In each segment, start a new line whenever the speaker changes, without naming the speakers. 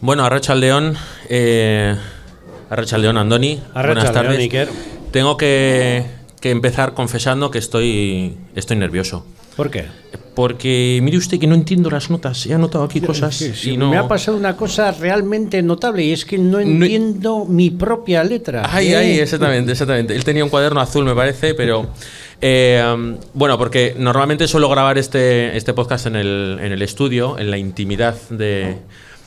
Bueno, Arrachaldeón, eh, Arrachaldeón Andoni, buenas tardes.
Iker.
Tengo que, que empezar confesando que estoy, estoy nervioso.
¿Por qué?
Porque mire usted que no entiendo las notas. He anotado aquí cosas
Sí, sí,
y no...
Me ha pasado una cosa realmente notable y es que no entiendo mi propia letra.
Ay,
¿eh?
ay, exactamente, exactamente. Él tenía un cuaderno azul, me parece, pero. eh, bueno, porque normalmente suelo grabar este, este podcast en el, en el estudio, en la intimidad de,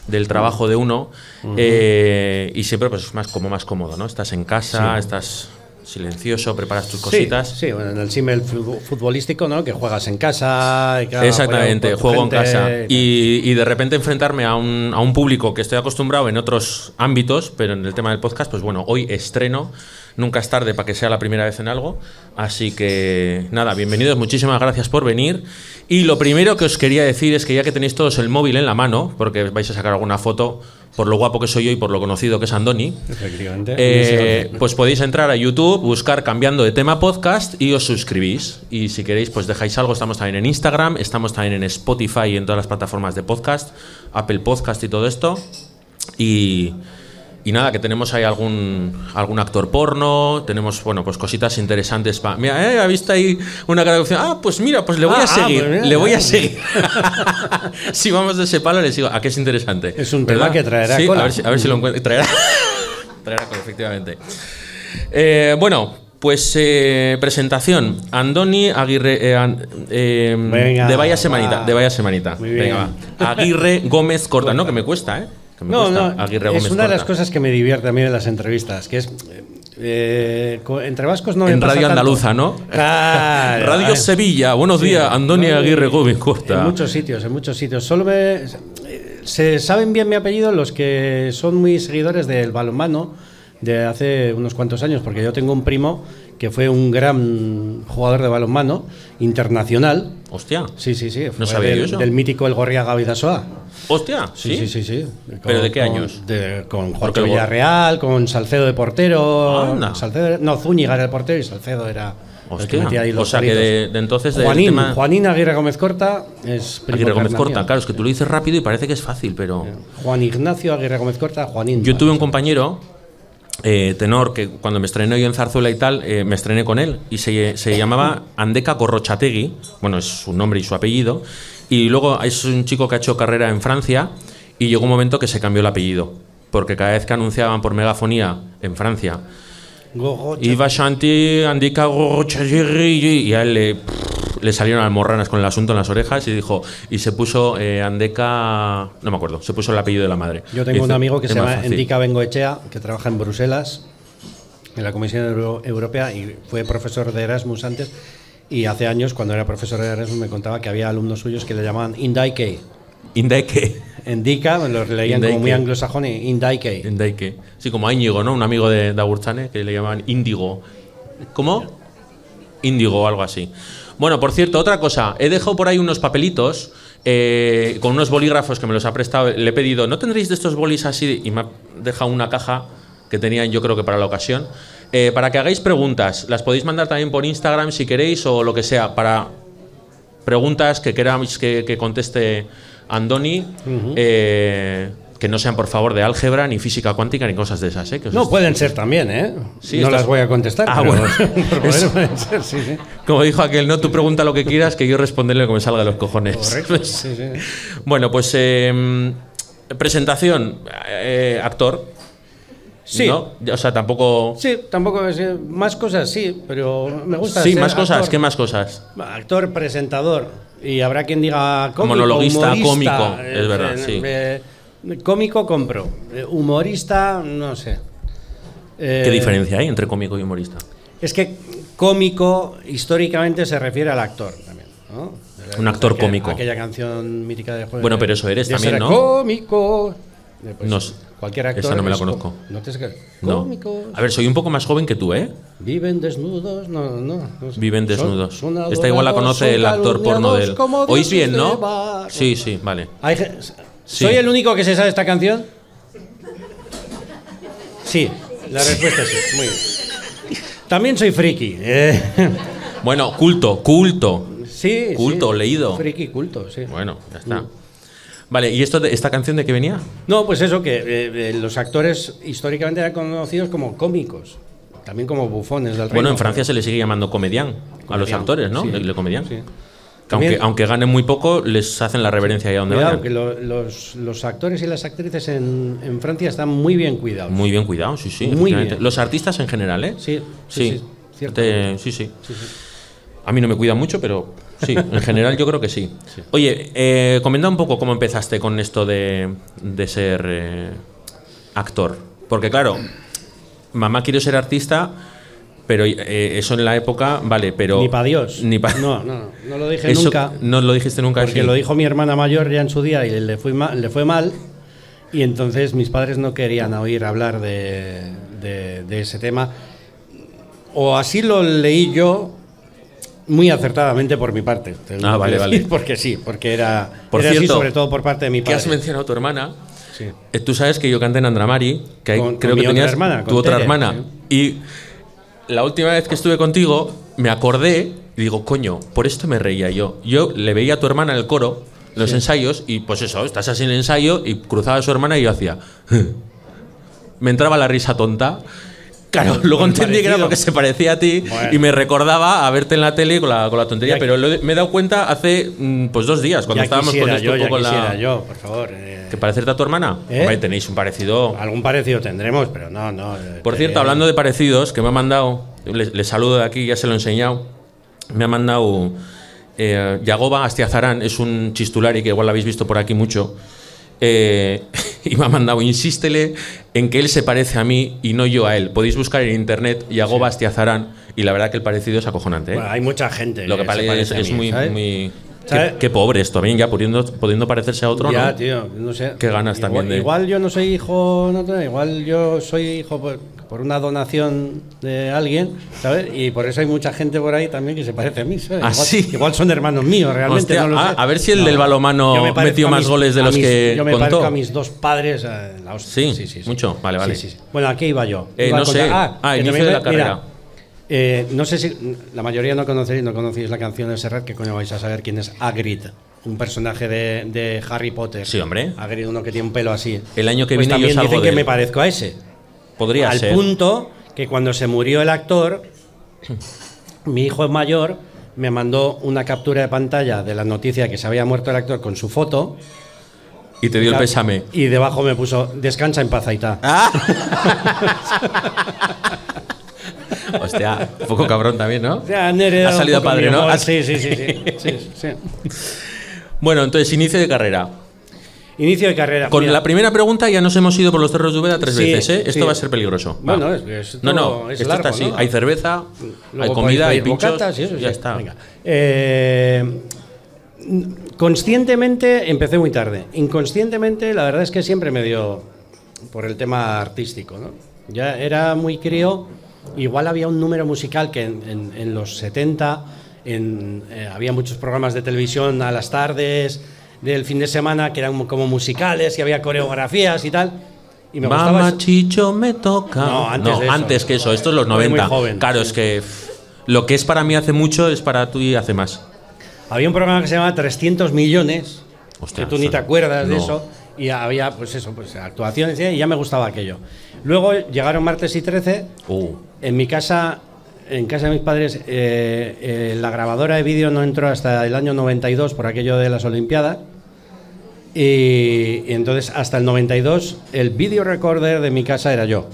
del trabajo de uno, eh, y siempre pues, es más, como más cómodo, ¿no? Estás en casa, estás silencioso, preparas tus cositas.
Sí, bueno, en el símil fu- futbolístico, ¿no? Que juegas en casa. y claro,
Exactamente, juego en casa.
Y,
y de repente enfrentarme a un, a un público que estoy acostumbrado en otros ámbitos, pero en el tema del podcast, pues bueno, hoy estreno. Nunca es tarde para que sea la primera vez en algo. Así que nada, bienvenidos, muchísimas gracias por venir. Y lo primero que os quería decir es que ya que tenéis todos el móvil en la mano, porque vais a sacar alguna foto por lo guapo que soy yo y por lo conocido que es Andoni, eh, pues podéis entrar a YouTube, buscar cambiando de tema podcast y os suscribís. Y si queréis, pues dejáis algo. Estamos también en Instagram, estamos también en Spotify y en todas las plataformas de podcast, Apple Podcast y todo esto. Y, y nada, que tenemos ahí algún, algún actor porno, tenemos, bueno, pues cositas interesantes para... Mira, eh, ¿ha visto ahí una opción? Ah, pues mira, pues le voy
Ah,
a
ah,
seguir,
pues mira,
le voy a
ah.
seguir. si vamos de ese palo, le sigo. ¿A qué es interesante?
Es un tema que traerá
Sí,
cola.
A ver si, a ver si lo encuentro. Traerá, traerá cola, efectivamente. Eh, bueno, pues eh, presentación. Andoni Aguirre. eh, eh,
Venga,
de vaya semanita.
va.
de vaya semanita.
Muy bien.
Venga, va. Aguirre Gómez Corta. No, que me cuesta, ¿eh? Que me
No, no,
Aguirre
es
Gómez
una de las cosas que me divierte a mí en las entrevistas, que es... eh, co- entre vascos no me
En
pasa
Radio
tanto.
Andaluza, ¿no?
Claro.
Radio
eh.
Sevilla. Buenos
Sí.
días, Andoni
No,
Aguirre Gómez Corta.
En muchos sitios, en muchos sitios. Solo me, eh, se saben bien mi apellido los que son muy seguidores del balonmano de hace unos cuantos años, porque yo tengo un primo que fue un gran jugador de balonmano internacional.
Hostia.
Sí, sí, sí. fue
sabía
del,
yo eso.
del mítico El Gorriaga Vidasoa.
Hostia.
Sí, sí, sí, sí.
¿Pero de qué
Con-
años?
de- con
Gor-
Villarreal, con Salcedo de portero.
Anda.
Salcedo, no, Zúñiga era el portero y Salcedo era el que
Hostia.
metía ahí los
O sea que de, de entonces
Juanín,
tema-
Juanín Aguirre Gómez Corta es
Aguirre Gómez Corta, claro, es que tú lo dices rápido y parece que es fácil, pero.
Juan Ignacio Aguirre Gómez Corta, Juanín.
Yo tuve un compañero, eh, tenor, que cuando me estrené yo en Zarzuela y tal, eh, me estrené con él y se, se llamaba Andeca Corrochategui, bueno, es su nombre y su apellido, y luego es un chico que ha hecho carrera en Francia y llegó un momento que se cambió el apellido, porque cada vez que anunciaban por megafonía en Francia. Iba Shanti, Corrochategui, y a él le, le salieron almorranas con el asunto en las orejas y dijo, y se puso eh, Andeca, no me acuerdo, se puso el apellido de la madre.
Yo tengo un amigo que
"Es
se llama
fácil".
Endica Bengoechea, que trabaja en Bruselas, en la Comisión Euro- Europea, y fue profesor de Erasmus antes. Y hace años, cuando era profesor de Erasmus, me contaba que había alumnos suyos que le llamaban Indaike.
Indaike.
Endica, los leían como muy anglosajón, Indaike.
Indaike. Sí, como a Íñigo, ¿no? Un amigo de, de Agurchane que le llamaban Índigo. ¿Cómo? Índigo o algo así. Bueno, por cierto, otra cosa. He dejado por ahí unos papelitos eh, con unos bolígrafos que me los ha prestado. Le he pedido, ¿no tendréis de estos bolis así? Y me ha dejado una caja que tenían yo creo que para la ocasión. Eh, para que hagáis preguntas. Las podéis mandar también por Instagram si queréis o lo que sea. Para preguntas que queráis que, que conteste Andoni, eh, que no sean por favor de álgebra, ni física cuántica, ni cosas de esas. ¿eh? Que
No, pueden ser también, ¿eh?
Sí,
no
estas-
las voy a contestar.
Ah,
pero-
bueno.
pero pueden- ser, sí, sí.
Como dijo aquel, no, tú pregunta lo que quieras, que yo responderle lo que me salga de los cojones.
Correcto. Sí, sí.
Bueno, pues eh, presentación, eh, actor.
Sí.
¿no? O sea, tampoco...
Sí, tampoco más cosas, sí, pero me gusta.
Sí,
ser
más cosas,
actor.
¿qué más cosas?
Actor, presentador. Y habrá quien diga cómico,
Monologuista,
humorista,
cómico,
eh,
es verdad,
eh,
sí.
eh, cómico compro. Eh, humorista, no sé. Eh,
¿Qué diferencia hay entre cómico y humorista?
Es que cómico históricamente se refiere al actor también. ¿no?
Un actor
Aquella-
cómico.
Aquella canción mítica de.
Bueno, pero eso eres también, ¿no?
Cómico. Pues,
No sé.
Cualquier actor.
Esa no me la conozco.
No te
No. A ver, soy un poco más joven que tú, ¿eh?
Viven desnudos, no, no. no sé.
Viven
Son-
desnudos.
son
Esta igual la conoce el actor porno del... ¿Oís bien, no? Sí, sí, vale.
Hay ge-
Sí.
¿Soy el único que se sabe esta canción? Sí, la respuesta es sí. Muy bien. También soy friki. eh.
Bueno, culto, culto.
Sí,
Culto,
sí.
leído.
Friki culto, sí.
Bueno, ya está. Vale, ¿y esto de, esta canción de qué venía?
No, pues eso, que eh, eh, los actores históricamente eran conocidos como cómicos, también como bufones del reino.
Bueno, en Francia se le sigue llamando comedián a los actores, ¿no?
sí.
De, de comedián.
Sí.
Que aunque, aunque ganen muy poco, les hacen la reverencia ahí a donde
Cuidado,
vayan.
que lo- los, los actores y las actrices en, en Francia están muy bien cuidados.
Muy bien cuidado, sí, sí.
Muy bien.
Los artistas en general, ¿eh?
Sí, sí, sí, cierto.
Te- sí, sí. A mí no me cuida mucho, pero sí, en general yo creo que sí. Oye, eh, comenta un poco cómo empezaste con esto de, de ser eh, actor. Porque claro, mamá quiero ser artista, pero eh, eso en la época, vale, pero...
Ni para Dios.
Ni pa-
No, no, no, no lo dije
Eso
nunca.
No lo dijiste nunca.
Porque
sí.
lo dijo mi hermana mayor ya en su día y le fue mal, le fue mal y entonces mis padres no querían oír hablar de, de- de ese tema. O así lo leí yo muy acertadamente por mi parte.
Ah,
que
vale, vale.
Porque sí, porque era,
Por
era así
cierto,
sobre todo por parte de mi
Que
padre.
has mencionado a tu hermana.
Sí.
Eh, Tú sabes que yo canté en Andramari, que hay-
Con-
creo
con
que
mi otra
tenías
hermana,
tu otra
Tere,
hermana. Y la última vez que estuve contigo, me acordé y digo, coño, por esto me reía yo. Yo le veía a tu hermana en el coro, en los ensayos, y pues eso, estás así en el ensayo y cruzaba a su hermana y yo hacía. me entraba la risa tonta. Claro, luego entendí que era
parecido.
porque se parecía a ti
Bueno.
y me recordaba a verte en la tele con la, con la tontería,
Ya
pero lo me he dado cuenta hace mm, pues dos días, cuando
Ya
estábamos con esto
yo,
un poco la-
yo, por favor. eh,
¿Que parecerte a tu hermana?
¿Eh?
Hombre, tenéis un parecido.
algún parecido tendremos, pero no, no. eh,
Por cierto,
eh,
hablando de parecidos, que me ha mandado, le, le saludo de aquí, ya se lo he enseñado, me ha mandado eh, Yagoba Astiazarán, es un chistulari que igual lo habéis visto por aquí mucho, eh, y me ha mandado, insístele en que él se parece a mí y no yo a él. Podéis buscar en internet Yagoba Astiazarán y la verdad que el parecido es acojonante. ¿eh?
Bueno, hay mucha gente.
Lo que es,
parece
es
mí,
muy... muy. Qué, qué pobre esto, también ya pudiendo, pudiendo parecerse a otro,
ya,
¿no?
tío, no sé.
Qué ganas
igual,
también de-
Igual yo no soy hijo, no, igual yo soy hijo por, por una donación de alguien, ¿sabes? Y por eso hay mucha gente por ahí también que se parece a mí, ¿sabes?
¿Ah,
igual,
sí?
igual son hermanos míos, realmente.
Hostia,
no lo
ah,
sé.
a ver si el del balonmano
yo me
metió
a
más goles de
a
los que
Yo me
contó.
parezco a mis dos padres. eh, la hostia.
Sí, mucho. Vale, vale.
Sí, sí, sí. Bueno, aquí iba yo.
Eh,
Iba a
no sé. Ah,
que
inicio de la carrera.
Eh, no sé si la mayoría no conocéis, no conocéis la canción de Serrat, que coño vais a saber quién es Hagrid, un personaje de, de Harry Potter.
Sí, hombre.
Hagrid, uno que tiene un pelo así.
El año que
Pues
viene yo
también
salgo
dicen que me parezco a ese.
Podría
al
ser.
punto que cuando se murió el actor, mi hijo mayor me mandó una captura de pantalla de la noticia que se había muerto el actor con su foto.
Y te dio el pésame.
Y debajo me puso, descansa en paz, Aitá.
Hostia, un poco cabrón también, ¿no?
Ya han heredado
Ha salido padre, ¿no?
Sí, sí, sí, sí.
Bueno, entonces, inicio de carrera.
Inicio de carrera.
Con
mira.
la primera pregunta ya nos hemos ido por los cerros de Úbeda tres
Sí,
veces, ¿eh? Esto
sí.
va a ser peligroso. Va.
Bueno, es,
no, no,
es
esto
largo,
está así.
¿no?
Hay cerveza,
Luego
hay comida, hay pinchos.
bocatas y eso,
ya
sí.
está.
Venga. Eh, conscientemente empecé muy tarde. Inconscientemente, la verdad es que siempre me dio por el tema artístico. ¿no? Ya era muy crío. Igual había un número musical que en, en- en los 70 en, eh, había muchos programas de televisión a las tardes del fin de semana que eran como musicales y había coreografías y tal. Y me eso.
Chicho me toca.
No, antes de eso.
antes que eso. Esto es los
Muy, muy
90.
joven,
claro,
sí.
es que lo que es para mí hace mucho es para tú y hace más.
Había un programa que se llamaba 300 millones,
Hostia,
que tú ni te acuerdas de eso, y había, pues eso, pues actuaciones y ya me gustaba aquello. Luego llegaron martes y 13,
Uh,
en mi casa, en casa de mis padres, eh, eh, la grabadora de vídeo no entró hasta el año 92 por aquello de las Olimpiadas. Y, y entonces hasta el 92 el video recorder de mi casa era yo.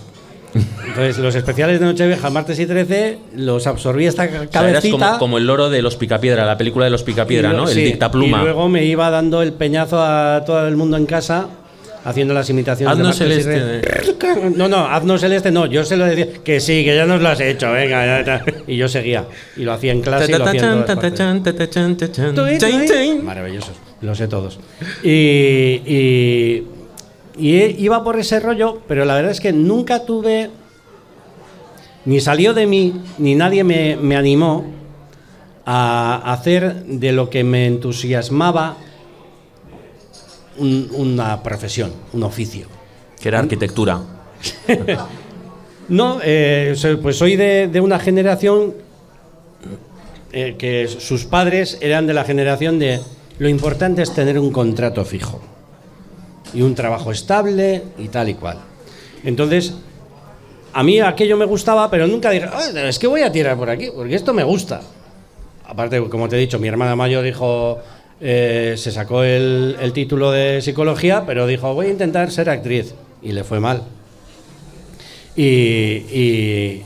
Entonces los especiales de Nochevieja, martes y 13, los absorbí esta
o sea, eras
cabecita.
como, como el loro de los Picapiedra, la película de los Picapiedra, ¿no?
luego-
El
sí,
dictapluma.
Y luego me iba dando el peñazo a todo el mundo en casa haciendo las imitaciones
Haznos
de
el
Martes y
este.
Re- No, no, haznos el este, no. Yo se lo decía que sí, que ya nos lo has hecho, venga. ya, ya. Y yo seguía. Y lo hacía en clase y lo hacía en todas partes. Tuit, tuit. Maravillosos, lo sé todos. Y, y, y iba por ese rollo, pero la verdad es que nunca tuve, ni salió de mí, ni nadie me, me animó a hacer de lo que me entusiasmaba un- una profesión, un oficio.
Que era arquitectura.
No, eh, pues soy de, de una generación eh, que sus padres eran de la generación de lo importante es tener un contrato fijo. Y un trabajo estable y tal y cual. Entonces, a mí aquello me gustaba, pero nunca dije, "Ah, es que voy a tirar por aquí, porque esto me gusta. Aparte, como te he dicho, mi hermana mayor dijo, eh, se sacó el, título de psicología, pero dijo, voy a intentar ser actriz. Y le fue mal. Y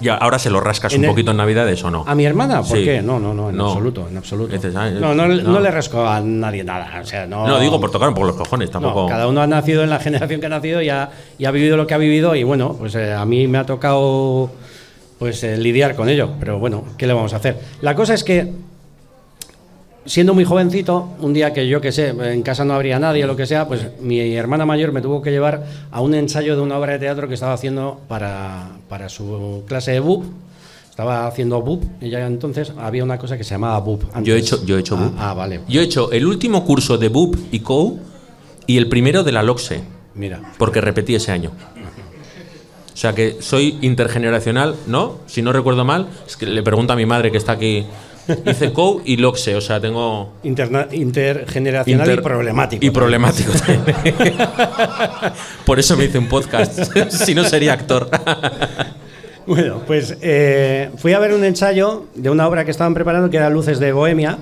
Y
ahora se lo rascas
En
un
el-
poquito en Navidades o no.
a mi hermana, ¿por
Sí.
qué? No, no, no, en
No.
absoluto, en absoluto.
Ah,
no, no,
no.
no le rasco a nadie nada. O sea, no,
No, digo por tocar un poco los cojones, tampoco.
cada uno ha nacido en la generación que ha nacido y ha, y ha vivido lo que ha vivido y bueno, pues eh, a mí me ha tocado pues eh, lidiar con ello, pero bueno, ¿qué le vamos a hacer? La cosa es que siendo muy jovencito, un día que yo que sé, en casa no habría nadie o lo que sea, pues mi hermana mayor me tuvo que llevar a un ensayo de una obra de teatro que estaba haciendo para, para su clase de BUP. Estaba haciendo BUP y ya entonces había una cosa que se llamaba BUP. antes.
Yo he hecho, yo he hecho
Ah,
BUP.
Ah, vale.
Yo he hecho el último curso de BUP y COU y el primero de la LOXE,
Mira.
porque repetí ese año. O sea que soy intergeneracional, ¿no? Si no recuerdo mal, es que le pregunto a mi madre que está aquí. Hice COU y LOXE, o sea, tengo.
Interna- intergeneracional
inter-
y problemático.
Y problemático también. Por eso me hice un podcast. si no sería actor.
Bueno, pues eh, fui a ver un ensayo de una obra que estaban preparando que era Luces de Bohemia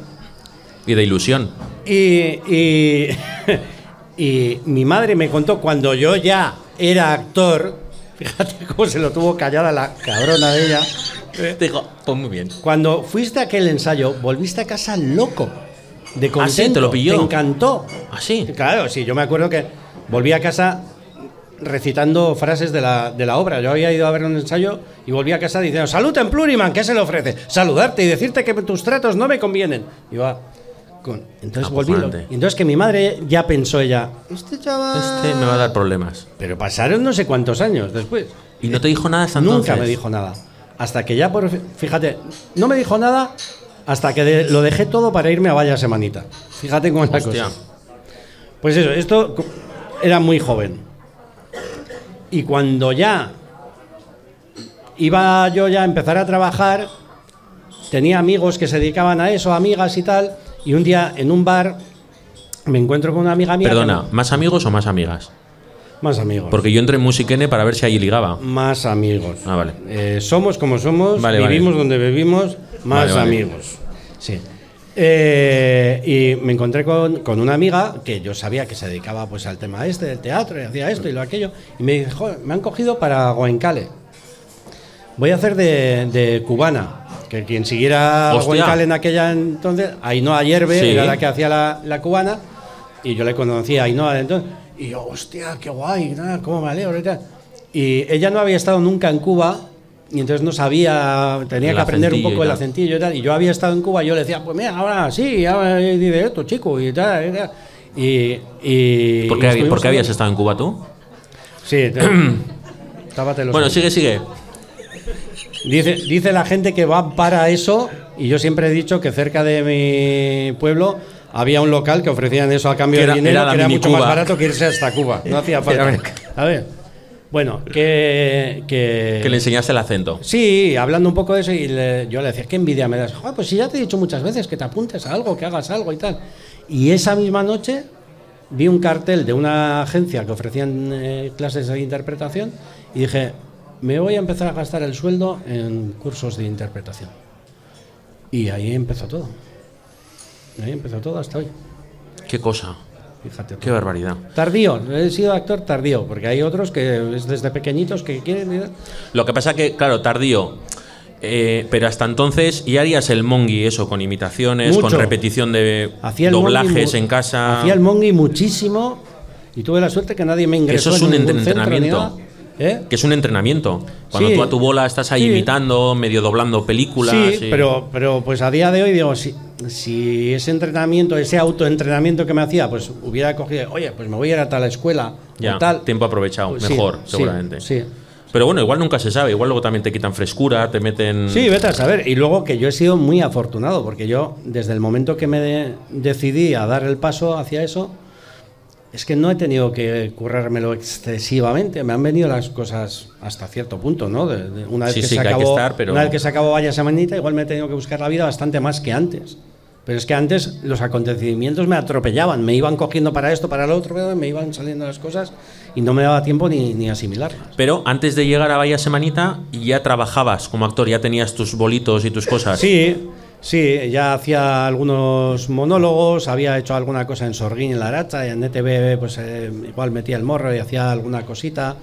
y de ilusión.
y, y, y mi madre me contó cuando yo ya era actor, fíjate cómo se lo tuvo callada la cabrona de ella,
Digo, pues muy bien.
cuando fuiste a aquel ensayo volviste a casa loco, de contento,
¿Ah, sí? ¿Te lo pilló?
te encantó.
¿Ah, sí?
Claro, sí, yo me acuerdo que volví a casa recitando frases de la, de la obra. Yo había ido a ver un ensayo y volví a casa diciendo, salud en pluriman, ¿qué se le ofrece? Saludarte y decirte que tus tratos no me convienen. Y va con... Entonces volví... y entonces que mi madre ya pensó ella, este chaval...
Este me va a dar problemas.
Pero pasaron no sé cuántos años después.
¿Y no te dijo nada hasta
Nunca
entonces?
me dijo nada. Hasta que ya por... Fíjate, no me dijo nada hasta que de- lo dejé todo para irme a Vaya Semanita. Fíjate cómo es la cosa. Pues eso, esto era muy joven. Y cuando ya iba yo ya a empezar a trabajar, tenía amigos que se dedicaban a eso, amigas y tal, y un día en un bar me encuentro con una amiga mía.
Perdona, ¿más amigos o más amigas?
Más amigos.
Porque yo entré en Musiquene para ver si ahí ligaba.
Más amigos.
Ah, vale.
Eh, somos como somos,
Vale,
vivimos
vale.
donde vivimos, más
Vale,
amigos. Sí. Eh, y me encontré con, con una amiga que yo sabía que se dedicaba pues al tema este del teatro y hacía esto y lo aquello. Y me dijo, "Joder, me han cogido para Goencale. Voy a hacer de, de cubana. Que quien siguiera
Hostia.
Goencale en aquella entonces, Ainhoa Hierve
Sí.
era la que hacía la, la cubana. Y yo le conocía a Ainhoa entonces. Y yo, hostia, qué guay, cómo me alegro y tal. Y ella no había estado nunca en Cuba. Y entonces no sabía, tenía
El
que aprender un poco el acentillo y tal. Y yo había estado en Cuba y yo le decía, pues mira, ahora sí, ahora dice esto, chico, y tal. Y, tal. y, y-
¿Por qué,
estuvimos
por qué habías estado en Cuba tú?
Sí, te- los
Bueno, sigue, sigue.
Dice, dice la gente que va para eso, y yo siempre he dicho que cerca de mi pueblo había un local que ofrecían eso a cambio de dinero,
era
que era mucho
Cuba.
más barato que irse hasta Cuba. No hacía falta. A ver, bueno, que... que
Que le enseñaste el acento.
Sí, hablando un poco de eso, y le- yo le decía, qué envidia me das. "Joder, pues si ya te he dicho muchas veces que te apuntes a algo, que hagas algo y tal. Y esa misma noche vi un cartel de una agencia que ofrecían eh, clases de interpretación y dije, me voy a empezar a gastar el sueldo en cursos de interpretación. Y ahí empezó todo. Ahí empezó todo hasta hoy.
Qué cosa.
Fíjate.
Qué barbaridad.
Tardío, he sido actor tardío, porque hay otros que es desde pequeñitos que quieren... ir-
Lo que pasa que, claro, tardío. eh, pero hasta entonces ya harías el mongi, eso, con imitaciones, con
Mucho.
repetición de doblajes
mongi
en casa.
Hacía el mongi muchísimo y tuve la suerte que nadie me ingresó.
Eso es
en
un
centro
entrenamiento.
nada. ¿Eh?
Que es un entrenamiento. Cuando
Sí.
tú a tu bola estás ahí
Sí.
imitando, medio doblando películas.
Sí,
y-
pero, pero pues a día de hoy digo, si, si ese entrenamiento, ese autoentrenamiento que me hacía, pues hubiera cogido, oye, pues me voy a ir a tal escuela
Ya,
o tal.
tiempo aprovechado,
Pues
mejor, seguramente.
Sí.
Pero bueno, igual nunca se sabe. Igual luego también te quitan frescura, te meten.
Sí, vete a saber. Y luego que yo he sido muy afortunado, porque yo, desde el momento que me de- decidí a dar el paso hacia eso, es que no he tenido que currármelo excesivamente. Me han venido las cosas hasta cierto punto, ¿no? De- de- una vez
Sí,
que
sí,
se
que
acabó,
estar, pero-
una vez que se acabó vaya semanita, igual me he tenido que buscar la vida bastante más que antes. Pero es que antes los acontecimientos me atropellaban, me iban cogiendo para esto, para lo otro, me iban saliendo las cosas y no me daba tiempo ni, ni asimilarlas.
Pero antes de llegar a Vaya Semanita ya trabajabas como actor, ya tenías tus bolitos y tus cosas.
Sí, sí, ya hacía algunos monólogos, había hecho alguna cosa en Sorguín, en La Aracha, y en NTV pues eh, igual metía el morro y hacía alguna cosita.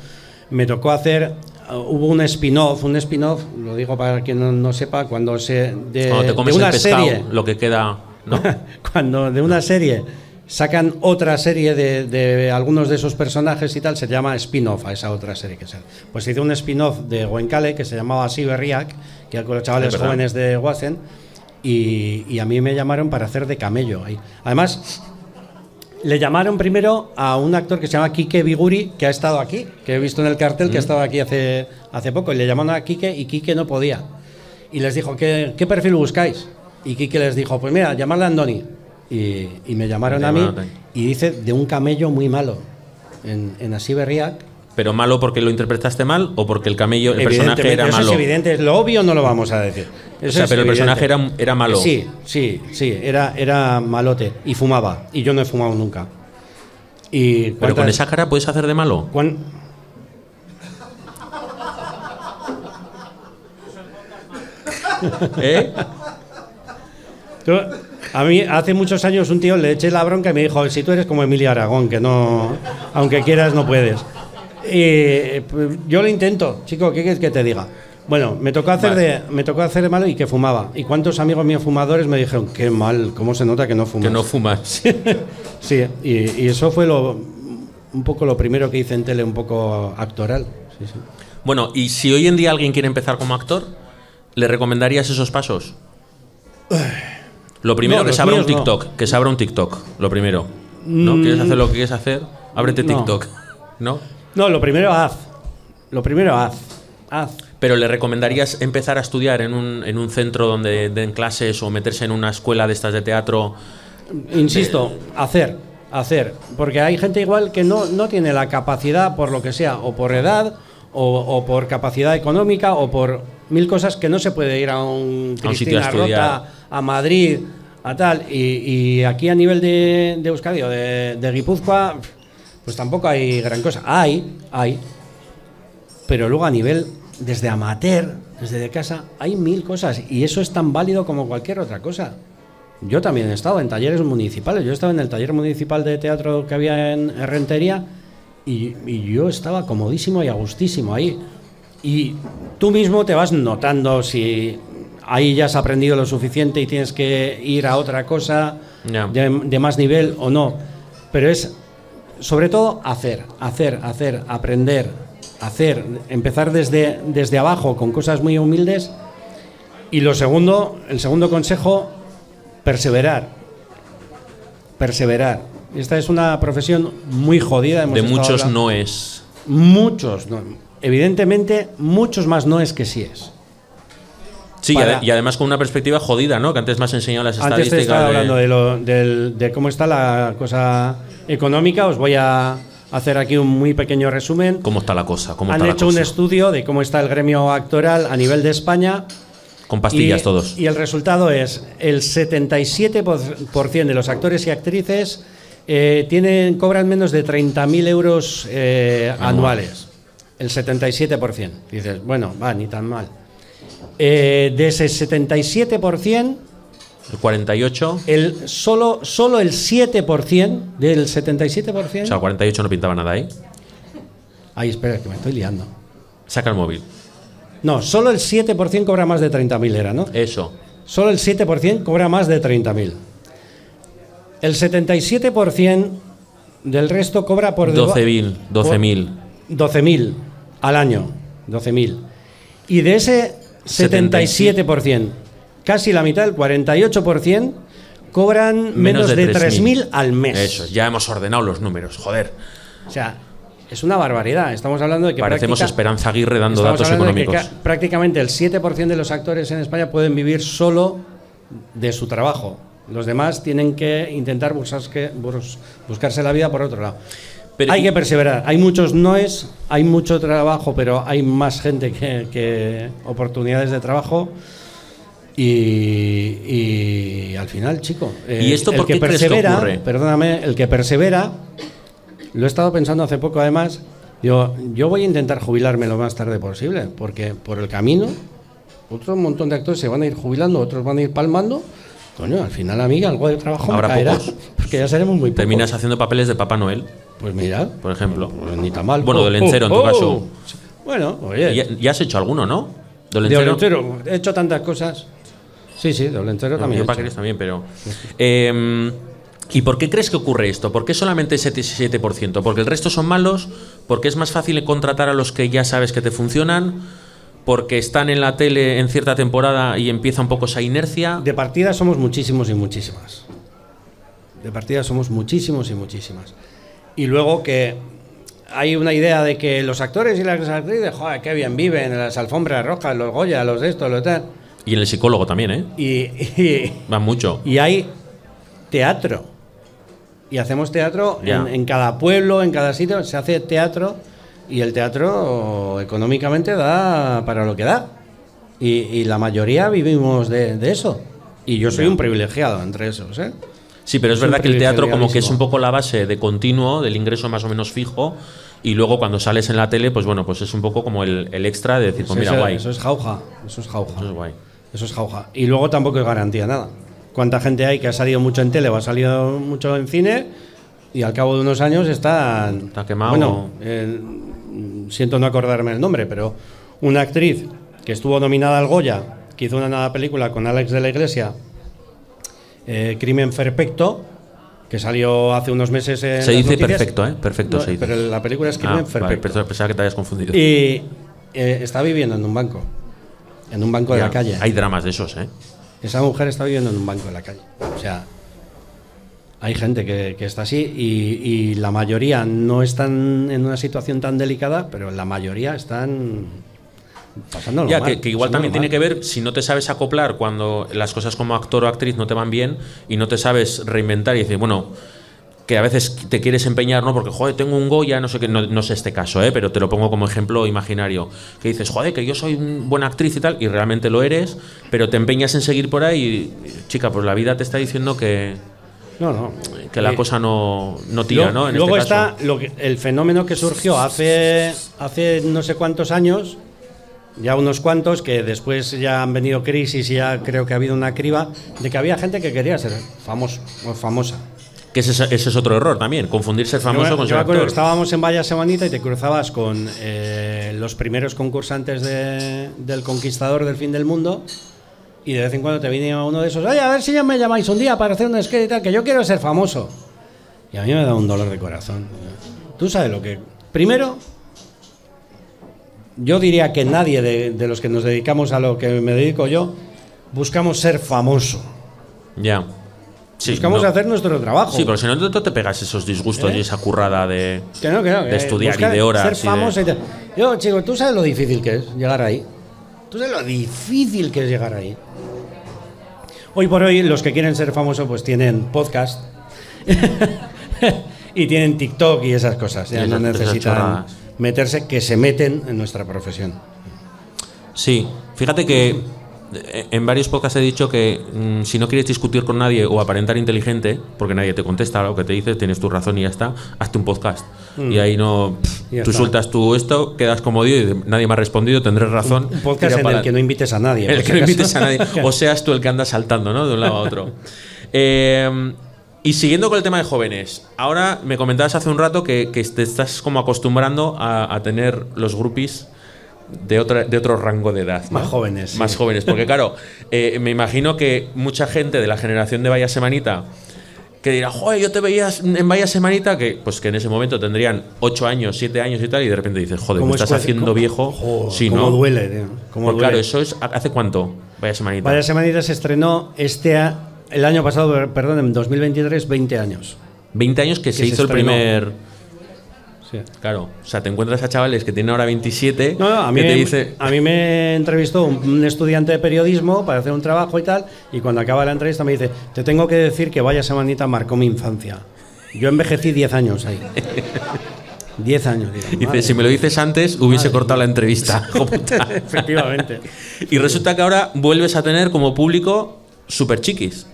Me tocó hacer uh, hubo un spin-off, un spin-off, lo digo para quien no, no sepa, cuando se de,
Cuando te comes
de una
el pescado,
serie,
lo que queda. ¿no?
cuando de una serie sacan otra serie de, de algunos de esos personajes y tal, se llama spin-off a esa otra serie que se Pues hice un spin-off de Goenkale que se llamaba Siberriak, que era con los chavales jóvenes de Wassen, y, y a mí me llamaron para hacer de camello ahí. Además, le llamaron primero a un actor que se llama Quique Biguri, que ha estado aquí, que he visto en el cartel que ha estado aquí hace, hace poco, y le llamaron a Quique y Quique no podía. Y les dijo, ¿qué, qué perfil buscáis? Y Quique les dijo, pues mira, llamadle a Andoni. Y, y me llamaron a mí
llamaron
y dice, de un camello muy malo. En, en Asiberriac.
Pero malo porque lo interpretaste mal o porque el camello, el personaje era
eso
malo.
es evidente, lo obvio no lo vamos a decir.
O sea,
es
pero el personaje era, era malo.
Sí, sí, sí, era, era malote y fumaba. Y yo no he fumado nunca. Y
Pero con esa cara puedes hacer de malo.
cuán-
¿Eh?
Tú- a mí hace muchos años un tío le eché la bronca y me dijo, si tú eres como Emilia Aragón, que no, aunque quieras no puedes. Y pues, yo lo intento, chico, ¿qué quieres que te diga? Bueno, me tocó hacer
Vale.
de me tocó hacer de malo y que fumaba. Y cuántos amigos míos fumadores me dijeron, qué mal, cómo se nota que no fumas.
Que no fumas.
Sí, y, y eso fue lo un poco lo primero que hice en tele, un poco actoral. Sí, sí.
Bueno, y si hoy en día alguien quiere empezar como actor, ¿le recomendarías esos pasos? Lo primero
No,
que se abra un
no.
TikTok, que se abra un TikTok, lo primero. ¿No? ¿Quieres hacer lo que quieres hacer? Ábrete
no.
TikTok. ¿No?
No, lo primero haz. Lo primero haz. Haz.
Pero le recomendarías empezar a estudiar en un, en un centro donde den clases o meterse en una escuela de estas de teatro.
Insisto, hacer, hacer. Porque hay gente igual que no, no tiene la capacidad, por lo que sea, o por edad, o, o por capacidad económica, o por mil cosas que no se puede ir a un
A un sitio a.
Rota, a Madrid, a tal. Y, y aquí a nivel de, de Euskadi o de, de Guipúzcoa, pues tampoco hay gran cosa. Hay, hay. Pero luego a nivel, desde amateur, desde de casa, hay mil cosas. Y eso es tan válido como cualquier otra cosa. Yo también he estado en talleres municipales. Yo estaba en el taller municipal de teatro que había en Rentería y, y yo estaba comodísimo y a gustísimo ahí. Y tú mismo te vas notando si ahí ya has aprendido lo suficiente y tienes que ir a otra cosa de más nivel o no. Pero es sobre todo hacer, hacer, hacer, aprender, hacer, empezar desde, desde abajo con cosas muy humildes. Y lo segundo, el segundo consejo, perseverar. Perseverar. Esta es una profesión muy jodida. hemos
De muchos
hablando-
no es.
Muchos, no. evidentemente, muchos más no es que sí es.
Sí, y
Para-
ade- y además con una perspectiva jodida, ¿no? Que antes me has enseñado las
Antes
estadísticas.
te estaba
de-
hablando de, lo- del- de cómo está la cosa económica. Os voy a hacer aquí un muy pequeño resumen.
¿Cómo está la cosa? ¿Cómo
Han
está la
hecho un estudio de cómo está el gremio actoral a nivel de España.
Con pastillas
y,
todos.
Y el resultado es el 77% de los actores y actrices eh, tienen, cobran menos de 30.000 euros eh, anuales. El 77%. Dices, bueno, va, ni tan mal. Eh, de ese 77%,
El 48.
el, solo, solo el 7% del 77%.
O sea, el 48 no pintaba nada ahí.
Ay, espera, que me estoy liando.
Saca el móvil.
No, solo el 7% cobra más de 30.000 era, ¿no?
Eso.
Solo el 7% cobra más de 30.000. El 77% del resto cobra por deba-
12.000. 12.000.
por 12.000 al año. 12.000. Y de ese 77%, casi la mitad, el 48%, cobran menos, de 3.000 al mes.
Eso, ya hemos ordenado los números, joder.
O sea, es una barbaridad. Estamos hablando de que
Parecemos Esperanza Aguirre dando datos
hablando de que
económicos.
ca- prácticamente el 7% de los actores en España pueden vivir solo de su trabajo. Los demás tienen que intentar buscarse, bus- buscarse la vida por otro lado.
Pero-
hay que perseverar. Hay muchos noes, hay mucho trabajo, pero hay más gente que, que oportunidades de trabajo. Y, y al final, chico. eh,
¿Y esto
el
crees que
persevera,
ocurre?
Perdóname, el que persevera, lo he estado pensando hace poco además. Digo, yo voy a intentar jubilarme lo más tarde posible, porque por el camino, otro montón de actores se van a ir jubilando, otros van a ir palmando. Coño, al final, amiga, algo de trabajo
Habrá
me caerá,
pocos.
porque ya seremos muy pocos.
Terminas haciendo papeles de Papá Noel,
Pues mira,
por ejemplo.
pues ni tan mal.
Bueno, de lencero, en tu caso.
Bueno, oye.
Ya, ya has hecho alguno, ¿no?
De he hecho tantas cosas. Sí, sí, de Olentero
No,
también.
yo
he hecho.
También, pero. Eh, ¿Y por qué crees que ocurre esto? ¿Por qué solamente ese 7%? ¿Porque el resto son malos? ¿Porque es más fácil contratar a los que ya sabes que te funcionan? ¿Porque están en la tele en cierta temporada y empieza un poco esa inercia?
De partida somos muchísimos y muchísimas. De partida somos muchísimos y muchísimas. Y luego que hay una idea de que los actores y las actrices, joder, qué bien viven en las alfombras rojas, los Goya, los de esto, los tal.
Y en el psicólogo también, ¿eh?
Y, y,
Va mucho.
y hay teatro. Y hacemos teatro
Ya.
en, en cada pueblo, en cada sitio, se hace teatro y el teatro económicamente da para lo que da. Y, y la mayoría vivimos de, de eso. Y yo soy un privilegiado entre esos, ¿eh?
Sí, pero es verdad que el teatro como que es un poco la base de continuo, del ingreso más o menos fijo, y luego cuando sales en la tele, pues bueno, pues es un poco como el, el extra de decir, pues mira,
eso,
guay.
eso es jauja, eso es jauja.
Eso es guay.
Eso es jauja. Y luego tampoco es garantía nada. ¿Cuánta gente hay que ha salido mucho en tele o ha salido mucho en cine y al cabo de unos años están...
Está quemado.
Bueno, siento no acordarme el nombre, pero una actriz que estuvo nominada al Goya, que hizo una película con Alex de la Iglesia, eh, Crimen Perfecto, que salió hace unos meses en
Se dice
noticias.
perfecto, ¿eh? Perfecto
No,
se dice.
Pero la película es
Ah,
Crimen
vale,
Perfecto.
pensaba- pensaba que te habías confundido.
Y eh, está viviendo en un banco. En un banco de la calle.
Hay dramas de esos, ¿eh?
Esa mujer está viviendo en un banco de la calle. O sea, hay gente que, que está así y, y la mayoría no están en una situación tan delicada, pero la mayoría están pasándolo
Ya,
mal,
que, que igual también tiene que ver si no te sabes acoplar cuando las cosas como actor o actriz no te van bien y no te sabes reinventar y decir, bueno, que a veces te quieres empeñar, ¿no? Porque, joder, tengo un Goya, no sé qué, no, no sé este caso, ¿eh? Pero te lo pongo como ejemplo imaginario. Que dices, joder, que yo soy una buena actriz y tal, y realmente lo eres, pero te empeñas en seguir por ahí y, chica, pues la vida te está diciendo que,
No, no.
que la
Eh,
cosa no, no tira,
Luego-
¿no? En
luego
este caso.
está lo que- el fenómeno que surgió hace, hace no sé cuántos años, ya unos cuantos, que después ya han venido crisis y ya creo que ha habido una criba, de que había gente que quería ser famoso o famosa.
Que ese, es- ese es otro error también, confundir ser famoso
Yo
con
yo
ser
me acuerdo
actor.
estábamos en Vaya Semanita y te cruzabas con eh, los primeros concursantes de- del Conquistador del Fin del Mundo y de vez en cuando te venía uno de esos, oye, a ver si ya me llamáis un día para hacer un skate y tal, que yo quiero ser famoso. Y a mí me da un dolor de corazón. Tú sabes lo que... Primero, yo diría que nadie de, de los que nos dedicamos a lo que me dedico yo buscamos ser famoso.
Ya. Sí,
buscamos
no.
hacer nuestro trabajo.
Sí, pero si no tú te pegas esos disgustos
¿Eh?
y esa currada de,
Que no, que no,
de
que
estudiar
buscar
y de horas.
Ser
y de-
famoso y tal. Yo, chico, tú sabes lo difícil que es llegar ahí. Tú sabes lo difícil que es llegar ahí. Hoy por hoy, los que quieren ser famosos, pues tienen podcast. y tienen TikTok y esas cosas. Ya no necesitan meterse, que se meten en nuestra profesión.
Sí, fíjate que en varios podcasts he dicho que mm, si no quieres discutir con nadie o aparentar inteligente, porque nadie te contesta lo que te dices, tienes tu razón y ya está, hazte un podcast. Y ahí no. pff,
Mm.
Tú
está.
sueltas tú esto, quedas como Dios y nadie me ha respondido, tendré razón.
Un podcast en el que no invites a nadie.
El que no invites a nadie. O seas tú el que anda saltando, ¿no? De un lado a otro. Eh, y siguiendo con el tema de jóvenes, ahora me comentabas hace un rato que, que te estás como acostumbrando a, a tener los groupies de, otra, de otro rango de edad. ¿no?
Más jóvenes,
Más
sí.
jóvenes. Porque claro, eh, me imagino que mucha gente de la generación de Vaya Semanita que dirá, joder, yo te veías en Vaya Semanita, que pues que en ese momento tendrían 8 años, 7 años y tal, y de repente dices, joder, me
¿Cómo
estás haciendo
cómo-
viejo.
Joder,
sí,
cómo
¿no?
duele, tío. Cómo
Pues claro, eso es. ¿Hace cuánto? Vaya semanita.
Vaya Semanita se estrenó este el año pasado, per- perdón, en 2023, 20 años.
20 años que, se
se
hizo el primer.
Sí.
Claro, o sea, te encuentras a chavales que tienen ahora 27
No, no, a mí,
que te
me,
dice.
a mí me entrevistó un, estudiante de periodismo para hacer un trabajo y tal, y cuando acaba la entrevista me dice, te tengo que decir que vaya semanita marcó mi infancia. Yo envejecí 10 años ahí. 10 años.
Dice, si me lo dices antes, hubiese cortado la entrevista.
Efectivamente.
y resulta que ahora vuelves a tener como público super chiquis.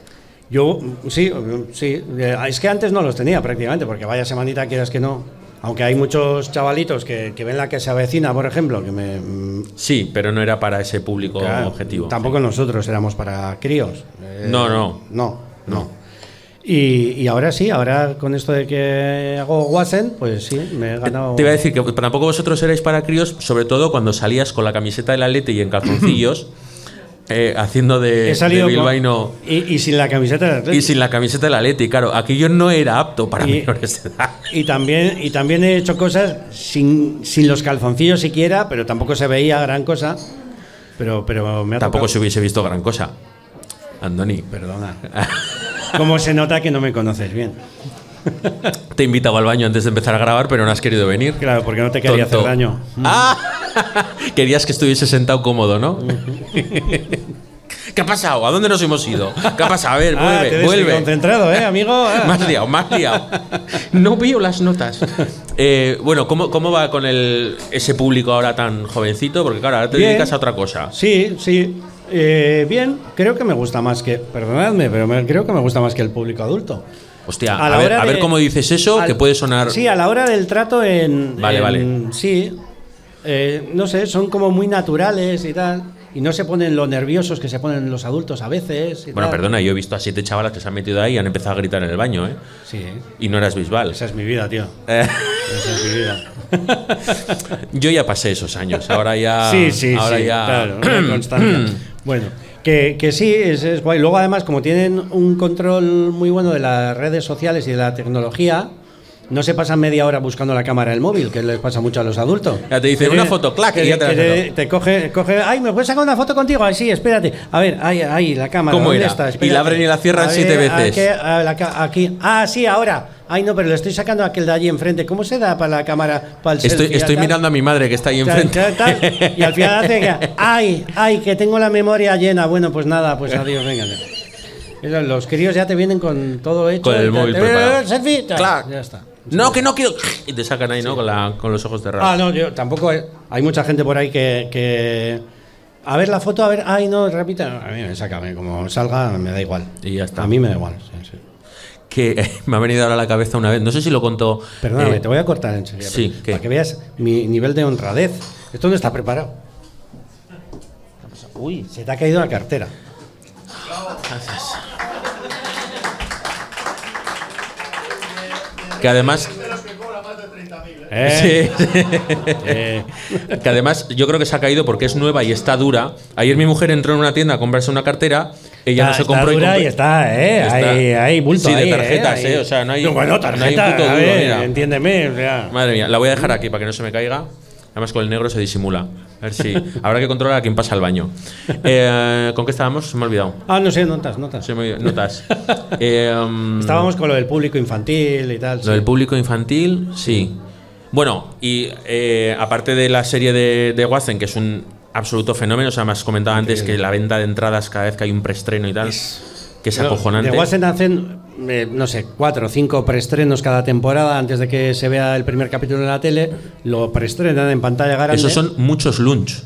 Yo, sí, sí. Eh, Es que antes no los tenía prácticamente, porque vaya semanita quieras que no. Aunque hay muchos chavalitos que, que ven la que se avecina, por ejemplo, que me. mm,
Sí, pero no era para ese público
claro,
objetivo.
Tampoco nosotros éramos para críos. Eh,
No, no.
No, no. Y, y ahora sí, ahora con esto de que hago Wasen, pues sí, me he ganado.
Te iba a decir que tampoco vosotros erais para críos, sobre todo cuando salías con la camiseta del Atleti y en calzoncillos, eh, haciendo de,
He salido
de
con-
bilbaíno
y, y sin la camiseta del Atleti.
y sin la camiseta del Atleti. Claro, aquello no era apto para
Y-
menores de edad.
Y también, y también he hecho cosas sin, sin los calzoncillos siquiera, pero tampoco se veía gran cosa. Pero, pero me ha
Tampoco se
tocado.
hubiese visto gran cosa. Andoni,
Perdona. ¿Cómo se nota que no me conoces bien?
te he invitado al baño antes de empezar a grabar, pero no has querido venir.
Claro, porque no te quería
Tonto.
hacer daño.
Ah, querías que estuviese sentado cómodo, ¿no? ¿Qué ha pasado? ¿A dónde nos hemos ido? ¿Qué ha pasado? A ver,
Ah, te
vuelve,
ves
vuelve.
concentrado, ¿eh, amigo? Ah.
Más liado, más liado. No veo las notas. Eh, bueno, ¿cómo, ¿cómo va con el, ese público ahora tan jovencito? Porque claro, ahora te
Bien.
dedicas a otra cosa.
Sí, sí. Eh, bien, creo que me gusta más que. Perdonadme, pero me- creo que me gusta más que el público adulto.
Hostia,
A
ver, a ver cómo dices eso,
Al-
que puede sonar.
Sí, a la hora del trato en.
Vale,
en-
vale.
Sí. Eh, no sé, son como muy naturales y tal. Y no se ponen lo nerviosos que se ponen los adultos a veces. y
Bueno,
tal.
perdona, yo he visto a siete chavalas que se han metido ahí y han empezado a gritar en el baño, ¿eh?
Sí,
Y no eras Bisbal.
esa es mi vida, tío.
Eh,
Esa es mi vida.
yo ya pasé esos años, ahora ya.
sí, sí,
ahora
sí.
ya.
Claro, una constancia. bueno, que, que sí, es, es guay. Luego, además, como tienen un control muy bueno de las redes sociales y de la tecnología. No se pasan media hora buscando la cámara del móvil, que les pasa mucho a los adultos.
Ya te dicen, "Una foto, clac", y ya te
te, te coge, coge, ay, ¿me puedes sacar una foto contigo? Ay, sí, espérate. A ver, ahí, ahí, la cámara.
¿Cómo
¿dónde
era?
está?
Y la abren y la cierran siete veces.
Aquí, a la aquí. Ah, sí, ahora. Ay, no, pero le estoy sacando a aquel de allí enfrente. ¿Cómo se da para la cámara, para el
Estoy,
selfie?
estoy
Tal,
mirando a mi madre que está ahí
tal,
enfrente.
tal, tal, y al final hace que, ay, ay, que tengo la memoria llena. Bueno, pues nada, pues adiós, venga. Los críos ya te vienen con todo hecho.
Con el
tal.
móvil
Eh,
preparado.
selfie, tal,
Clac.
Ya está.
No, que no quiero. Y te sacan ahí, ¿no? Con, la- con los ojos cerrados.
Ah, no, yo tampoco. eh, Hay mucha gente por ahí que, que- A ver la foto, a ver. Ay, no, repita. A mí me saca, como salga, me da igual.
Y ya está.
A mí me da igual. sí, sí.
Que eh, me ha venido ahora a la cabeza una vez. No sé si lo contó.
Perdóname,
eh,
te voy a cortar en serio.
sí.
Para que veas mi nivel de honradez. Esto no está preparado. Uy, se te ha caído la cartera.
Que además.
Eh,
Sí.
eh,
que además yo creo que se ha caído porque es nueva y está dura. Ayer mi mujer entró en una tienda a comprarse una cartera. Ella no
está-
se compró
está dura
compró-
y está, eh.
Está-
Hay, hay bulto
Sí, de
ahí,
tarjetas,
ahí.
eh, o sea, no hay-
bueno,
no hay
tarjeta,
puto duro,
ver, entiéndeme. o sea.
Madre mía, la voy a dejar aquí para que no se me caiga. Además con el negro se disimula. A ver si. Habrá que controlar a quién pasa al baño. Eh, ¿Con qué estábamos? Se me ha olvidado.
Ah, no sé, notas, notas.
Ha olvidado. Notas. Eh, um,
Estábamos con lo del público infantil y tal.
Lo
sí.
del público infantil, sí. Bueno, y eh, aparte de la serie de, de Watson, que es un absoluto fenómeno, o sea, me has comentado antes que la venta de entradas cada vez que hay un preestreno y tal, que es acojonante.
De hacen, eh, no sé, cuatro o cinco preestrenos cada temporada antes de que se vea el primer capítulo en la tele. Lo preestrenan en pantalla grande.
Esos son muchos lunch.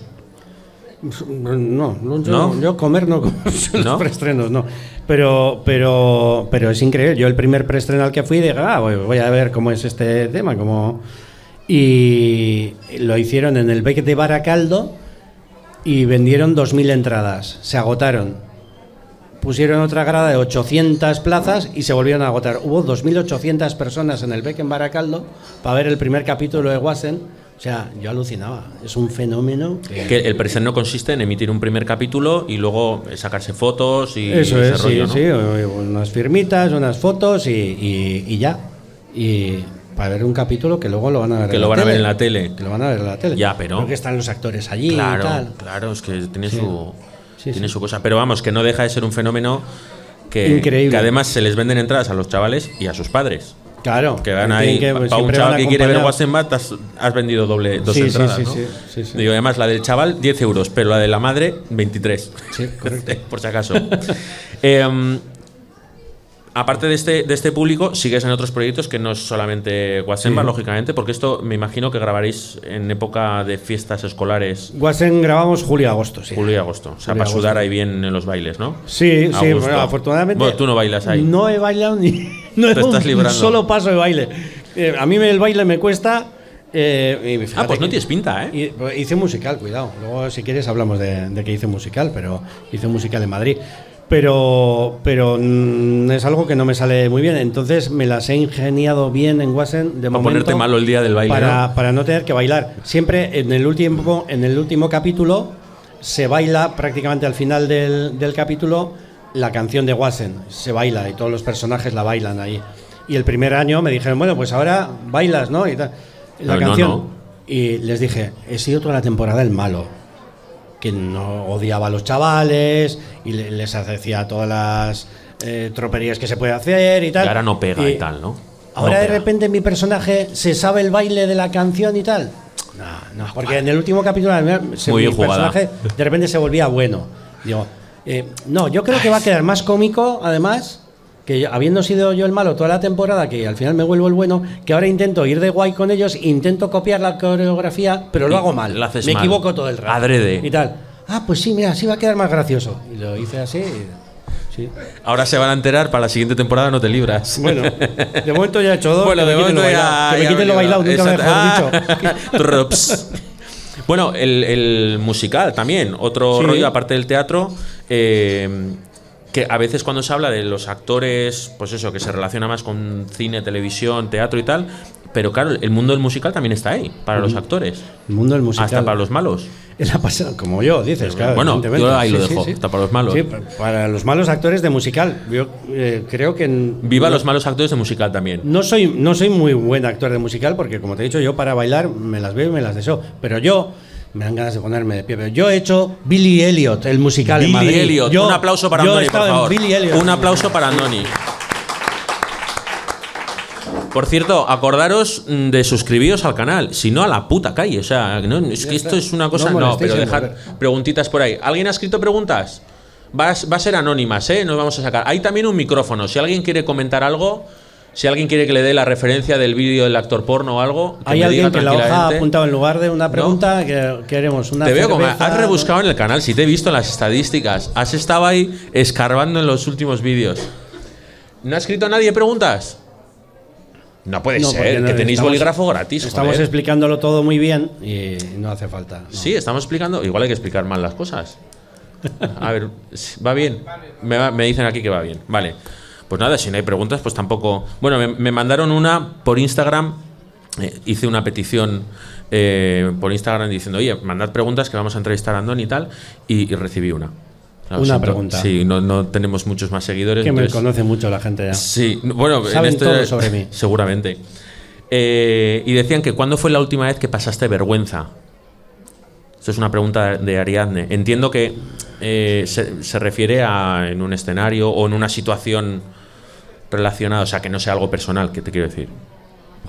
No, no, yo,
¿No?
yo comer no como los
¿No?
preestrenos, no. Pero, pero, pero es increíble. Yo el primer preestreno al que fui dije, ah, voy, voy a ver cómo es este tema, cómo... Y lo hicieron en el Beck de Baracaldo y vendieron 2.000 entradas. Se agotaron. Pusieron otra grada de 800 plazas y se volvieron a agotar. Hubo 2.800 personas en el Beck en Baracaldo para ver el primer capítulo de Wassen. O sea, yo alucinaba. Es un fenómeno que...
Que el preestreno consiste en emitir un primer capítulo y luego sacarse fotos y
Eso
ese
es,
rollo, ¿no?
sí, sí, o unas firmitas, unas fotos y, y- y ya. Y para ver un capítulo que luego lo van a ver
Que
en
lo
la
van a
tele.
ver en la tele.
Que lo van a ver en la tele.
Ya, pero-
Porque están los actores allí
Claro,
y tal.
claro, es que tiene su
Sí,
tiene
sí.
su cosa, pero vamos, que no deja de ser un fenómeno que,
Increíble.
que además se les venden entradas a los chavales y a sus padres.
Claro.
Que van ahí,
que-
para un
siempre
chaval que quiere ver. Wassenbat, has, has vendido doble, dos
Sí,
entradas,
sí,
¿no?
sí, sí, sí.
Digo, además, la del chaval, 10 euros, pero la de la madre, 23.
Sí, correcto.
Por si acaso. Em, aparte de este, de este público, sigues en otros proyectos que no es solamente Guasemba,
Sí.
lógicamente, porque esto me imagino que grabaréis en época de fiestas escolares,
Guasen grabamos julio-agosto, sí.
julio y agosto. O sea,
Julio y
para sudar
agosto.
ahí bien en los bailes, ¿no?
Sí, sí, bueno, afortunadamente.
Bueno, tú no bailas ahí.
No he bailado ni. No he
Te estás librando.
solo paso de baile. Eh, a mí el baile me cuesta. eh, y
Ah, pues no tienes pinta, ¿eh?
y- pues hice musical, cuidado. Luego, si quieres, hablamos de, de que hice musical, pero hice musical en Madrid. Pero, pero mm, es algo que no me sale muy bien. Entonces me las he ingeniado bien en Wasen de
Para
momento.
ponerte malo el día del baile,
Para,
¿no?
para no tener que bailar. Siempre en el último, en el último capítulo se baila prácticamente al final del, del capítulo la canción de Wasen. Se baila y todos los personajes la bailan ahí. Y el primer año me dijeron, bueno, pues ahora bailas, ¿no? Y tal. La
no,
canción.
no.
Y les dije, he sido toda la temporada el malo. Que no odiaba a los chavales y le- les hacía todas las eh, troperías que se puede hacer y tal.
Y ahora no pega y, tal, ¿no?
Ahora
No
de
pega.
repente mi personaje se sabe el baile de la canción y tal. No, no, porque en el último capítulo se, mi
jugada.
personaje de repente se volvía bueno. Digo, eh, no, yo creo que va a quedar más cómico, además, que habiendo sido yo el malo toda la temporada, que al final me vuelvo el bueno, que ahora intento ir de guay con ellos, intento copiar la coreografía, pero lo
Y
hago mal.
lo haces
me
mal.
equivoco todo el rato.
Adrede.
Y tal. Ah, pues sí, mira, así va a quedar más gracioso. Y lo hice así. y- sí.
Ahora se van a enterar, para la siguiente temporada no te libras.
Bueno, de momento ya he hecho dos.
Bueno, de momento
lo
ya.
bailado. Que me
ya
quiten lo bailado, nunca mejor dicho.
Bueno, el, el musical también, otro
Sí.
rollo aparte del teatro. eh, que a veces cuando se habla de los actores, pues eso, que se relaciona más con cine, televisión, teatro y tal, pero claro, el mundo del musical también está ahí, para los actores,
El mundo del musical.
hasta para los malos.
Es la pasada, como yo, dices, claro.
Bueno, yo ahí lo dejo, está para los malos.
Sí, pa- para los malos actores de musical. Yo eh, creo que.
Viva
no,
los malos actores de musical también.
No soy, no soy muy buen actor de musical porque, como te he dicho, yo para bailar me las veo y me las deseo. Pero yo. Me dan ganas de ponerme de pie. Pero yo he hecho Billy Elliot, el musical en
Billy
Madrid.
Elliot,
Yo-
un aplauso para Andoni, por
en
favor.
Billy Elliot.
Un aplauso para Andoni. Por cierto, acordaros mm, de suscribiros al canal, si no a la puta calle. O sea, no, es que esto es una cosa.
No
pero
en
dejad preguntitas por ahí. ¿Alguien ha escrito preguntas? Va a, va a ser anónimas, ¿eh? Nos vamos a sacar. Hay también un micrófono. Si alguien quiere comentar algo, si alguien quiere que le dé la referencia del vídeo del actor porno o algo, que
Hay
me
alguien
diga
que la hoja ha apuntado en lugar de una pregunta que queremos una
Te veo como
cerveza,
has rebuscado en el canal, si te he visto en las estadísticas. Has estado ahí escarbando en los últimos vídeos. ¿No ha escrito nadie preguntas? No puede
No,
ser,
no-
que tenéis
estamos-
bolígrafo gratis.
Estamos
joder.
explicándolo todo muy bien y no hace falta. no.
Sí, estamos explicando. Igual hay que explicar mal las cosas. A ver, ¿va bien? Me, va- me dicen aquí que va bien. Vale. Pues nada, si no hay preguntas, pues tampoco. Bueno, me, me mandaron una por Instagram. eh, hice una petición eh, por Instagram diciendo, oye, mandad preguntas que vamos a entrevistar a Andoni y tal. Y, y recibí una.
Una pregunta.
Sí, no, no tenemos muchos más seguidores.
Que me conoce mucho la gente ya.
Sí, bueno, en
Saben
este-
todo sobre mí.
Seguramente. Eh, y decían que ¿cuándo fue la última vez que pasaste vergüenza? Esto es una pregunta de Ariadne. Entiendo que eh, se, se refiere a en un escenario o en una situación relacionada, o sea, que no sea algo personal, que te quiero decir.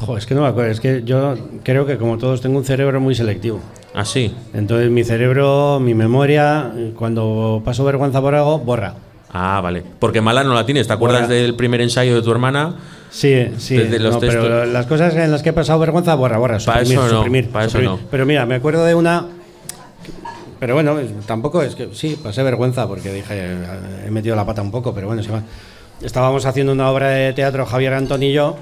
Ojo, es que no me acuerdo. Es que yo creo que como todos tengo un cerebro muy selectivo.
Así.
Entonces mi cerebro, mi memoria, cuando paso vergüenza por algo, borra.
Ah, vale. Porque mala no la tienes. ¿Te acuerdas
Bueno.
del primer ensayo de tu hermana?
Sí, sí.
Desde los
no, pero las cosas en las que he pasado vergüenza, borra, borra.
Pa'
Suprimir,
eso no,
suprimir,
pa' eso
suprimir.
no.
Pero mira, me acuerdo de una. Pero bueno, tampoco es que. Sí, pasé vergüenza porque dije, eh, he metido la pata un poco, pero bueno, se va. Estábamos haciendo una obra de teatro, Javier Antón y yo,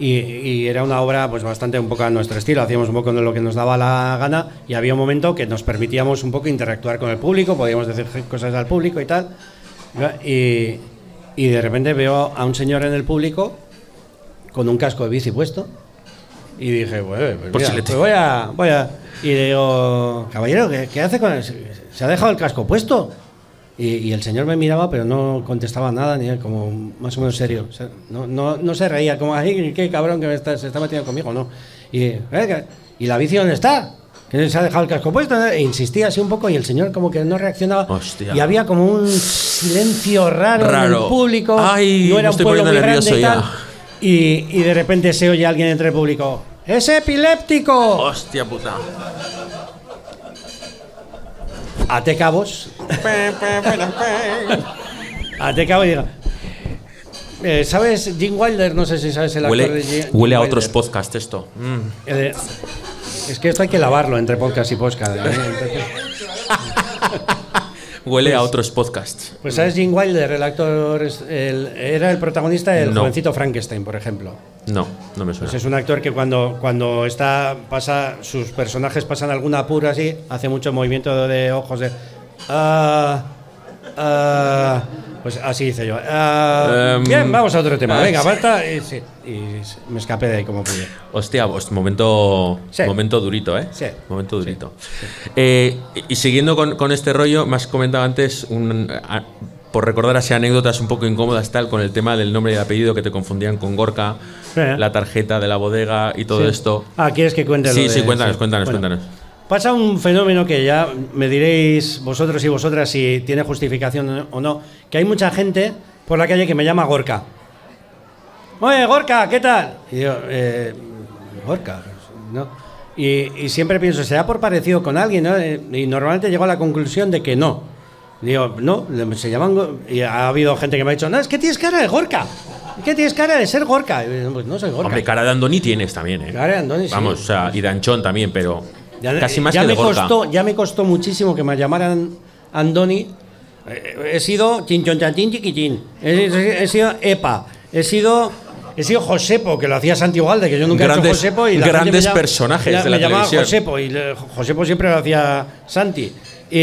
y, y era una obra pues bastante un poco a nuestro estilo, hacíamos un poco lo que nos daba la gana y había un momento que nos permitíamos un poco interactuar con el público, podíamos decir cosas al público y tal. Y, y de repente veo a un señor en el público con un casco de bici puesto y dije, pues, pues
Por
mira,
si le-
pues voy a, voy a... Y le digo, caballero, ¿qué, qué hace con el- ¿Se ha dejado el casco puesto? Y, y el señor me miraba, pero no contestaba nada, ni como más o menos serio. O sea, no, no, no se reía, como, ay, qué cabrón que me está- se está metiendo conmigo, no. Y, "Eh, ¿y la bici dónde está? Que se ha dejado el casco puesto. E insistía así un poco y el señor como que no reaccionaba.
Hostia.
Y había como un silencio raro, en
Raro.
el público.
Ay,
no
me
era un
estoy
pueblo muy grande y tal. Y, y de repente se oye alguien entre el público. ¡Es epiléptico!
Hostia puta.
Ate cabos. Ate cabos y diga. Eh, ¿Sabes Jim Wilder? No sé si sabes el actor
Huele,
de Jim-
huele a otros podcasts esto. Mm.
Eh, es que esto hay que lavarlo entre podcast y podcast. ¿eh? Entonces-
Huele a otros podcasts.
Pues sabes Jim Wilder, el actor, es- el- era el protagonista del
No.
jovencito Frankenstein, por ejemplo.
No, no me suena.
Pues es un actor que cuando, cuando está, pasa, sus personajes pasan algún apuro así, hace mucho movimiento de ojos de. ah, ah, pues así hice yo. Ah,
Em,
bien, vamos a otro tema. Venga, falta. Y, sí, y me escapé de ahí como pude.
Hostia, pues momento,
Sí.
momento durito, ¿eh?
Sí.
Momento durito. Eh, y y siguiendo con, con este rollo, me has comentado antes, un- a- por recordar así anécdotas un poco incómodas, tal, con el tema del nombre y el apellido que te confundían con Gorka, la tarjeta de la bodega y todo
Sí.
esto.
Ah, ¿quieres que cuente
Sí,
de-
sí, cuéntanos, cuéntanos,
Bueno,
cuéntanos.
Pasa un fenómeno que ya me diréis vosotros y vosotras si tiene justificación o no, que hay mucha gente por la calle que me llama Gorka. Oye, Gorka, ¿qué tal? Y yo, eh, Gorka, ¿no? Y, y siempre pienso, ¿será por parecido con alguien? no? Y normalmente llego a la conclusión de que no. Digo, no, se llaman. Y ha habido gente que me ha dicho, no, es que tienes cara de Gorka. Es que tienes cara de ser Gorka. Yo, pues no soy Gorka.
Hombre, cara de Andoni tienes también, ¿eh?
Cara de Andoni, sí.
Vamos, o sea, y de Anchón también, pero
Ya,
casi más
ya
que de
me
Gorka.
costó, ya me costó muchísimo que me llamaran Andoni. Eh, He sido chinchonchatín chiquitín. He, he- he sido Epa. He sido. He sido Josepo, que lo hacía Santi Ugalde, que yo nunca he hecho Josepo. Y la
grandes
me
personajes de la
Me llamaba. Josepo y Josepo siempre lo hacía Santi. Y,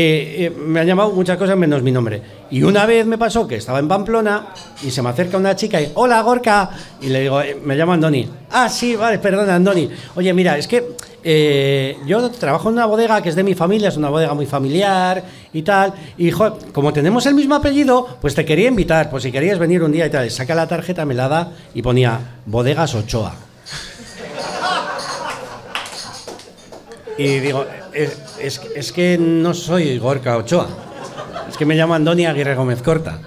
y me han llamado muchas cosas menos mi nombre. Y una vez me pasó que estaba en Pamplona y se me acerca una chica y, hola Gorka. Y le digo, "Eh, me llamo Andoni. Ah, sí, vale, perdona, Andoni. Oye, mira, es que eh, yo trabajo en una bodega que es de mi familia, es una bodega muy familiar y tal. Y como tenemos el mismo apellido, pues te quería invitar, pues si querías venir un día y tal. Saca la tarjeta, me la da y ponía Bodegas Ochoa. Y digo, es, es- es que no soy Gorka Ochoa. Es que me llamo Andoni Aguirre Gómez Corta.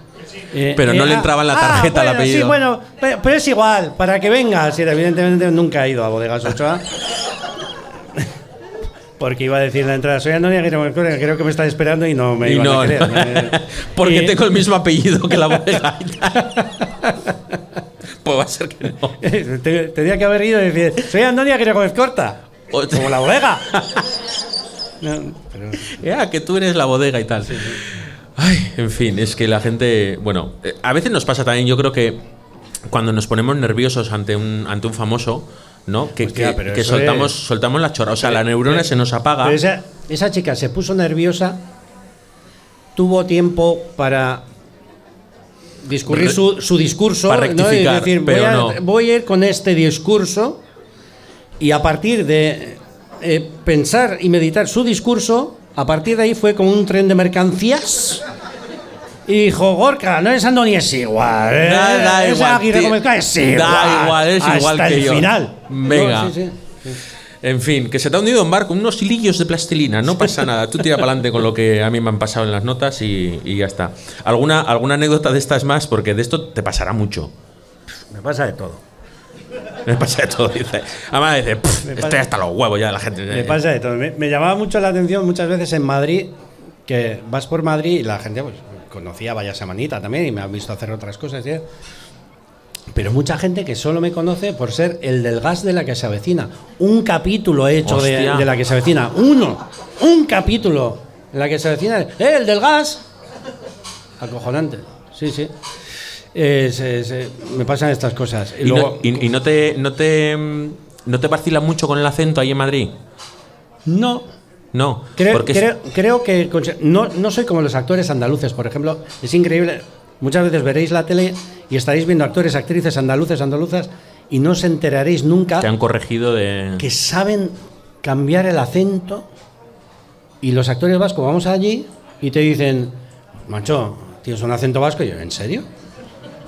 Eh,
Pero no le
ah,
entraba en la
ah,
tarjeta el
bueno,
apellido.
Sí, bueno, pero, pero es igual, para que vengas. Y evidentemente nunca he ido a Bodegas Ochoa. Porque iba a decir la entrada, soy Andoni Aguirre Gómez Corta, creo que me está esperando y no me
Y
iban
no,
a creer.
porque
Y-
tengo el mismo apellido que la bodega. pues va a ser que no.
Te- Tenía que haber ido y decir, soy Andoni Aguirre Gómez Corta. Como la bodega. No, pero-
Ya, que tú eres la bodega y tal. Ay, en fin, es que la gente. Bueno, eh, a veces nos pasa también, yo creo que cuando nos ponemos nerviosos ante un, ante un famoso, ¿no? Que,
Hostia,
que-
pero
soltamos,
es-
soltamos la chorra. O sea, la neurona se nos apaga.
Pero esa, esa chica se puso nerviosa, tuvo tiempo para discurrir su, su discurso,
para rectificar,
decir, voy
pero
a,
no.
voy a ir con este discurso y a partir de eh, pensar y meditar su discurso, a partir de ahí fue como un tren de mercancías. Y dijo, Gorka, no es Andoni, es igual. ¿eh?
Da- da
Es
igual,
Aguirre es
Da
igual.
igual, es igual
hasta
que
el
yo.
final.
Venga.
No, sí, sí.
En fin, que se te ha hundido en barco unos hilillos de plastilina, no pasa nada. Tú tira para adelante con lo que a mí me han pasado en las notas y, y ya está. ¿Alguna, ¿Alguna anécdota de estas más? Porque de esto te pasará mucho.
Me pasa de todo.
Me pasa de todo, dice. Además dice, "Pff,
Me
estoy hasta los huevos ya de la gente.
Me pasa de todo. Me, me llamaba mucho la atención muchas veces en Madrid, que vas por Madrid y la gente pues, conocía Vaya Semanita también y me han visto hacer otras cosas. ¿sí? Pero mucha gente que solo me conoce por ser el del gas de la que se avecina. Un capítulo he hecho de, de la que se avecina. Uno. Un capítulo de la que se avecina. ¡Eh, el del gas! Acojonante. Sí, sí. Eh, se- se- me pasan estas cosas. Y,
¿Y,
luego,
no, y- y no te, no, te, mm, no te mucho con el acento ahí en Madrid?
no,
No.
Creo,
porque
creo, creo que no, no soy como los actores andaluces, por ejemplo. Es increíble. Muchas veces veréis la tele y estaréis viendo actores, actrices andaluces, andaluzas y no os enteraréis nunca
te han corregido de.
que saben cambiar el acento. Y los actores vascos, vamos allí y te dicen, macho, tienes un acento vasco. Y yo, ¿en serio?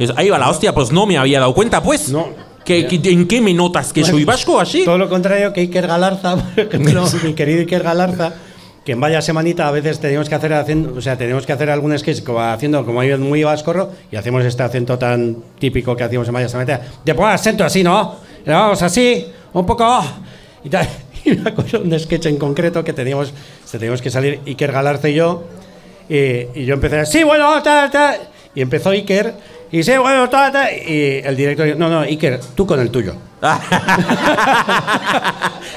Es- Ahí va la hostia, pues no me había dado cuenta, pues.
No.
¿Qué- qué- ¿En qué me notas que soy vasco así?
Todo lo contrario que Iker Galarza, ejemplo, mi querido Iker Galarza, que en vaya semanita a veces tenemos que hacer acento, o sea, tenemos que hacer algún sketch como haciendo como es muy vascorro y hacemos este acento tan típico que hacíamos en vaya semanita. Te pongo acento así, ¿no? Le vamos así, un poco y tal. Y me acuerdo un sketch en concreto que teníamos, teníamos que salir Iker Galarza y yo y, y yo empecé, sí, bueno, tal, tal. Y empezó Iker y dice, bueno, ta, ta", y el director, no, no, Iker, tú con el tuyo.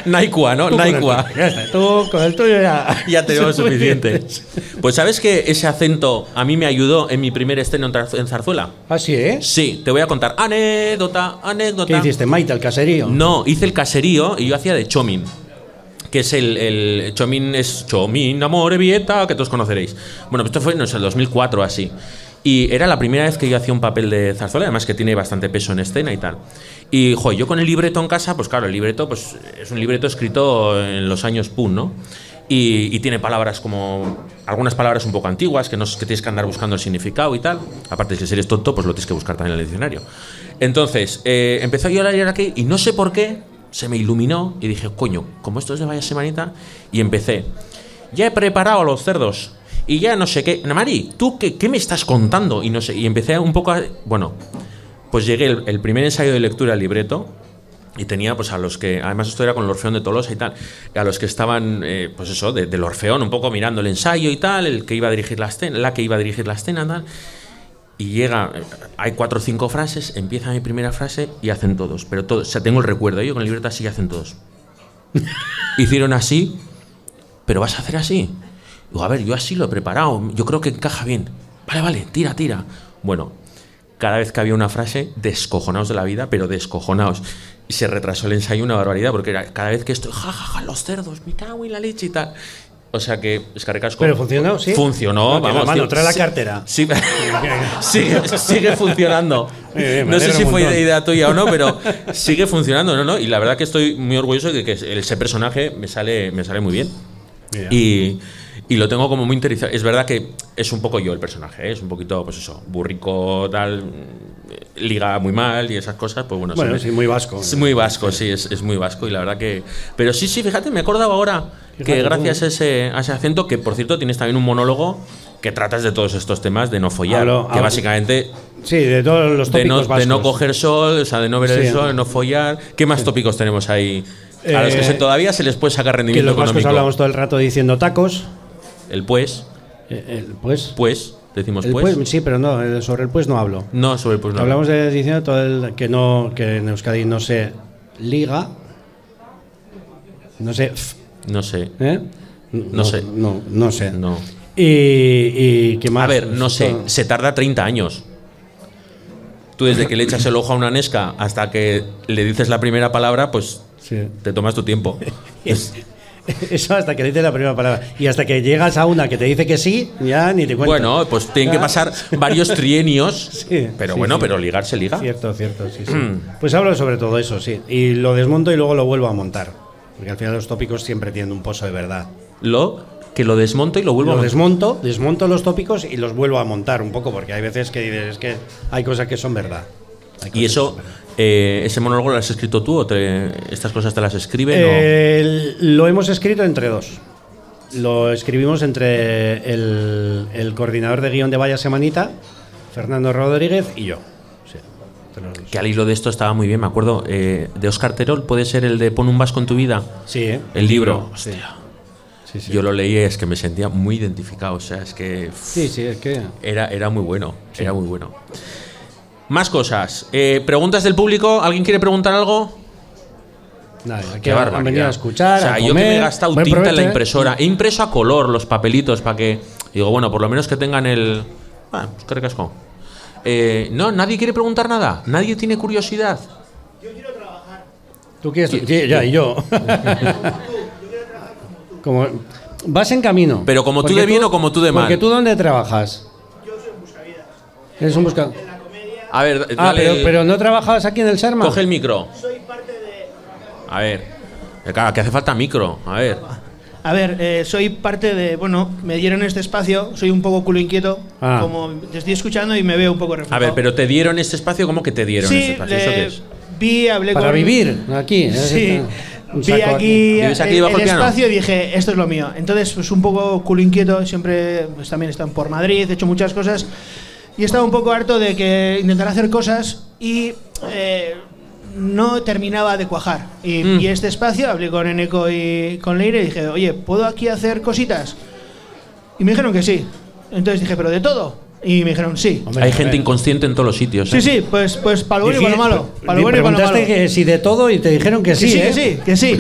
Naikua, ¿no?
Tú
Naikua.
Ya está, tú con el tuyo ya.
Ya tenemos suficiente.
Suficiente.
Pues sabes que ese acento a mí me ayudó en mi primer estreno en Zarzuela.
Ah, sí, ¿eh?
Sí, te voy a contar anécdota, anécdota.
¿Qué hiciste, Maite, el caserío?
No, hice el caserío y yo hacía de Chomin. Que es el, el Chomin, es Chomin, amore vieta, que todos conoceréis. Bueno, pues esto fue, no sé, el 2004 así. Y era la primera vez que yo hacía un papel de zarzuela, además que tiene bastante peso en escena y tal. Y, joder, yo con el libreto en casa, pues claro, el libreto pues, es un libreto escrito en los años PUN, ¿no? Y, y tiene palabras como. Algunas palabras un poco antiguas que, no, que tienes que andar buscando el significado y tal. Aparte, si eres tonto, pues lo tienes que buscar también en el diccionario. Entonces, eh, empezó yo a leer aquí y no sé por qué se me iluminó y dije, coño, como esto es de vaya semanita, y empecé. Ya he preparado a los cerdos. Y ya no sé qué. Mari, ¿tú qué, qué me estás contando? Y no sé. Y empecé un poco a. Bueno, pues llegué el, el primer ensayo de lectura al libreto. Y tenía pues a los que, además esto era con el Orfeón de Tolosa y tal, a los que estaban, eh, pues eso, de- del Orfeón, un poco mirando el ensayo y tal, el que iba a dirigir la escena, la que iba a dirigir la escena, tal. Y llega, eh, hay cuatro o cinco frases, empieza mi primera frase y hacen todos, pero todos, o sea, tengo el recuerdo, yo con el libreto así hacen todos. Hicieron así, pero vas a hacer así. Digo, a ver, yo así lo he preparado, yo creo que encaja bien. Vale, vale, tira, tira. Bueno, cada vez que había una frase, descojonados de la vida, pero descojonados. Y se retrasó el ensayo una barbaridad, porque era cada vez que esto, ja, ja, ja, los cerdos, me cago en la leche y tal. O sea que, es que recasco-
Pero funcionó, ¿sí?
Funcionó,
No,
vamos.
mano, trae la cartera.
sí- sigue, sigue funcionando.
Bien,
no sé si fue idea tuya o no, pero sigue funcionando, ¿no? ¿no? Y la verdad que estoy muy orgulloso de que ese personaje me sale, me sale muy bien. Y, y lo tengo como muy interesado. Es verdad que es un poco yo el personaje, ¿eh? es un poquito, pues eso, burrico, tal, mm, liga muy mal y esas cosas, pues bueno.
Bueno, sí, muy vasco.
es muy vasco, sí, es, es muy vasco y la verdad que... Pero sí, sí, fíjate, me he acordado ahora
Fíjate
que
tú.
gracias a ese, a ese acento, que por cierto tienes también un monólogo que tratas de todos estos temas de no follar,
Hablo-
que
hablo-
básicamente
Sí, de todos los
de no,
tópicos
de no coger sol, o sea, de no ver el
Sí.
sol, de no follar. ¿Qué más tópicos tenemos ahí? A los que
Eh,
se, todavía se les puede sacar
Que
rendimiento
los vascos
económico.
hablamos todo el rato diciendo tacos.
El pues,
Eh, el pues.
pues, decimos
el
pues.
pues, sí, pero no, el- sobre el pues no hablo.
No, sobre el pues no.
Hablamos de diciendo todo el que no que en Euskadi no se liga. No sé.
No sé.
¿eh?
No sé.
No, no sé.
No.
Y, y qué más.
A ver, no sé, se tarda 30 años. Tú desde que le echas el ojo a una nesca hasta que le dices la primera palabra, pues
Sí.
te tomas tu tiempo. Es-
Eso hasta que dices la primera palabra. Y hasta que llegas a una que te dice que sí, ya ni te cuento.
bueno, pues tienen que pasar varios trienios.
Sí,
pero
sí,
bueno,
sí.
pero ligar se liga.
Cierto, cierto, sí, sí.
Mm.
Pues hablo sobre todo eso, sí. Y lo desmonto y luego lo vuelvo a montar. Porque al final los tópicos siempre tienen un pozo de verdad.
Lo que lo desmonto y lo vuelvo
Lo
a
desmonto, desmonto los tópicos y los vuelvo a montar un poco, porque hay veces que dices es que hay cosas que son verdad.
Y eso,
son verdad.
Eh, ese monólogo lo has escrito tú o te- estas cosas te las escriben o-
lo hemos escrito entre dos. Lo escribimos entre el, el coordinador de guion de Vaya Semanita, Fernando Rodríguez, y yo. Sí.
Que al hilo de esto estaba muy bien, me acuerdo, eh, de Oscar Terol, puede ser el de Pon un vasco en tu vida.
Sí, ¿eh?
El libro.
Sí.
Hostia.
Sí, sí.
Yo lo leí, es que me sentía muy identificado, o sea, es que
Sí, sí, es que.
era, era muy bueno, era muy bueno. Más cosas. Eh, preguntas del público, ¿alguien quiere preguntar algo?
Nada, aquí
Qué
han
barbaridad.
venido a escuchar.
O sea,
a
yo que me he
comer.
gastado tinta en la
provecho, ¿eh?
impresora. He impreso a color los papelitos para que. Digo, bueno, por lo menos que tengan el. Ah, pues qué recasco. Eh, no, nadie quiere preguntar nada. Nadie tiene curiosidad.
¿Tú quieres? Sí, ya, y yo. como, vas en camino.
Pero como tú de bien o como tú de mal.
Porque tú dónde trabajas. Yo soy en Buscavidas. Eres un busca...
A ver,
Ah,
dale
pero,
el-
pero no trabajabas aquí en el Serma.
coge el micro. A ver. Eh, Claro, que hace falta micro. A ver.
A ver, eh, soy parte de. Bueno, me dieron este espacio, soy un poco culo inquieto.
Ah.
Como te estoy escuchando y me veo un poco
A
reflejado.
ver, pero te dieron este espacio, ¿cómo que te dieron
Sí,
este espacio? ¿Eso qué es?
vi, hablé
Para
con.
vivir aquí.
Sí. Vi aquí,
¿Vives aquí
el- el, espacio y dije, esto es lo mío. Entonces, pues un poco culo inquieto, siempre pues, también están por Madrid, he hecho muchas cosas. Y estaba un poco harto de que intentar hacer cosas y eh, no terminaba de cuajar. Y,
Mm.
y este espacio, hablé con Eneco y con Leire y dije, oye, ¿puedo aquí hacer cositas? Y me dijeron que sí. Entonces dije, ¿pero de todo? Y me dijeron, sí.
Hombre,
Hay gente inconsciente en todos los sitios.
Sí,
¿eh?
sí, pues, pues para lo bueno y para lo malo. Para lo bueno y para lo
Preguntaste
malo.
que si de todo y te dijeron que
Que
sí,
sí,
¿eh?
que sí, que sí.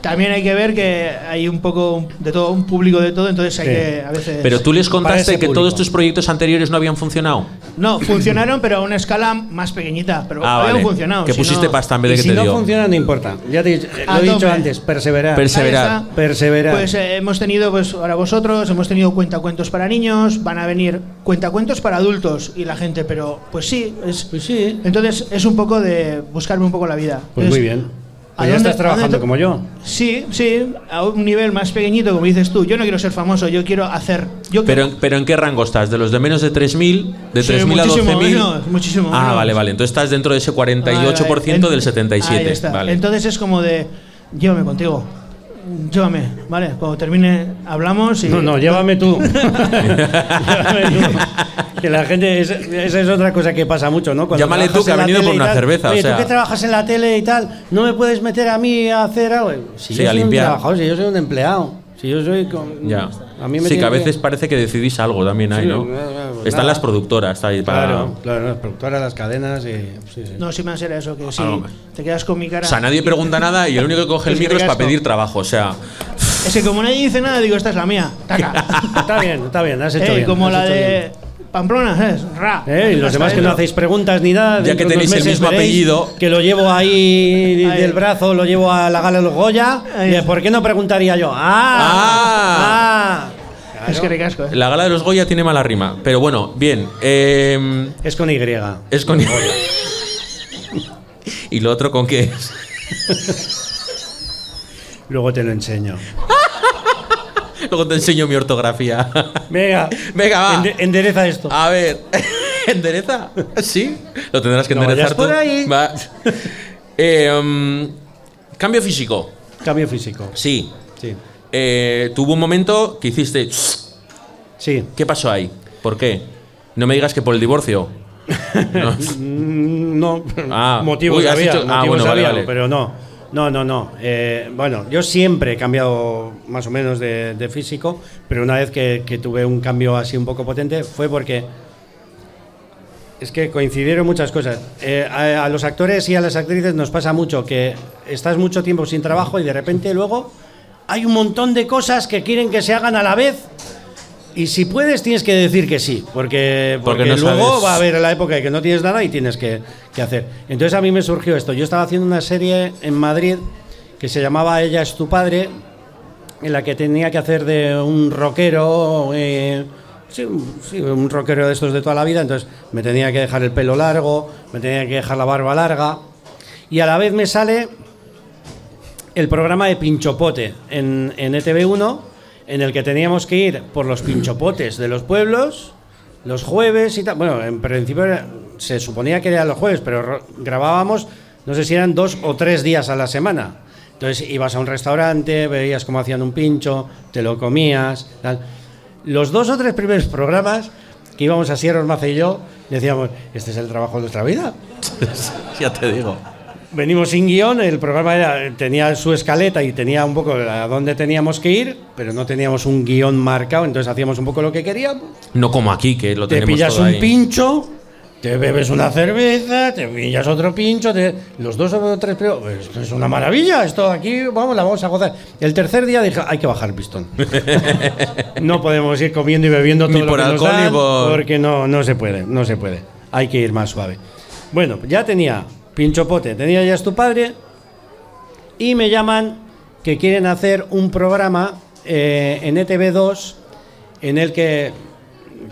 También hay que ver que hay un poco de todo, un público de todo, entonces hay
Sí.
que a veces.
Pero tú les contaste que
público.
todos tus proyectos anteriores no habían funcionado.
No, funcionaron, pero a una escala más pequeñita. Pero
Ah,
habían
vale.
funcionado.
Que
si
pusiste
no-
pasta en vez de que
si
te
no
dio.
funciona, no importa. Ya te he dicho-
A
lo he dicho
tope.
antes, perseverar.
Perseverar.
Perseverar.
Pues eh, hemos tenido, pues ahora vosotros, hemos tenido cuentacuentos para niños, van a venir cuentacuentos para adultos y la gente, pero pues sí, es,
Pues sí.
entonces es un poco de buscarme un poco la vida.
Pues
Entonces,
muy bien.
¿A
Pues ya
dónde-
estás trabajando
dónde-
como yo.
Sí, sí, a un nivel más pequeñito, como dices tú. Yo no quiero ser famoso, yo quiero hacer. Yo
Pero, en- pero ¿en qué rango estás? ¿De los de menos de 3.000? ¿De
Sí,
3.000 a
muchísimo
12.000?
menos, muchísimo
Ah,
menos.
vale, vale. Entonces estás dentro de ese 48% del 77.
Ahí está.
Vale.
Entonces es como de, llévame contigo. Llévame, ¿vale? Cuando termine, hablamos y.
No, no, llévame tú. Llévame tú. Que la gente, es- esa es otra cosa que pasa mucho, ¿no? Cuando
Llámale tú,
trabajas
que ha
en la
venido
tele
por
y
una
tal,
cerveza, o
Oye,
sea.
tú que trabajas en la tele y tal, ¿no me puedes meter a mí a hacer algo? Si
Sí,
yo
a
soy
limpiar.
un trabajador, si yo soy un empleado. Si yo soy. con-
Ya.
A mí me
sí, que a veces parece que decidís algo también ahí,
Sí,
¿no?
nada, nada,
Están
nada.
las productoras está ahí para.
Claro, claro, las productoras, las cadenas y. sí, sí.
No, sí me será eso, que si
Ah, hombre.
te quedas con mi cara.
O sea, nadie pregunta nada y el único que coge el micro es para pedir trabajo. O sea,
Es que como nadie dice nada, digo, esta es la mía. Taca.
Está bien, está bien, has hecho
Eh,
bien.
como
has
la
hecho
de
bien.
Pamplona, es ra.
Eh, y los demás que no hacéis preguntas ni nada.
Ya que
de
tenéis el mismo apellido.
Que lo llevo ahí
Ahí.
del brazo, lo llevo a la gala de los Goya. Y ¿Por qué no preguntaría yo? ¡Ah! ah.
Es que recasco, eh.
la gala de los Goya tiene mala rima. Pero bueno, bien. eh,
Es con Y.
es con. ¿Y lo otro con qué es?
Luego te lo enseño.
Luego te enseño mi ortografía.
Venga,
Venga, va.
ende- endereza esto.
A ver, ¿endereza? ¿Sí? Lo tendrás que
No
enderezar
vayas por
tú.
ahí.
Va. Eh, um, cambio físico.
Cambio físico.
Sí.
Sí.
Eh, tuvo un momento que hiciste.
Sí.
¿Qué pasó ahí? ¿Por qué? No me digas que por el divorcio. No.
Mm, No,
Ah,
motivos
uy,
había,
hecho- ah,
motivos
bueno, vale,
había,
vale.
pero no. No, no, no. Eh, bueno, yo siempre he cambiado más o menos de, físico, pero una vez que, tuve un cambio así un poco potente fue porque es que coincidieron muchas cosas. Eh, a los actores y a las actrices nos pasa mucho que estás mucho tiempo sin trabajo y de repente luego hay un montón de cosas que quieren que se hagan a la vez. Y si puedes, tienes que decir que sí, porque,
Porque
porque
no
luego
sabes-
va a haber la época en que no tienes nada y tienes que, que hacer. Entonces a mí me surgió esto. Yo estaba haciendo una serie en Madrid que se llamaba Ella es tu padre, en la que tenía que hacer de un rockero, eh, sí, un- sí, un rockero de estos de toda la vida, entonces me tenía que dejar el pelo largo, me tenía que dejar la barba larga, y a la vez me sale el programa de Pinchopote en, en ETV1, en el que teníamos que ir por los pinchopotes de los pueblos los jueves y tal. Bueno, en principio era- se suponía que eran los jueves, pero ro- grabábamos, no sé si eran dos o tres días a la semana. Entonces ibas a un restaurante, veías cómo hacían un pincho, te lo comías, tal. Los dos o tres primeros programas que íbamos a Sierra Mace y yo, decíamos, este es el trabajo de nuestra vida.
ya te digo.
Venimos sin guion, el programa era, tenía su escaleta y tenía un poco a dónde teníamos que ir, pero no teníamos un guion marcado, entonces hacíamos un poco lo que queríamos.
No como aquí, que lo
Te
tenemos
pillas
todo
un
ahí.
pincho, te bebes una cerveza, te pillas otro pincho, te- los dos o tres, pero pues, es una maravilla, esto aquí, vamos, la vamos a gozar. El tercer día dije, hay que bajar el pistón. no podemos ir comiendo y bebiendo todo
Ni
lo
por
que nos
alcohol ni
dan,
por-
porque no, no se puede, no se puede. Hay que ir más suave. Bueno, ya tenía pincho pote, tenía ya es tu padre, y me llaman que quieren hacer un programa eh, en ETV2 en el que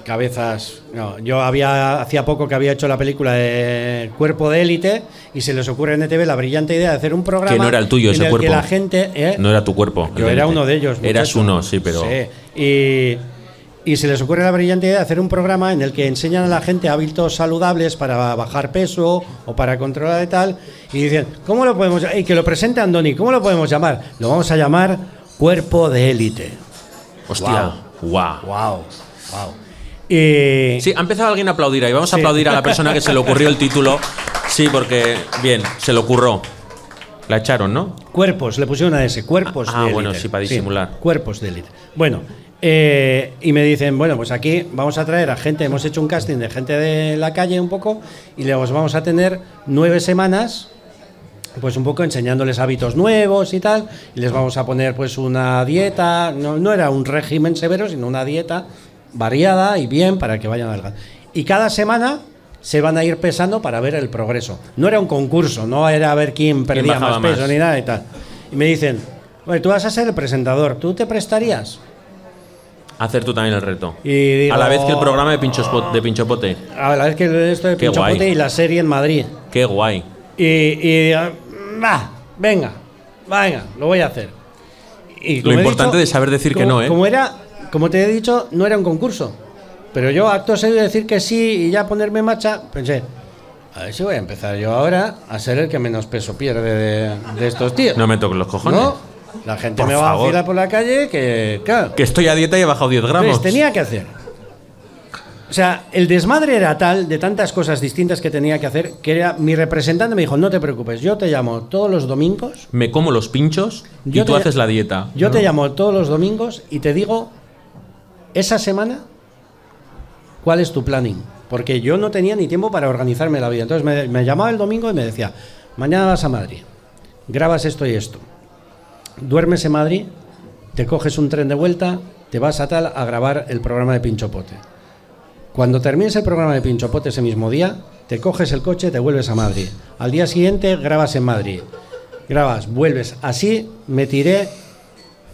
cabezas no, yo había hacía poco que había hecho la película de Cuerpo de élite y se les ocurre en ETV la brillante idea de hacer un programa
Que no era el tuyo
en
ese
el
cuerpo.
que la gente ¿eh?
No era tu cuerpo.
yo era uno de ellos
Eras
muchacho.
uno, sí, pero.
Sí, y y se les ocurre la brillante idea de hacer un programa en el que enseñan a la gente hábitos saludables para bajar peso o para controlar y tal. Y dicen, ¿cómo lo podemos llamar? Y que lo presente Andoni, ¿cómo lo podemos llamar? Lo vamos a llamar Cuerpo de Élite.
Hostia.
Wow, wow. Y
Sí, ha empezado alguien a aplaudir ahí. Vamos a aplaudir a la persona que se le ocurrió el título. Sí, porque, bien, se le ocurrió. La echaron, ¿no?
cuerpos, le pusieron una S, cuerpos
Ah,
de élite.
bueno, sí, para disimular.
cuerpos de élite. Bueno, Eh, y me dicen, bueno, pues aquí vamos a traer a gente, hemos hecho un casting de gente de la calle un poco y les vamos a tener nueve semanas, pues un poco enseñándoles hábitos nuevos y tal, y les vamos a poner pues una dieta, no, no era un régimen severo, sino una dieta variada y bien para que vayan al Y cada semana se van a ir pesando para ver el progreso. No era un concurso, no era a ver quién perdía más peso
más?
ni nada y tal. Y me dicen, oye, tú vas a ser el presentador, ¿tú te prestarías?
Hacer tú también el reto.
Y digo,
a la vez que el programa de, Pinchospot- de Pinchopote.
A la vez que esto de
Qué
Pinchapote
guay.
y la serie en Madrid.
Qué guay.
Y, y va, venga, venga, lo voy a hacer. Y
Lo importante de saber decir que no, ¿eh?
Como era, como te he dicho, no era un concurso. Pero yo, acto de decir que sí y ya ponerme en marcha, pensé, a ver si voy a empezar yo ahora a ser el que menos peso pierde de, de estos tíos.
No me toques los cojones.
¿No? La gente
Por
me va a vacilar por la calle que, claro,
Que estoy a dieta y he bajado 10 gramos.
entonces, tenía que hacer. O sea, el desmadre era tal de tantas cosas distintas que tenía que hacer que era mi representante me dijo, no te preocupes, yo te llamo todos los domingos,
Me como los pinchos y tú
te-
haces la dieta.
yo te llamo todos los domingos y te digo esa semana cuál es tu planning. Porque yo no tenía ni tiempo para organizarme la vida. Entonces me, me llamaba el domingo y me decía, mañana vas a Madrid, grabas esto y esto, duermes en Madrid, te coges un tren de vuelta, te vas a tal a grabar el programa de Pinchopote. Cuando termines el programa de Pinchopote ese mismo día, te coges el coche, te vuelves a Madrid. Al día siguiente grabas en Madrid. Grabas, vuelves. Así me tiré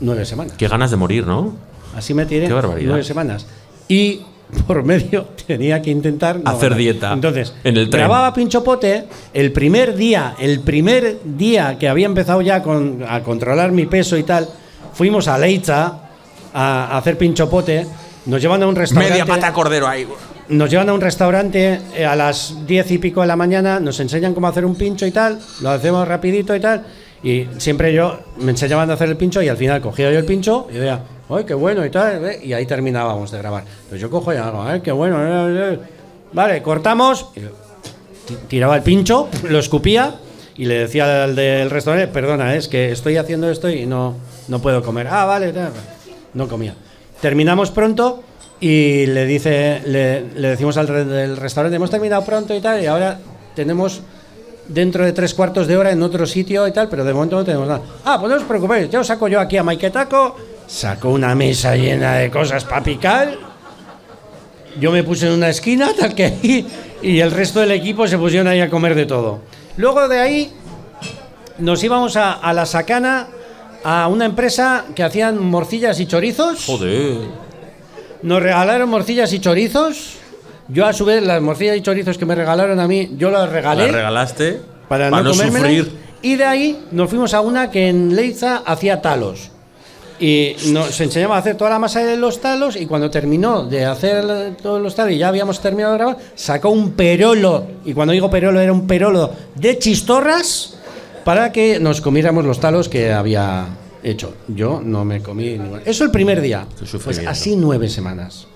nueve semanas.
Qué ganas de morir, ¿no?
Así me tiré
Qué barbaridad.
nueve semanas. Y por medio tenía que intentar no
Hacer dieta
Entonces,
en el tren.
grababa Pinchopote el primer día, el primer día que había empezado ya con- a controlar mi peso y tal, fuimos a Leitza a, a hacer Pinchopote. Nos llevan a un restaurante.
Media pata cordero ahí.
Nos llevan a un restaurante eh, a las diez y pico de la mañana, nos enseñan cómo hacer un pincho y tal, lo hacemos rapidito y tal, y siempre yo me enseñaban a hacer el pincho y al final cogía yo el pincho y decía, ¡ay, qué bueno! y tal, ¿eh? y ahí terminábamos de grabar. Pues yo cojo y hago, ¡ay, qué bueno! eh, eh". Vale, cortamos, tiraba el pincho, lo escupía y le decía al del restaurante, perdona, es que estoy haciendo esto y no, no puedo comer. Ah, vale, tal". no comía. Terminamos pronto y le dice, le, le decimos al del restaurante, hemos terminado pronto y tal, y ahora tenemos dentro de tres cuartos de hora en otro sitio y tal, pero de momento no tenemos nada. Ah, pues no os preocupéis, ya os saco yo aquí a Maiketaco, sacó una mesa llena de cosas para picar, yo me puse en una esquina, tal que ahí, y el resto del equipo se pusieron ahí a comer de todo. Luego de ahí nos íbamos a, a la Sacana, a una empresa que hacían morcillas y chorizos.
Joder.
Nos regalaron morcillas y chorizos. Yo a su vez las morcillas y chorizos que me regalaron a mí, yo las regalé
La regalaste
para, no,
sufrir.
Y de ahí nos fuimos a una que en Leiza hacía talos. Y nos enseñaba a hacer toda la masa de los talos y cuando terminó de hacer todos los talos y ya habíamos terminado de grabar, sacó un perolo, y cuando digo perolo era un perolo de chistorras para que nos comiéramos los talos que había hecho. Yo no me comí ninguno. Eso el primer día. Pues así nueve semanas.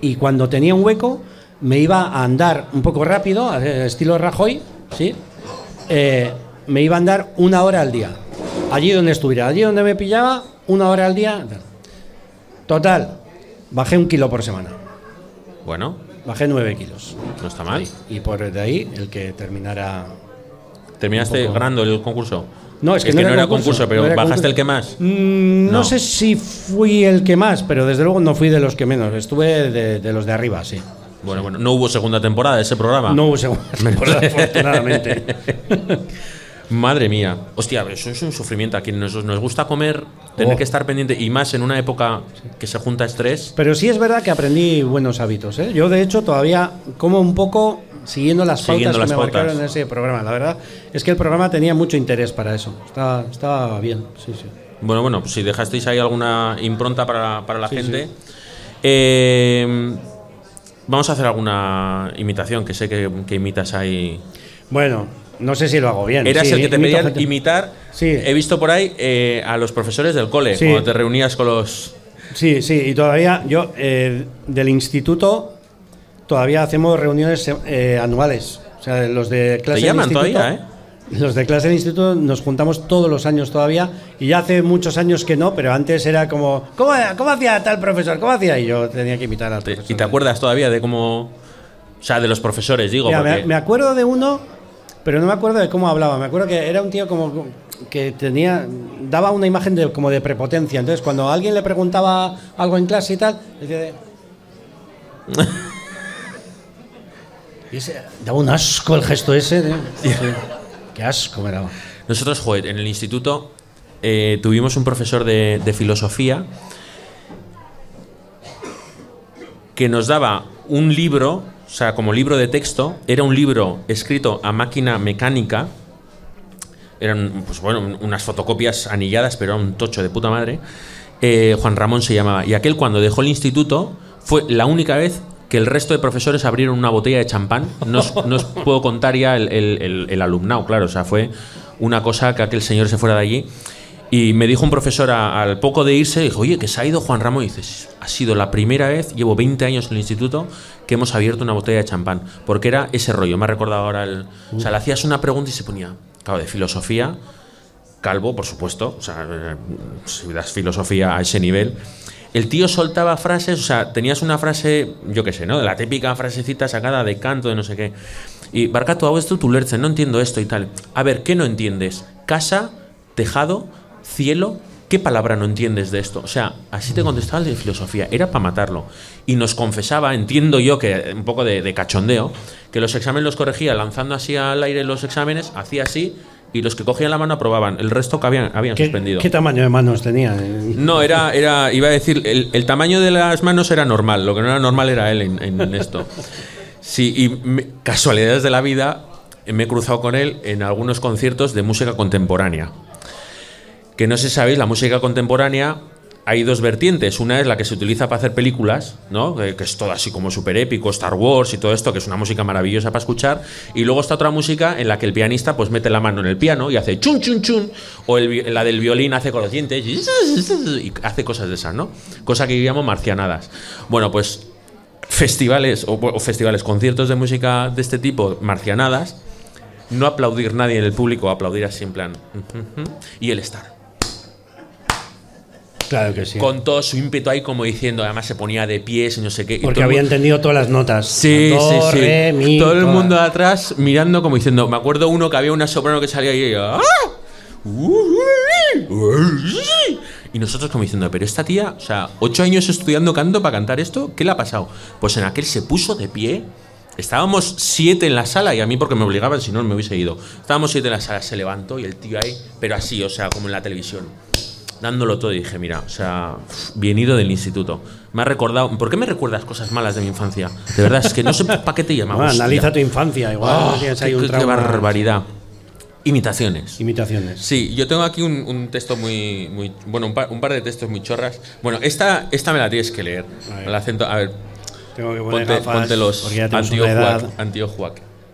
Y cuando tenía un hueco, me iba a andar un poco rápido, estilo Rajoy, ¿sí? Eh, me iba a andar una hora al día. Allí donde estuviera, allí donde me pillaba, una hora al día. Total, bajé un kilo por semana.
Bueno,
Bajé nueve kilos.
no está mal.
Y por de ahí, el que terminara.
¿Terminaste ganando el concurso?
No, es que,
no, era concurso, pero
no era
bajaste
concurso.
el que más.
Mm, no.
No.
sé si fui el que más, pero desde luego no fui de los que menos. Estuve de, de los de arriba, sí.
Bueno, bueno, no hubo segunda temporada de ese programa.
No hubo segunda temporada, afortunadamente.
Madre mía. Hostia, eso es un sufrimiento. A quienes nos, nos gusta comer, tener
Oh.
que estar pendiente, y más en una época que se junta estrés.
Pero sí es verdad que aprendí buenos hábitos. ¿eh? Yo, de hecho, todavía como un poco siguiendo las pautas
Siguiendo
que
las
me
pautas.
marcaron en ese programa. La verdad es que el programa tenía mucho interés para eso. Estaba, estaba bien, sí, sí.
Bueno, bueno, pues si dejasteis ahí alguna impronta para, para la
Sí,
gente. Eh, vamos a hacer alguna imitación, que sé que, que imitas ahí.
Bueno, no sé si lo hago bien.
Eras
Sí,
el que te pedían
gente.
imitar.
Sí.
He visto por ahí eh, a los profesores del cole,
Sí.
cuando te reunías con los.
Sí, sí, y todavía yo eh, del instituto todavía hacemos reuniones eh, anuales. O sea, los de clase
Te
del
llaman
instituto-
todavía, ¿eh?
los de clase del instituto nos juntamos todos los años todavía y ya hace muchos años que no, pero antes era como, ¿cómo, cómo hacía tal profesor? ¿Cómo hacía? Y yo tenía que imitar al profesor.
¿Y te acuerdas todavía de cómo... O sea, de los profesores, digo,
Mira, me,
porque...
me acuerdo de uno, pero no me acuerdo de cómo hablaba. Me acuerdo que era un tío como que tenía daba una imagen de como de prepotencia. Entonces, cuando alguien le preguntaba algo en clase y tal, decía de- Y ese, daba un asco el gesto ese. de- sí. Qué asco me daba.
Nosotros, joder, en el instituto eh, tuvimos un profesor de, de filosofía que nos daba un libro, o sea, como libro de texto, era un libro escrito a máquina mecánica, eran, pues bueno, unas fotocopias anilladas, pero era un tocho de puta madre. Eh, Juan Ramón se llamaba. Y aquel, cuando dejó el instituto, fue la única vez que el resto de profesores abrieron una botella de champán. No os, no puedo contar ya el, el, el- el alumnado, claro. O sea, fue una cosa que aquel señor se fuera de allí. Y me dijo un profesor a- al poco de irse, dijo, oye, que se ha ido Juan Ramón. Y dices, ha sido la primera vez, llevo 20 años en el instituto, que hemos abierto una botella de champán. Porque era ese rollo, me ha recordado ahora el... O sea, le hacías una pregunta y se ponía, claro, de filosofía, calvo, por supuesto, o sea, si das filosofía a ese nivel. El tío soltaba frases, o sea, tenías una frase, yo qué sé, ¿no? De la típica frasecita sacada de canto, de no sé qué. Y Barcato, hago esto, tu lerce, no entiendo esto y tal. A ver, ¿qué no entiendes? Casa, tejado, cielo, ¿qué palabra no entiendes de esto? O sea, así te contestaba el de filosofía, era para matarlo. Y nos confesaba, entiendo yo que un poco de, de cachondeo, que los exámenes los corregía lanzando así al aire los exámenes, hacía así, y los que cogían la mano aprobaban. El resto que habían, habían
¿Qué,
suspendido.
qué tamaño de manos tenía?
No, era, era, iba a decir, el, el tamaño de las manos era normal, lo que no era normal era él en, en esto. Sí, y me- casualidades de la vida, me he cruzado con él en algunos conciertos de música contemporánea. Que no sé sabéis, la música contemporánea hay dos vertientes. Una es la que se utiliza para hacer películas, ¿no? Que, es todo así como súper épico, Star Wars y todo esto, que es una música maravillosa para escuchar. Y luego está otra música en la que el pianista pues mete la mano en el piano y hace chun chun chun. O la del violín hace con los dientes y, hace cosas de esas, ¿no? Cosa que llamo marcianadas. Bueno, pues festivales o, o festivales, conciertos de música de este tipo, marcianadas, no aplaudir nadie en el público, aplaudir así en plan. Y el estar
Claro que sí.
con todo su ímpetu ahí como diciendo, además se ponía de pies y no sé qué.
Porque había entendido todas las notas.
Sí,
Do,
sí, sí.
re, mi,
todo el mundo de atrás mirando como diciendo, me acuerdo uno que había una soprano que salía y ella, "Ah". y nosotros como diciendo, pero esta tía, o sea, ocho años estudiando canto para cantar esto, ¿qué le ha pasado? Pues en aquel se puso de pie. Estábamos siete en la sala y a mí porque me obligaban, si no me hubiese ido. Estábamos siete en la sala, se levantó y el tío ahí, pero así, o sea, como en la televisión dándolo todo y dije, mira, o sea, bien ido del instituto. Me ha recordado, ¿por qué me recuerdas cosas malas de mi infancia? De verdad, es que no sé para qué te
Bueno,
llamamos.
analiza tu infancia, igual tienes ahí
qué,
un
barbaridad. Imitaciones.
Imitaciones.
Sí, yo tengo aquí un, un texto muy, muy. Bueno, un par, un par de textos muy chorras. Bueno, esta, esta me la tienes que leer.
A ver.
El acento. A ver,
Tengo que poner
ponte,
gafas,
ponte los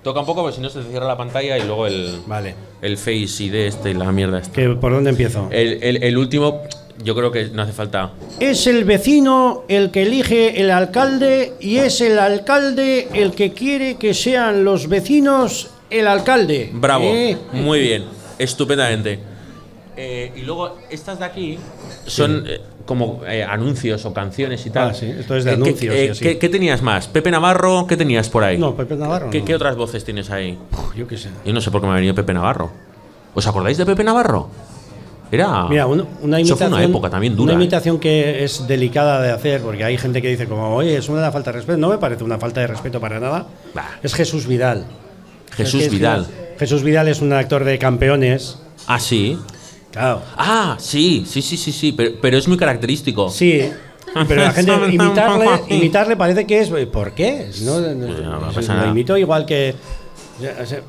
Toca un poco porque si no se te cierra la pantalla y luego el,
Vale.
el Face ID este y la mierda esta.
¿Qué- ¿Por dónde empiezo?
El, el- el último, yo creo que no hace falta.
Es el vecino el que elige el alcalde y es el alcalde el que quiere que sean los vecinos el alcalde.
Bravo,
¿Eh?
muy bien, estupendamente. Eh, y luego, estas de aquí son eh, como eh, anuncios o canciones y tal.
Ah, sí, esto es de
Eh, ¿qué-
anuncios
eh,
y así.
¿qué, qué tenías más? ¿Pepe Navarro? ¿Qué tenías por ahí?
No, Pepe Navarro.
¿Qué,
no.
qué otras voces tienes ahí?
Uf, Yo qué sé.
Yo no sé por qué me ha venido Pepe Navarro. ¿Os acordáis de Pepe Navarro? Era.
Mira, un- una
Eso
imitación.
una época también dura.
Una imitación que es delicada de hacer, porque hay gente que dice, como, oye, es una falta de respeto. No me parece una falta de respeto para nada.
Bah.
Es Jesús Vidal.
Jesús
Es que es-
Vidal.
Jesús Vidal es un actor de campeones.
Ah, sí.
Claro.
Ah, sí, sí, sí, sí, sí. Pero, pero es muy característico.
Sí. Pero la gente imitarle, imitarle parece que es. ¿Por qué? No, no-
no
no-
pasa
lo
nada.
imito igual que. o sea,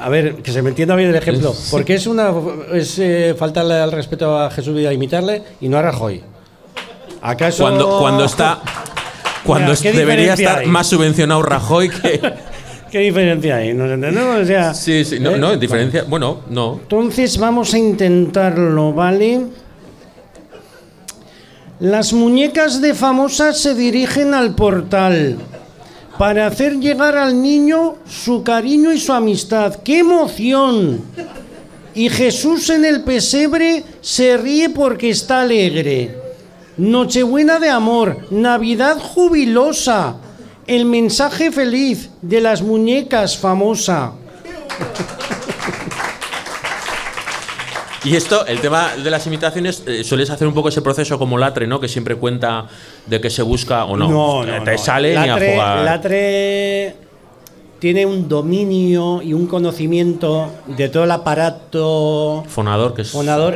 A ver, que se me entienda bien el ejemplo. ¿Por qué es una es eh, faltarle al respeto a Jesús Vidal imitarle y no a Rajoy? ¿Acaso
Cuando, cuando está. Cuando
Mira,
es-
¿qué
debería estar
hay?
más subvencionado Rajoy que.
¿Qué diferencia hay? ¿Nos entendemos? O sea,
Sí, sí, no,
¿eh?
no, diferencia. Bueno, no.
Entonces vamos a intentarlo, ¿vale? Las muñecas de famosas se dirigen al portal. para hacer llegar al niño su cariño y su amistad. ¡Qué emoción! Y Jesús en el pesebre se ríe porque está alegre. Nochebuena de amor, Navidad jubilosa, el mensaje feliz de las muñecas famosa.
Y esto, el tema de las imitaciones, eh, sueles hacer un poco ese proceso como Latre, ¿no? Que siempre cuenta de que se busca o no. Eh, te sale ni a
Latre-
jugar.
Latre tiene un dominio y un conocimiento de todo el aparato
Fonador, que es
fonador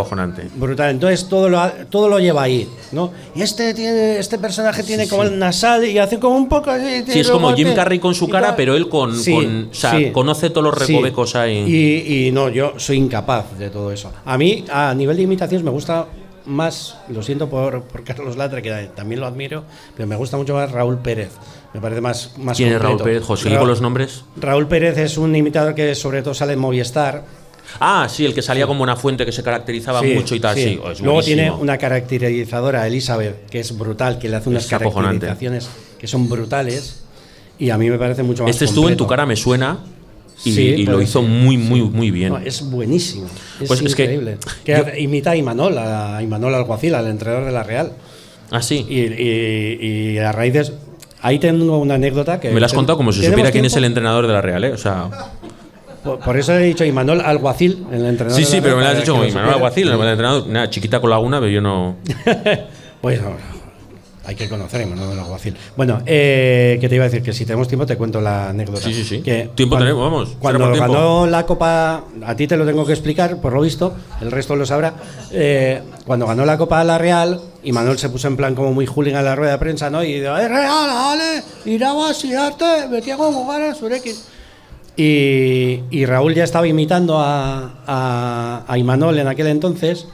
brutal. Entonces todo lo, todo lo lleva ahí, ¿no? Y este tiene, este personaje tiene como el nasal y hace como un poco así.
Sí, es como Jim Carrey con su cara, pero él con- con- o sea, conoce todos los recovecos ahí.
Y, y no, yo soy incapaz de todo eso. A mí, a nivel de imitaciones, me gusta más, lo siento por, por Carlos Latre, que también lo admiro, pero me gusta mucho más Raúl Pérez. Me parece más, más
¿Quién es Raúl. Pérez? José,
Ra-
con los nombres.
Raúl Pérez es un imitador que sobre todo sale en Movistar.
Ah, sí, el que salía como una fuente que se caracterizaba
Sí,
mucho y tal, sí. Oh,
Luego tiene una caracterizadora, Elizabeth, que es brutal, que le hace unas
Es acojonante.
caracterizaciones que son brutales y a mí me parece mucho más
Este estuvo en tu cara, me suena. Y,
Sí,
y lo hizo muy, muy, muy bien.
No, es buenísimo. Es
Pues es que
increíble. Que,
yo-
imita a Imanol, a Imanol Alguacil, al entrenador de la Real.
Ah, sí.
Y, y- y a raíz de eso- Ahí tengo una anécdota que.
me lo has contado como si
¿Tenemos
supiera quién es el entrenador de la Real, ¿eh? O sea.
Por, por eso he dicho Imanol Alguacil, el entrenador.
Sí,
de
sí,
la
pero me lo has dicho como
que
Aguacil,
supiera.
el entrenador. Nada, chiquita con laguna, pero yo no.
Pues no, hay que conocer a Imanol Alguacil. Bueno, eh, ¿qué te iba a decir? Que si tenemos tiempo te cuento la anécdota.
Sí, sí, sí.
Que
Tiempo
cuando-
tenemos, vamos,
Cuando
tenemos tiempo.
ganó la Copa, a ti te lo tengo que explicar, por lo visto, el resto lo sabrá. eh, cuando ganó la Copa de la Real, Imanol se puso en plan como muy hooligan en la rueda de prensa, ¿no? Y dijo, ¡eh, Real, dale! ¡Irá a vaciarte! ¡Metía como X. Y, y Raúl ya estaba imitando a, a, a Imanol en aquel entonces,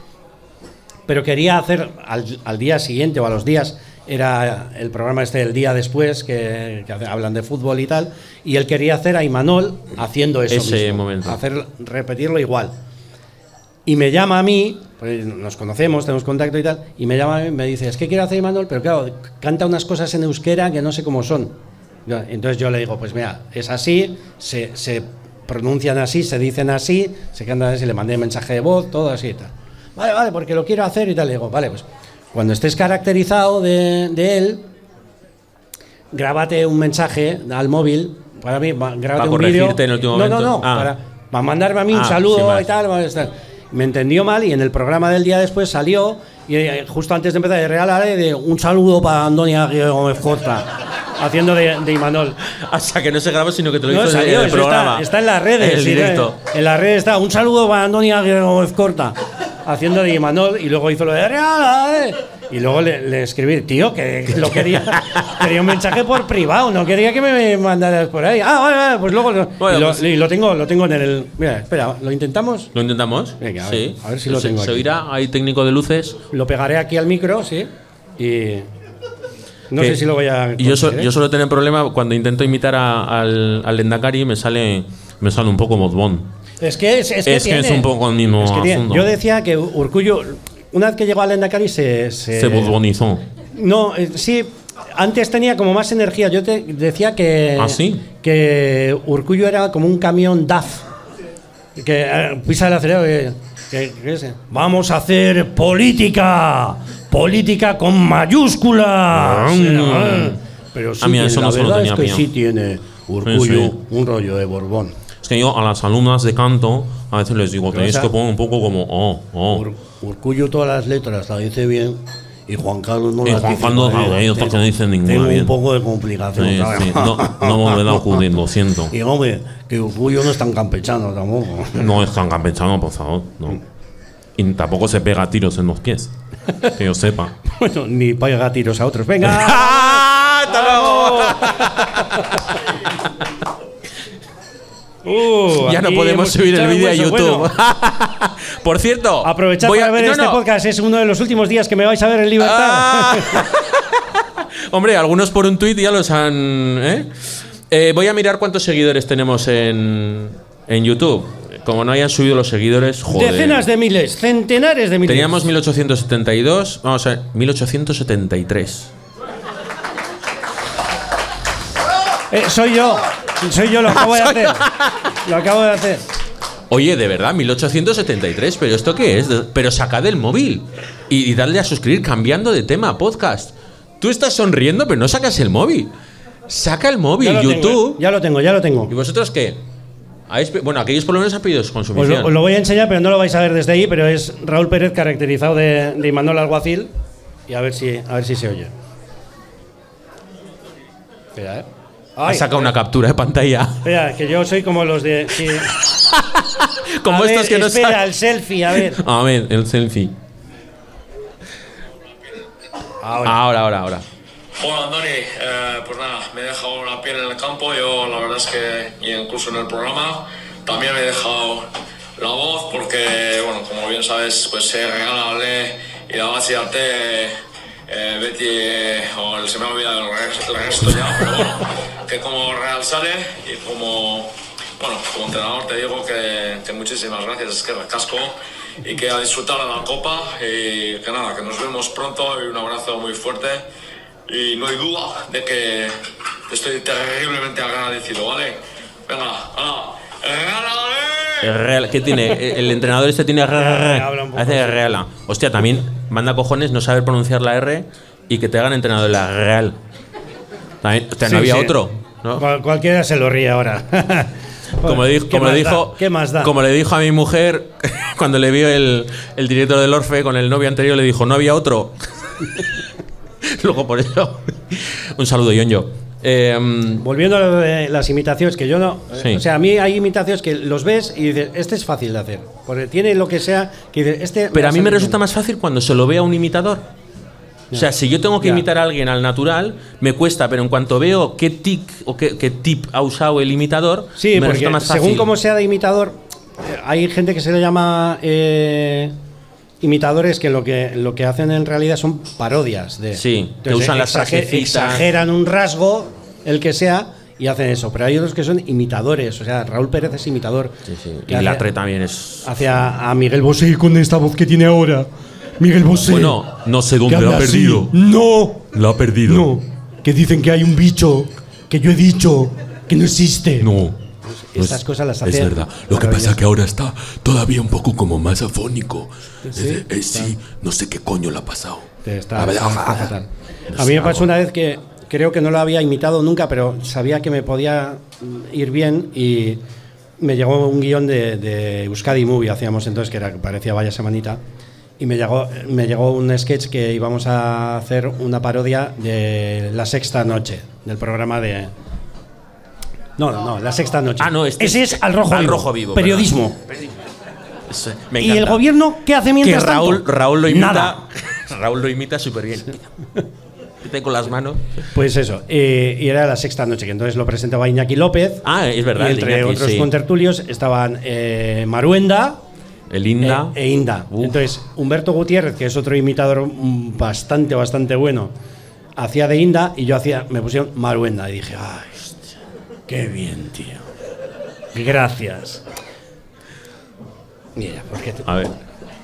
pero quería hacer al, al día siguiente o a los días, era el programa este el día después, que, que hablan de fútbol y tal, y él quería hacer a Imanol haciendo eso.
Ese
mismo,
momento.
Hacer, repetirlo igual. Y me llama a mí, pues nos conocemos, tenemos contacto y tal, y me llama a mí y me dice, es que quiero hacer Imanol, pero claro, canta unas cosas en euskera que no sé cómo son. Entonces yo le digo, pues mira, es así, se, se pronuncian así, se dicen así, se cantan así, le mandé mensaje de voz, todo así y tal. Vale, vale, porque lo quiero hacer y tal. Le digo, vale, pues cuando estés caracterizado de, de él, grábate un mensaje al móvil, para mí, grábate un vídeo.
en el último
no, no, no,
Ah.
para, para mandarme a mí un
Ah, sin
saludo y tal. Me entendió mal y en el programa del día después salió, y eh, justo antes de empezar, de Real Ale, de un saludo para Antonia Gómez Costa, haciendo de, de Imanol.
Hasta que no se grabó, sino que te lo
No,
hizo en
salió,
el
eso
programa.
Está, está en las redes.
En el directo.
En las redes está. Un saludo para Antonia Gómez Corta, haciendo de Imanol, y luego hizo lo de Real. Y luego le, le escribí, tío, que lo quería. quería un mensaje por privado, no quería que me mandaras por ahí. Ah, vale, vale, pues luego. lo-
Bueno,
y, lo,
pues-
y lo tengo, lo tengo en el. Mira, espera, ¿lo intentamos?
¿Lo intentamos?
Venga, a
sí.
ver, a ver si lo
se,
tengo
se
aquí.
oirá, hay técnico de luces.
Lo pegaré aquí al micro, sí. Y. No sé si lo voy a.
Yo, so-
¿eh?
yo suelo tener problema cuando intento imitar a- al, al Lendakari me sale, me sale un poco modbón.
Es que es, es que,
Es que
tiene-
es un poco el mismo
es que tiene-
asunto.
Yo decía que Urcullo, una vez que llegó al Endacari, se. se
Se modbonizó.
No, eh, sí. Antes tenía como más energía. Yo te decía que.
¿Ah, sí?
Que Urcullo era como un camión DAF. Que eh, pisa el acelerador. Que, que- que Vamos a hacer política. Política con mayúsculas.
Mm.
Pero sí,
Ah, mira,
que
eso
la
no
verdad es que sí tiene Urcullo
Sí, sí.
un rollo de Borbón.
Es que yo a las alumnas de canto a veces les digo, tenéis que poner un poco como, oh, oh.
Ur- Urcullo todas las letras las dice bien y Juan Carlos no
Y
las
Juan Carlos, no, porque no dicen ninguna
Tengo
bien.
un poco de complicación.
Sí,
¿sabes?
sí, No, no me volverá a ocurrir, lo siento.
y hombre, que Urcullo no es tan campechano tampoco.
No es tan campechano, por favor. No. Y tampoco se pega tiros en los pies. Que yo sepa.
bueno, ni pega tiros a otros. Venga.
¡Hasta luego!
Uh,
Ya no podemos subir el vídeo a. YouTube.
Bueno,
Por cierto,
aprovechad
voy
para
a-
ver
no,
este
no.
podcast. Es uno de los últimos días que me vais a ver en libertad.
Ah. Hombre, algunos por un tuit ya los han. ¿eh? Eh, voy a mirar cuántos seguidores tenemos en, en YouTube. Como no hayan subido los seguidores, joder.
Decenas de miles, centenares de miles.
Teníamos 1872, vamos a ver, 1873.
Eh, soy yo. Soy yo, lo acabo de hacer. Lo acabo de hacer.
Oye, de verdad, 1873, pero ¿esto qué es? Pero saca del móvil y, y darle a suscribir cambiando de tema, podcast. Tú estás sonriendo, pero no sacas el móvil. Saca el móvil,
Ya lo tengo,
YouTube.
eh. ya lo tengo, ya lo tengo.
¿Y vosotros qué? ¿Habéis pe- bueno, aquellos por lo menos han pedido con
Os
sumisión.
lo, os lo voy a enseñar, pero no lo vais a ver desde ahí, pero es Raúl Pérez caracterizado de, de Imanol Alguacil. Y a ver si, a ver si se oye. Espera, ¿eh?
Ha sacado una captura de pantalla.
Espera, que yo soy como los de...
Como
A
estos
ver,
que no
Espera,
saben.
el selfie, a ver.
A ver, el selfie.
Ahora.
Ahora, ahora, ahora.
Bueno, Andoni, eh, pues nada, me he dejado la piel en el campo. Yo, la verdad es que, y incluso en el programa, también me he dejado la voz porque, bueno, como bien sabes, pues se regalable y la base de arte, eh, Betty, eh, o el- se me ha olvidado el resto, ya, pero bueno, que como Real sale y como, bueno, como entrenador te digo que, muchísimas gracias, es que recasco y que a disfrutar de la copa y que nada, que nos vemos pronto y un abrazo muy fuerte. Y no hay duda de que estoy terriblemente agradecido, ¿vale? Venga, ¡hala!
Real, ¿Qué tiene? El entrenador este tiene hace
sí.
reala. Hostia, también manda cojones no saber pronunciar la R y que te hagan entrenador de la Real. También, hostia,
Sí,
no había
sí.
otro, ¿no?
Cual- cualquiera se lo ríe ahora.
Como le dijo,
¿Qué
como le dijo,
¿Qué más da?
como le dijo a mi mujer cuando le vio el, el director del Orfe con el novio anterior, le dijo, no había otro. Luego por eso. Un saludo, Yonjo. Eh,
Volviendo a lo de las imitaciones, que yo no.
Sí.
O sea, a mí hay imitaciones que los ves y dices, este es fácil de hacer. Porque tiene lo que sea que dices, este.
pero a mí me resulta
bien".
más fácil cuando se lo ve a un imitador. O sea, si yo tengo que imitar a alguien al natural, me cuesta, pero en cuanto veo qué tic o qué, qué tip ha usado el imitador,
Sí,
me resulta más fácil.
según cómo sea de imitador, eh, hay gente que se le llama eh, imitadores que lo que lo que hacen en realidad son parodias de.
Sí, que usan las
exager- exageran un rasgo, el que sea, y hacen eso. Pero hay otros que son imitadores. O sea, Raúl Pérez es imitador.
Sí, sí. Y Latre también es.
Hacia a Miguel Bosé con esta voz que tiene ahora. Miguel Bosé.
Bueno, no sé dónde lo ha
así.
perdido.
No,
Lo ha perdido.
no. Que dicen que hay un bicho que yo he dicho que no existe.
No.
Estas cosas las hace.
Es verdad. Lo que pasa es que ahora está todavía un poco como más afónico. Eh, eh, sí, no sé qué coño le ha pasado.
Está-
A ver,
está- está
ah, no
A mí me pasó
algo.
una vez que creo que no lo había imitado nunca, pero sabía que me podía ir bien y me llegó un guion de, de Euskadi Movie, hacíamos entonces, que era, que parecía vaya semanita, y me llegó, me llegó un sketch que íbamos a hacer una parodia de La Sexta Noche, del programa de... No, no, La Sexta Noche.
Ah, no, este
Ese
es-
Al Rojo
Al
Vivo.
Rojo Vivo,
Periodismo.
Es- me
¿Y el gobierno qué hace
que
mientras
Raúl,
tanto?
Raúl lo imita.
Nada.
Raúl lo imita súper bien. Con las manos.
Pues eso, eh, y era la sexta noche, que entonces lo presentaba Iñaki López.
Ah, es verdad.
Y entre
Iñaki,
otros
sí.
contertulios estaban eh, Maruenda
El Inda.
e, e Inda.
Uf.
Entonces, Humberto Gutiérrez, que es otro imitador bastante, bastante bueno, hacía de Inda y yo hacía, me pusieron Maruenda. Y dije, ay, hostia, qué bien, tío. Gracias. Mira, porque te-
A ver.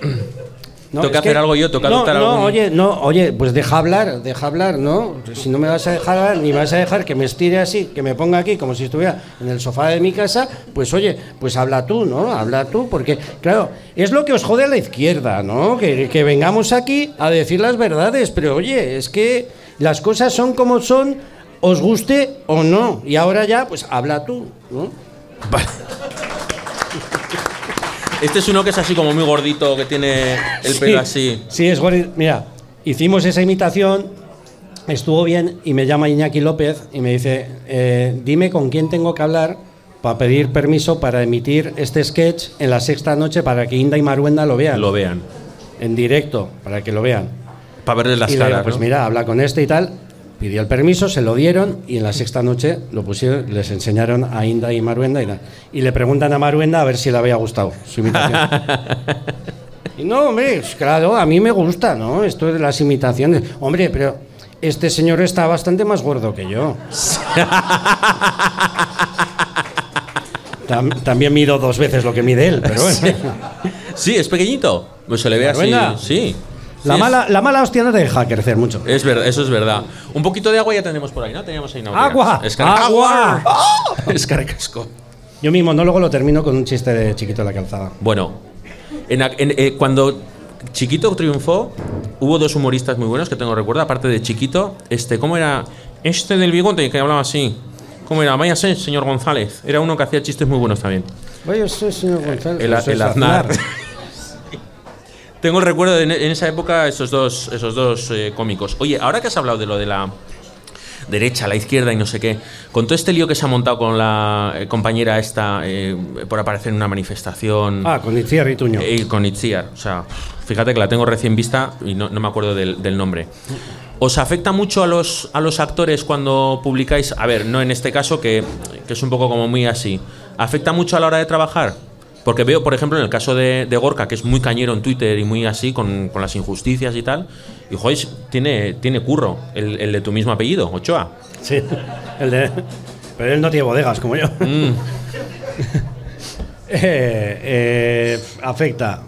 no,
que
es
hacer algo yo, que
no,
adoptar
no,
algún-
oye, no, oye, pues deja hablar, deja hablar, ¿no? Si no me vas a dejar hablar, ni vas a dejar que me estire así, que me ponga aquí como si estuviera en el sofá de mi casa, pues oye, pues habla tú, ¿no? Habla tú, porque, claro, es lo que os jode a la izquierda, ¿no? Que, que vengamos aquí a decir las verdades, pero oye, es que las cosas son como son, os guste o no, y ahora ya, pues habla tú, ¿no?
Vale. Este es uno que es así como muy gordito, que tiene el pelo así.
Sí, es gordito. Mira, hicimos esa imitación, estuvo bien y me llama Iñaki López y me dice, eh, dime con quién tengo que hablar para pedir permiso para emitir este sketch en la sexta noche para que Inda y Maruenda lo vean.
Lo vean.
En directo, para que lo vean.
Para verles las
y le digo,
caras.
pues
¿no?
mira, habla con este y tal. Pidió el permiso, se lo dieron y en la sexta noche lo pusieron, les enseñaron a Inda y Maruenda y, y le preguntan a Maruenda a ver si le había gustado su imitación. y no, hombre, claro, a mí me gusta, ¿no? Esto de las imitaciones. Hombre, pero este señor está bastante más gordo que yo. Tam- también mido dos veces lo que mide él, pero bueno.
Sí, es pequeñito. Pues se le ve así. Sí.
La
Sí,
mala, la mala hostia no te deja crecer mucho.
Es verdad, eso es verdad. Un poquito de agua ya tenemos por ahí, ¿no? Teníamos ahí una
¡Agua! ¡Agua!
Es carcasco.
Yo mi monólogo lo termino con un chiste de chiquito de la calzada.
Bueno, en, en- eh, cuando Chiquito triunfó, hubo dos humoristas muy buenos que tengo recuerdo, aparte de Chiquito. Este, ¿cómo era? Este del bigote que hablaba así. ¿Cómo era? Váyase, señor González. Era uno que hacía chistes muy buenos también.
Soy señor González.
El,
soy
el Aznar. Tengo el recuerdo de en, esa época esos dos, esos dos eh, cómicos. Oye, ahora que has hablado de lo de la derecha, la izquierda y no sé qué, con todo este lío que se ha montado con la eh, compañera esta eh, por aparecer en una manifestación
Ah, con Itziar y Tuño.
con Itziar, o sea, fíjate que la tengo recién vista y no, no me acuerdo del, del nombre. ¿Os afecta mucho a los, a los actores cuando publicáis? A ver, no en este caso, que, que es un poco como muy así. ¿Afecta mucho a la hora de trabajar? Porque veo, por ejemplo, en el caso de, de Gorka, que es muy cañero en Twitter y muy así, con, con las injusticias y tal, y joder, tiene, tiene curro, el, el de tu mismo apellido, Ochoa.
Sí, el de. Pero él no tiene bodegas como yo.
Mm.
Eh, eh, afecta.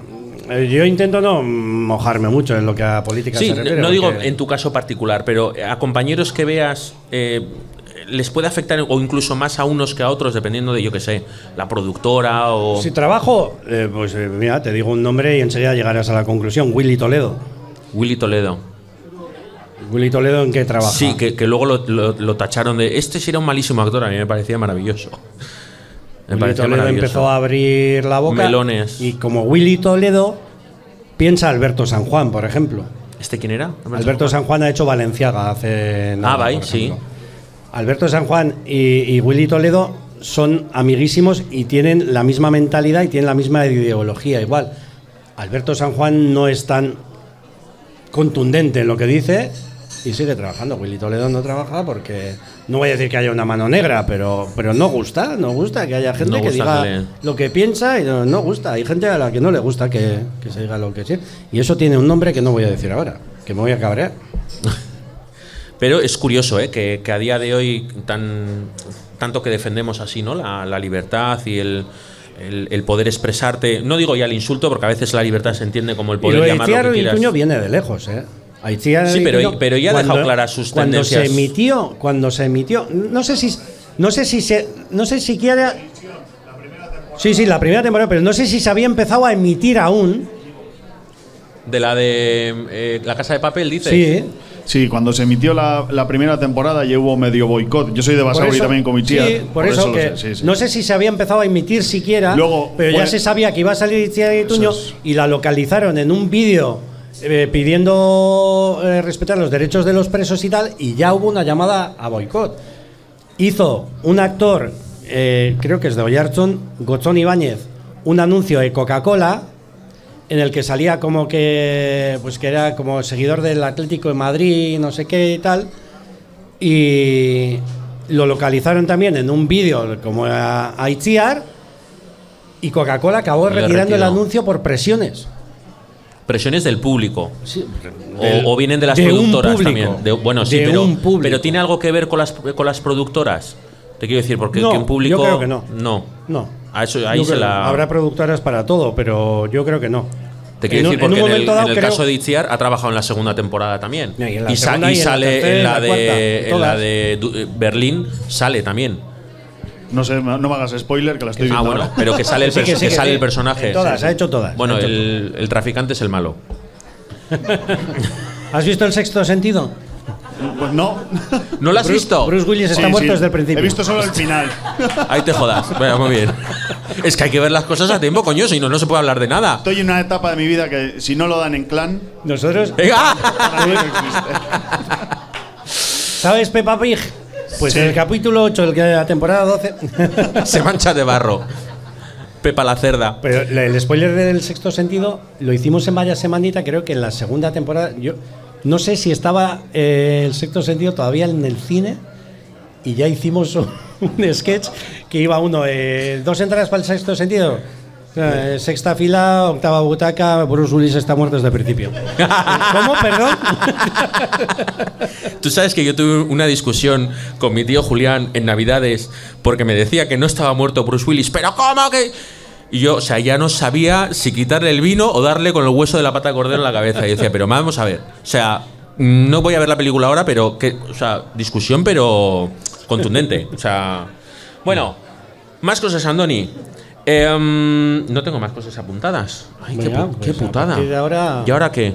Eh, Yo intento no mojarme mucho en lo que a política
Sí,
se refiere.
no digo en tu caso particular, pero a compañeros que veas eh, les puede afectar o incluso más a unos que a otros, dependiendo de, yo que sé, la productora o...
Si trabajo, eh, pues eh, mira, te digo un nombre y enseguida llegarás a la conclusión. Willy Toledo.
Willy Toledo.
Willy Toledo en qué trabaja.
Sí, que, que luego lo, lo- lo tacharon de... Este sí era un malísimo actor, a mí me parecía maravilloso. Me
Willy
parecía
Toledo
maravilloso.
empezó a abrir la boca.
Melones.
Y como Willy Toledo, piensa Alberto San Juan, por ejemplo.
¿Este quién era?
Alberto San Juan ha hecho Valenciaga hace nada,
Ah,
por
sí.
Alberto San Juan y, y Willy Toledo son amiguísimos y tienen la misma mentalidad y tienen la misma ideología igual. Alberto San Juan no es tan contundente en lo que dice y sigue trabajando. Willy Toledo no trabaja porque no voy a decir que haya una mano negra, pero, pero no gusta, no gusta que haya gente
No
que diga
que
lo que piensa y no, no gusta. Hay gente a la que no le gusta que, que se diga lo que sí. Y eso tiene un nombre que no voy a decir ahora, que me voy a cabrear.
Pero es curioso, ¿eh? que, que a día de hoy, tan, tanto que defendemos así, ¿no? La, la libertad y el, el- el poder expresarte. No digo ya el insulto, porque a veces la libertad se entiende como el poder llamar lo que quieras.
Tuño viene de lejos, ¿eh?
Sí, pero- pero ya ha dejado claras sus
cuando
tendencias.
se emitió, cuando se emitió, no sé si, no sé si se, no sé siquiera. Sí, sí, la primera temporada, pero no sé si se había empezado a emitir aún.
De la de eh, La Casa de Papel, dices.
Sí,
Sí, cuando se emitió la, la primera temporada ya hubo medio boicot. Yo soy de Basauri
eso-
también con mi tía.
sí, por, eso,
lo
que
sé, sí, sí.
no sé si se había empezado a emitir siquiera,
Luego
pero ya se sabía que iba a salir Itziar y Tuño
Eso es.
y la localizaron en un vídeo eh, pidiendo eh, respetar los derechos de los presos y tal, y ya hubo una llamada a boicot. Hizo un actor, eh, creo que es de Oyarzún, Gotzón Ibáñez, un anuncio de Coca-Cola en el que salía como que pues que era como seguidor del Atlético de Madrid, no sé qué y tal. Y lo localizaron también en un vídeo como a, a Itziar y Coca-Cola acabó
Lo
retirando el anuncio por presiones.
Presiones del público.
Sí,
O, o vienen de las
de un
productoras
público.
también. De- bueno, sí,
De
pero,
un público.
pero tiene algo que ver con las, con las productoras. Te quiero decir, porque
No,
que un público.
yo creo que no.
No.
No.
A eso, ahí
Yo
se
creo-
la.
Habrá productoras para todo, pero yo creo que no.
Te quiero decir, porque
en
en, el,
dado
en el
creo-
caso de Itziar ha trabajado en la segunda temporada también.
Y en la
sa-
segunda y en la
sale en la de,
cuarta,
en la
todas.
de Du- eh, Berlín, sale también.
No sé, no me hagas spoiler que la estoy
Ah,
viendo.
bueno,
ahora.
pero que sale el,
Sí, que sí,
que
que
sale
sí.
el personaje.
Todas, ha hecho todas,
Bueno,
hecho
el, el traficante es el malo.
¿Has visto el sexto sentido?
Pues no.
¿No lo has
Bruce-
visto?
Bruce Willis está
Sí,
muerto
sí.
desde el principio.
He visto solo el final.
Ahí te jodas. Bueno, muy bien. Es que hay que ver las cosas a tiempo, coño, si no, no se puede hablar de nada.
Estoy en una etapa de mi vida que si no lo dan en clan,
Nosotros,
¡Venga!
no existe.
¿sabes Peppa Pig? Pues en el capítulo 8 de la temporada 12.
Se mancha de barro. Pepa la cerda.
Pero el spoiler del sexto sentido lo hicimos en Vaya Semanita, creo que en la segunda temporada. Yo no sé si estaba eh, el sexto sentido todavía en el cine y ya hicimos un, sketch que iba uno, eh, dos entradas para el sexto sentido. Eh, sexta fila, octava butaca, Bruce Willis está muerto desde el principio. ¿Cómo? Perdón.
Tú sabes que yo tuve una discusión con mi tío Julián en Navidades porque me decía que no estaba muerto Bruce Willis, pero ¿cómo que...? Y yo, o sea, ya no sabía si quitarle el vino o darle con el hueso de la pata de cordero en la cabeza. Y decía, pero vamos a ver. O sea, no voy a ver la película ahora, pero que, o sea, discusión, pero contundente. O sea, bueno, más cosas, Andoni. Em, no tengo más cosas apuntadas. Ay, qué,
Venga, pues
qué
a
putada. ¿Y ahora qué?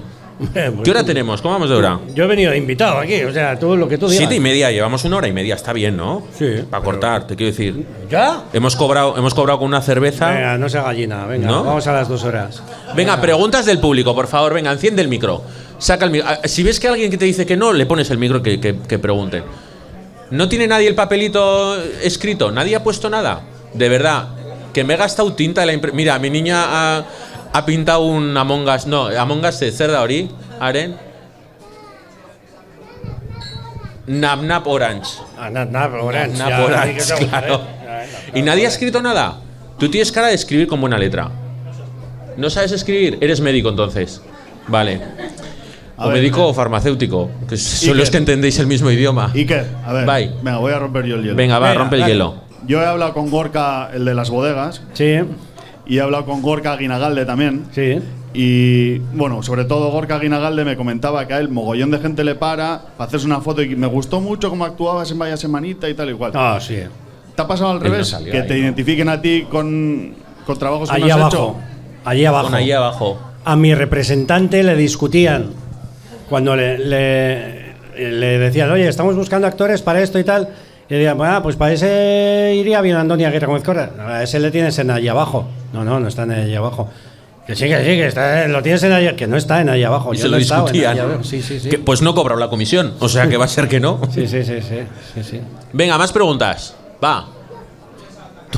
¿Qué hora tenemos? ¿Cómo vamos de hora?
Yo he venido invitado aquí, o sea, todo lo que tú digas.
Siete y media, llevamos una hora y media, está bien, ¿no?
Sí,
Para cortar, te quiero decir.
¿Ya?
Hemos cobrado, hemos cobrado con una cerveza.
Venga, no sea gallina, venga,
¿No?
vamos a las dos horas.
Venga, preguntas del público, por favor, venga, enciende el micro. Saca el micro. Ah, Si ves que alguien que te dice que no, le pones el micro que, que, que pregunten. ¿No tiene nadie el papelito escrito? ¿Nadie ha puesto nada? De verdad, que me he gastado tinta de la impre- Mira, mi niña ha, ha pintado un Among Us. No, Among Us de Cerda Ori, Aren. Nap Nap Orange.
Ah, na- na- Orange,
Nap Orange, claro.
eh,
¿Y nadie ha escrito nada? Tú tienes cara de escribir con buena letra. ¿No sabes escribir? Eres médico entonces. Vale.
A
o
ver,
médico o farmacéutico, que son los
qué?
que entendéis el mismo idioma.
¿Y qué? A ver,
Bye.
venga, voy a romper yo el hielo.
Venga, va,
Venga,
rompe el
dale.
hielo.
Yo he hablado con Gorka, el de las bodegas,
Sí,
y he hablado con Gorka Guinagalde también.
sí.
Y bueno, sobre todo Gorka Guinagalde me comentaba que a él mogollón de gente le para para hacerse una foto y me gustó mucho cómo actuabas en Vaya Semanita y tal y cual.
Ah, sí.
¿Te ha pasado al
Él
revés? que
ahí,
te
¿no?
identifiquen a ti con, con trabajos que
Allí
no has
abajo. Allí abajo.
Ahí abajo.
A mi representante le discutían cuando le, le, le decían, oye, estamos buscando actores para esto y tal. Y decían, bueno, pues para ese iría bien Antonia Aguirre Gómez Cora. A ese le tienes en allí abajo. No, no, no está en allí abajo. Que sí, que sí, que está, lo tienes en allí, que no está en allí abajo.
Y
Yo
se
no
lo
allí
discutían.
Sí, sí, sí.
Pues no cobrado la comisión. O sea que va a ser que no.
Sí, sí, sí, sí, sí, sí.
Venga, más preguntas. Va.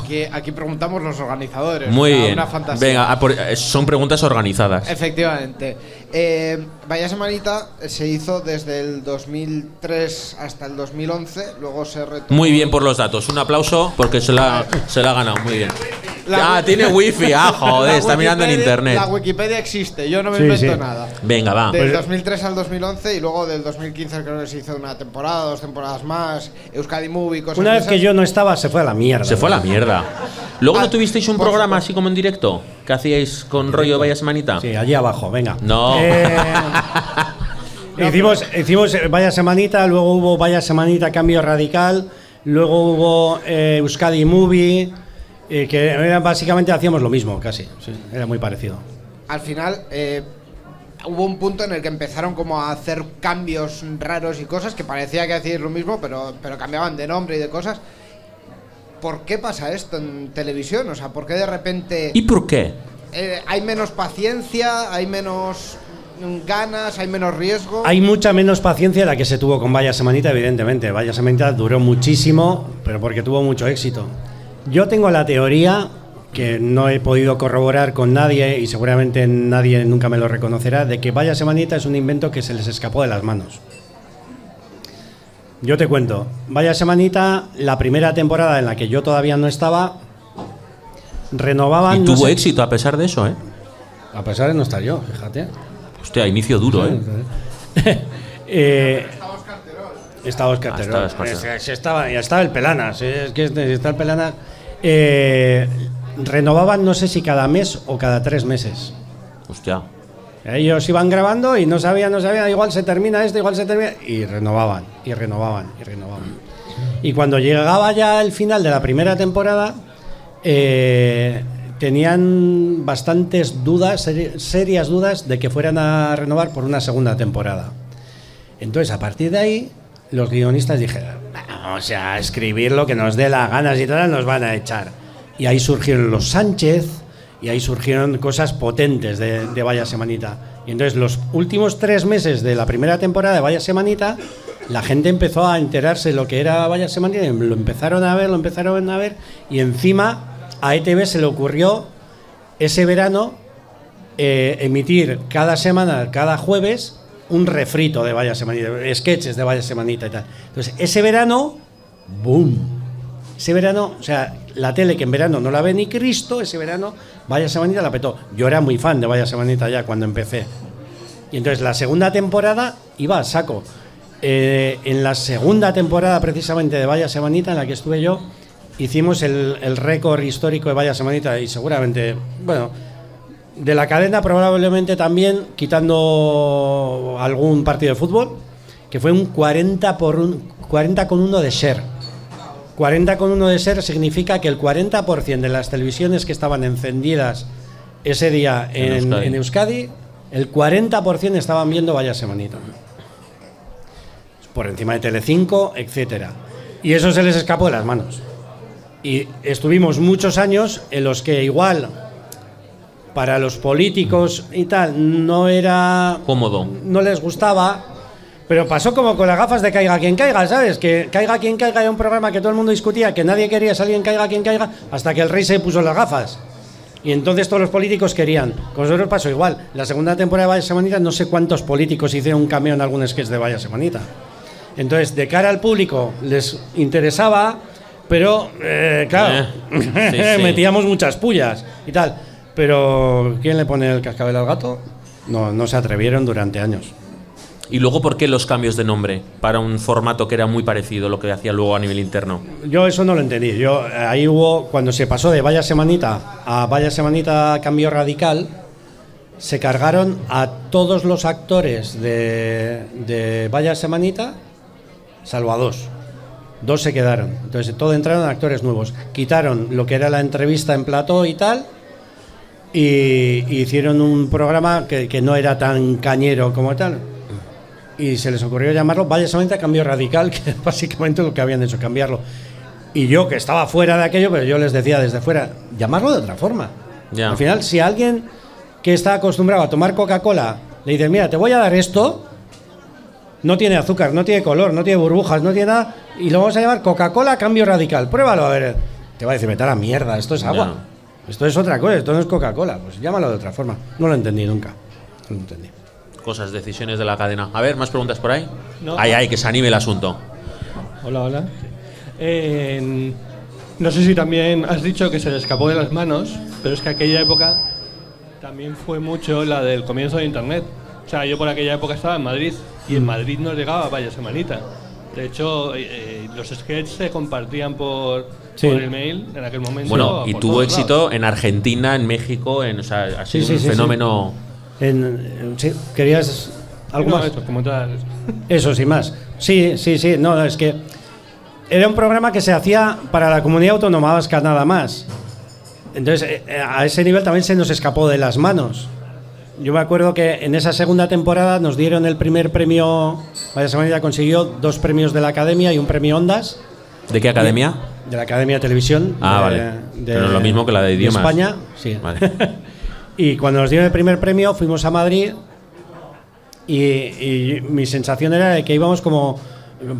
Aquí, aquí preguntamos los organizadores.
Muy bien.
Una fantasía.
Venga, por- eh, son preguntas organizadas.
Efectivamente. Eh, Vaya Semanita se hizo desde el 2003 hasta el 2011, luego se retomó.
Muy bien por los datos. Un aplauso porque se la, se la ha ganado. Muy bien.
La-
ah, tiene wifi. Ah, joder, está mirando en internet.
La Wikipedia existe, yo no me
Sí,
invento
sí.
nada.
Venga, va.
Del
Pues-
2003 al 2011 y luego del 2015 creo que se hizo una temporada, dos temporadas más, Euskadi Movie, cosas
Una vez que yo no estaba, se fue a la mierda.
Se fue a la mierda. Luego no
Ah,
tuvisteis un programa
supuesto.
así como en directo que hacíais con rollo Vaya Semanita.
Sí, allí abajo, venga.
No.
Eh, hicimos, hicimos eh, Vaya Semanita, luego hubo Vaya Semanita Cambio Radical, luego hubo eh, Euskadi Movie, eh, que era, básicamente hacíamos lo mismo, casi. sí, era muy parecido.
Al final eh, hubo un punto en el que empezaron como a hacer cambios raros y cosas que parecía que hacíais lo mismo, pero, pero cambiaban de nombre y de cosas. ¿Por qué pasa esto en televisión? O sea, ¿por qué de repente
¿Y por qué?
eh, hay menos paciencia, hay menos ganas, hay menos riesgo?
Hay mucha menos paciencia de la que se tuvo con Vaya Semanita, evidentemente. Vaya Semanita duró muchísimo, pero porque tuvo mucho éxito. Yo tengo la teoría que no he podido corroborar con nadie y seguramente nadie nunca me lo reconocerá, de que Vaya Semanita es un invento que se les escapó de las manos. Yo te cuento, Vaya Semanita, la primera temporada en la que yo todavía no estaba, renovaban...
Y
no
tuvo
sé-
éxito a pesar de eso, ¿eh?
A pesar de no estar yo, fíjate.
Hostia, inicio duro, ¿eh?
Eh, estaba Oscar
Ah,
Terol.
estaba Óscar Terol.
Es- es- estaba, estaba el Pelanas. eh, Es que este- está el Pelanas. Eh, renovaban, no sé si cada mes o cada tres meses.
Hostia.
Ellos iban grabando y no sabían, no sabían, igual se termina esto, igual se termina. Y renovaban, y renovaban, y renovaban. Y cuando llegaba ya el final de la primera temporada, eh, tenían bastantes dudas, seri- serias dudas de que fueran a renovar por una segunda temporada. Entonces, a partir de ahí, los guionistas dijeron, "No, o sea, escribir lo que nos dé las ganas y tal, nos van a echar. Y ahí surgieron los Sánchez, y ahí surgieron cosas potentes de, de Vaya Semanita. Y entonces, los últimos tres meses de la primera temporada de Vaya Semanita, la gente empezó a enterarse de lo que era Vaya Semanita, lo empezaron a ver, lo empezaron a ver, y encima a ETV se le ocurrió ese verano eh, emitir cada semana, cada jueves, un refrito de Vaya Semanita, sketches de Vaya Semanita y tal. Entonces, ese verano, ¡boom! Ese verano, o sea, la tele que en verano no la ve ni Cristo, ese verano, Vaya Semanita la petó. Yo era muy fan de Vaya Semanita ya cuando empecé. Y entonces la segunda temporada iba a saco. Eh, en la segunda temporada precisamente de Vaya Semanita en la que estuve yo, hicimos el, el récord histórico de Vaya Semanita y seguramente, bueno, de la cadena probablemente también, quitando algún partido de fútbol, que fue un 40, por un, 40 con 1 de share. 40 con 1 de share significa que el 40% de las televisiones que estaban encendidas ese día
En
en,
Euskadi.
en Euskadi, el 40% estaban viendo Vaya Semanita. Por encima de Telecinco, etcétera. Y eso se les escapó de las manos. Y estuvimos muchos años en los que igual para los políticos y tal no era
Cómodo.
no les gustaba, pero pasó como con las gafas de Caiga quien caiga, ¿sabes? Que Caiga quien caiga era un programa que todo el mundo discutía, que nadie quería salir en Caiga quien caiga, hasta que el rey se puso las gafas. Y entonces todos los políticos querían. Con nosotros pasó igual. La segunda temporada de Vaya Semanita, no sé cuántos políticos hicieron un cameo en algún sketch de Vaya Semanita. Entonces, de cara al público, les interesaba, pero, eh, claro,
Eh, sí, sí.
metíamos muchas pullas y tal. Pero, ¿quién le pone el cascabel al gato? No, no se atrevieron durante años.
¿Y luego por qué los cambios de nombre para un formato que era muy parecido a lo que hacía luego a nivel interno?
Yo eso no lo entendí. Yo ahí hubo cuando se pasó de Vaya Semanita a Vaya Semanita Cambio Radical, se cargaron a todos los actores de, de Vaya Semanita, salvo a dos. Dos se quedaron. Entonces todo entraron actores nuevos. Quitaron lo que era la entrevista en plató y tal. Y, hicieron un programa que, que no era tan cañero como tal. Y se les ocurrió llamarlo Vaya Semanita Cambio Radical, que es básicamente lo que habían hecho, cambiarlo. Y yo, que estaba fuera de aquello, pero yo les decía desde fuera, llamarlo de otra forma.
Ya.
Al final, si alguien que está acostumbrado a tomar Coca-Cola le dice, mira, te voy a dar esto, no tiene azúcar, no tiene color, no tiene burbujas, no tiene nada, y lo vamos a llamar Coca-Cola Cambio Radical. Pruébalo, a ver. Te va a decir, vete a la mierda, esto es agua. Esto es otra cosa, esto no es Coca-Cola. Pues llámalo de otra forma. No lo entendí nunca. No lo entendí.
Cosas, decisiones de la cadena. A ver, ¿más preguntas por ahí?
No.
Ay, ay, que se anime el asunto.
Hola, hola. Eh, no sé si también has dicho que se le escapó de las manos, pero es que aquella época también fue mucho la del comienzo de Internet. O sea, yo por aquella época estaba en Madrid y en Madrid nos llegaba vaya semanita. De hecho, eh, eh, los sketches se compartían por,
Sí.
por el mail en aquel momento.
Bueno, y tuvo éxito
lados.
en Argentina, en México, en, o sea, ha sido
Sí,
un
sí, sí,
fenómeno.
En- en- sí, ¿Querías algo
No,
más?
eso, como tal.
Eso, sin más. Sí, sí, sí. No, es que era un programa que se hacía para la comunidad autónoma vasca nada más. Entonces, eh, eh, a ese nivel también se nos escapó de las manos. Yo me acuerdo que en esa segunda temporada nos dieron el primer premio. Vaya Semana consiguió dos premios de la Academia y un premio Ondas
¿De qué academia?
De la Academia de Televisión.
Ah,
de-
vale. Pero lo mismo que la de idiomas.
España, sí.
Vale.
y cuando nos dieron el primer premio, fuimos a Madrid y, y mi sensación era de que íbamos como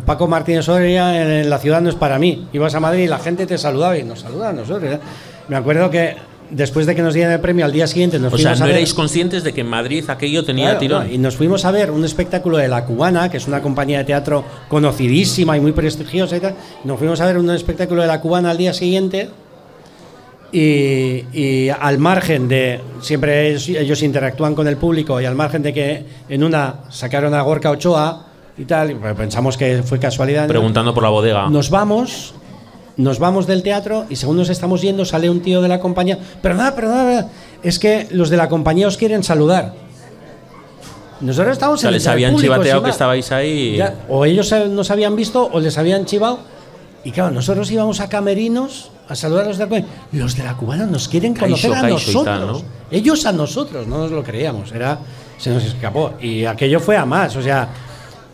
Paco Martínez Soria en, en La ciudad no es para mí. Ibas a Madrid y la gente te saludaba y nos saludaba a nosotros. ¿eh? Me acuerdo que después de que nos dieran el premio al día siguiente nos
O sea,
fuimos
no
a ver-
erais conscientes de que en Madrid aquello tenía
Claro,
tirón.
no, y nos fuimos a ver un espectáculo de La Cubana, que es una compañía de teatro conocidísima y muy prestigiosa y tal. Nos fuimos a ver un espectáculo de La Cubana al día siguiente. Y, y al margen de. Siempre ellos, interactúan con el público, y al margen de que en una sacaron a Gorka Ochoa y tal, pues pensamos que fue casualidad. ¿no?
Preguntando por la bodega.
Nos vamos, nos vamos del teatro y según nos estamos yendo sale un tío de la compañía. Perdona, perdona, es que los de la compañía os quieren saludar. Nosotros estamos
o sea,
en
les
el
habían
público,
chivateado que estabais ahí.
Ya, o ellos nos habían visto o les habían chivado. Y claro, nosotros íbamos a camerinos a saludar a los de la cubana. Los de la cubana nos quieren conocer a
caixo
nosotros.
tal, ¿no?
Ellos a nosotros, no nos lo creíamos. Era, se nos escapó. Y aquello fue a más. O sea,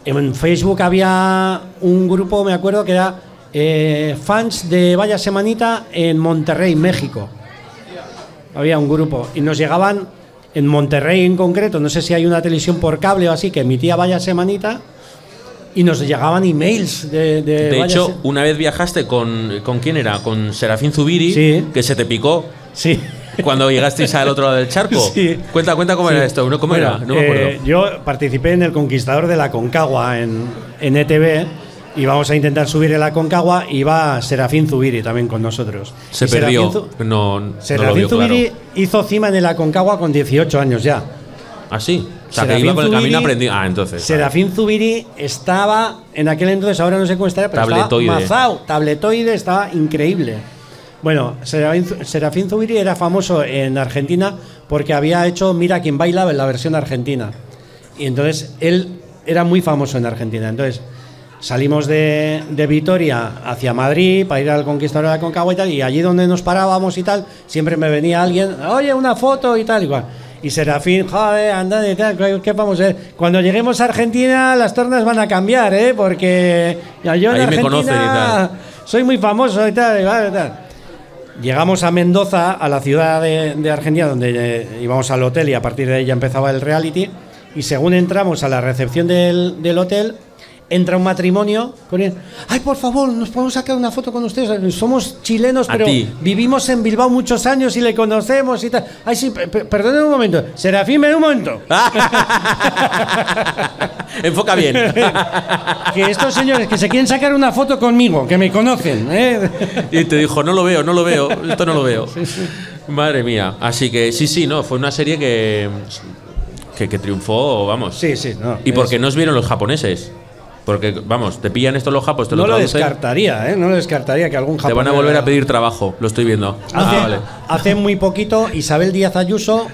en Facebook había un grupo, me acuerdo, que era eh, fans de Vaya Semanita en Monterrey, México. Había un grupo. Y nos llegaban en Monterrey en concreto, no sé si hay una televisión por cable o así, que emitía Vaya Semanita. Y nos llegaban emails de. De,
De hecho,
Se-
una vez viajaste con. ¿Con quién era? Con Serafín Zubiri,
Sí.
que se te picó
sí.
cuando llegasteis al otro lado del charco.
Sí.
Cuenta, cuenta cómo
Sí.
era esto. ¿Cómo
Bueno,
era? No me
eh,
acuerdo.
yo participé en el Conquistador de la Concagua en, en ETV y vamos a intentar subir en la Concagua y va Serafín Zubiri también con nosotros.
Se
Y Serafín
perdió.
Zu-
No, no lo
Serafín
claro.
Zubiri hizo cima en la Concagua con 18 años ya.
¿Ah, sí? O sea, que
Serafín
iba con el camino aprendido. Ah, entonces.
Serafín Zubiri estaba en aquel entonces, ahora no sé cómo está, pero
Tabletoide.
estaba mazao, tabletoide, estaba increíble. Bueno, Serafín, Serafín Zubiri era famoso en Argentina porque había hecho Mira quién baila en la versión argentina. Y entonces él era muy famoso en Argentina. Entonces salimos de, de Vitoria hacia Madrid para ir al Conquistador de la Concagua y tal. Y allí donde nos parábamos y tal, siempre me venía alguien, oye, una foto y tal, igual. Y Serafín, joder, anda y tal, ¿qué- ¿qué vamos a hacer? Cuando lleguemos a Argentina, las tornas van a cambiar, ¿eh? Porque yo en
Ahí me
Argentina
conocen y tal.
soy muy famoso y tal, y vale, tal. Llegamos a Mendoza, a la ciudad de, de Argentina, donde eh, íbamos al hotel y a partir de ahí ya empezaba el reality. Y según entramos a la recepción del, del hotel, entra un matrimonio con él. Ay, por favor, nos podemos sacar una foto con ustedes. Somos chilenos, pero vivimos en Bilbao muchos años y le conocemos y tal. Ay, sí, pe- pe- perdónenme un momento. Serafín, ven un momento.
Enfoca bien.
que estos señores que se quieren sacar una foto conmigo, que me conocen, ¿eh?
Y te dijo, no lo veo, no lo veo, esto no lo veo. Madre mía. Así que sí, sí, no, fue una serie que, que, que triunfó, vamos.
Sí, sí, no.
¿Y por
es-
qué nos vieron los japoneses? Porque, vamos, te pillan esto los japos, te lo
No lo
traducen,
descartaría, ¿eh? No lo descartaría que algún
te van a
japonés-
volver a pedir trabajo, lo estoy viendo.
Hace,
Ah, vale.
hace muy poquito Isabel Díaz Ayuso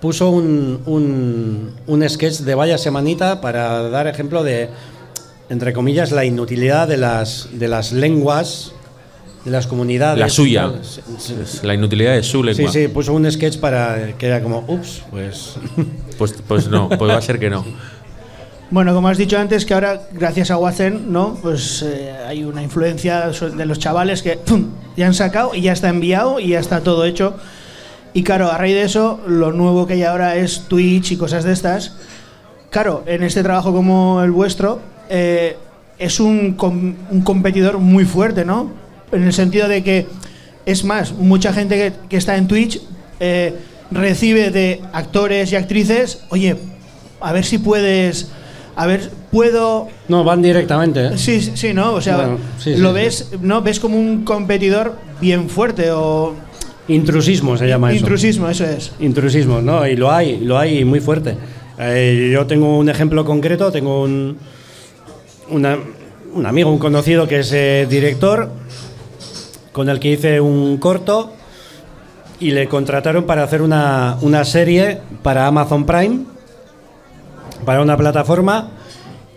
puso un, un, un sketch de vaya semanita para dar ejemplo de, entre comillas, la inutilidad de las, de las lenguas, de las comunidades.
La suya.
Sí, sí.
La inutilidad de su
Sí,
lengua.
sí, puso un sketch para que era como, ups, pues.
Pues, pues no, pues va a ser que no.
Bueno, como has dicho antes, que ahora, gracias a Wacen, ¿no? Pues eh, hay una influencia de los chavales que ya han sacado y ya está enviado y ya está todo hecho. Y claro, a raíz de eso, lo nuevo que hay ahora es Twitch y cosas de estas. Claro, en este trabajo como el vuestro, eh, es un, com- competidor muy fuerte, ¿no? En el sentido de que, es más, mucha gente que, que está en Twitch eh, recibe de actores y actrices, oye, a ver si puedes, a ver, puedo...
No, van directamente. ¿eh?
Sí, sí, ¿no? O sea,
Bueno, sí,
lo
sí,
ves, ¿no? Ves como un competidor bien fuerte o...
Intrusismo se llama eso.
Intrusismo, eso es.
Intrusismo, no, y lo hay, lo hay muy fuerte. Eh, yo tengo un ejemplo concreto, tengo un, una- un amigo, un conocido que es eh, director, con el que hice un corto y le contrataron para hacer una, una serie para Amazon Prime, para una plataforma,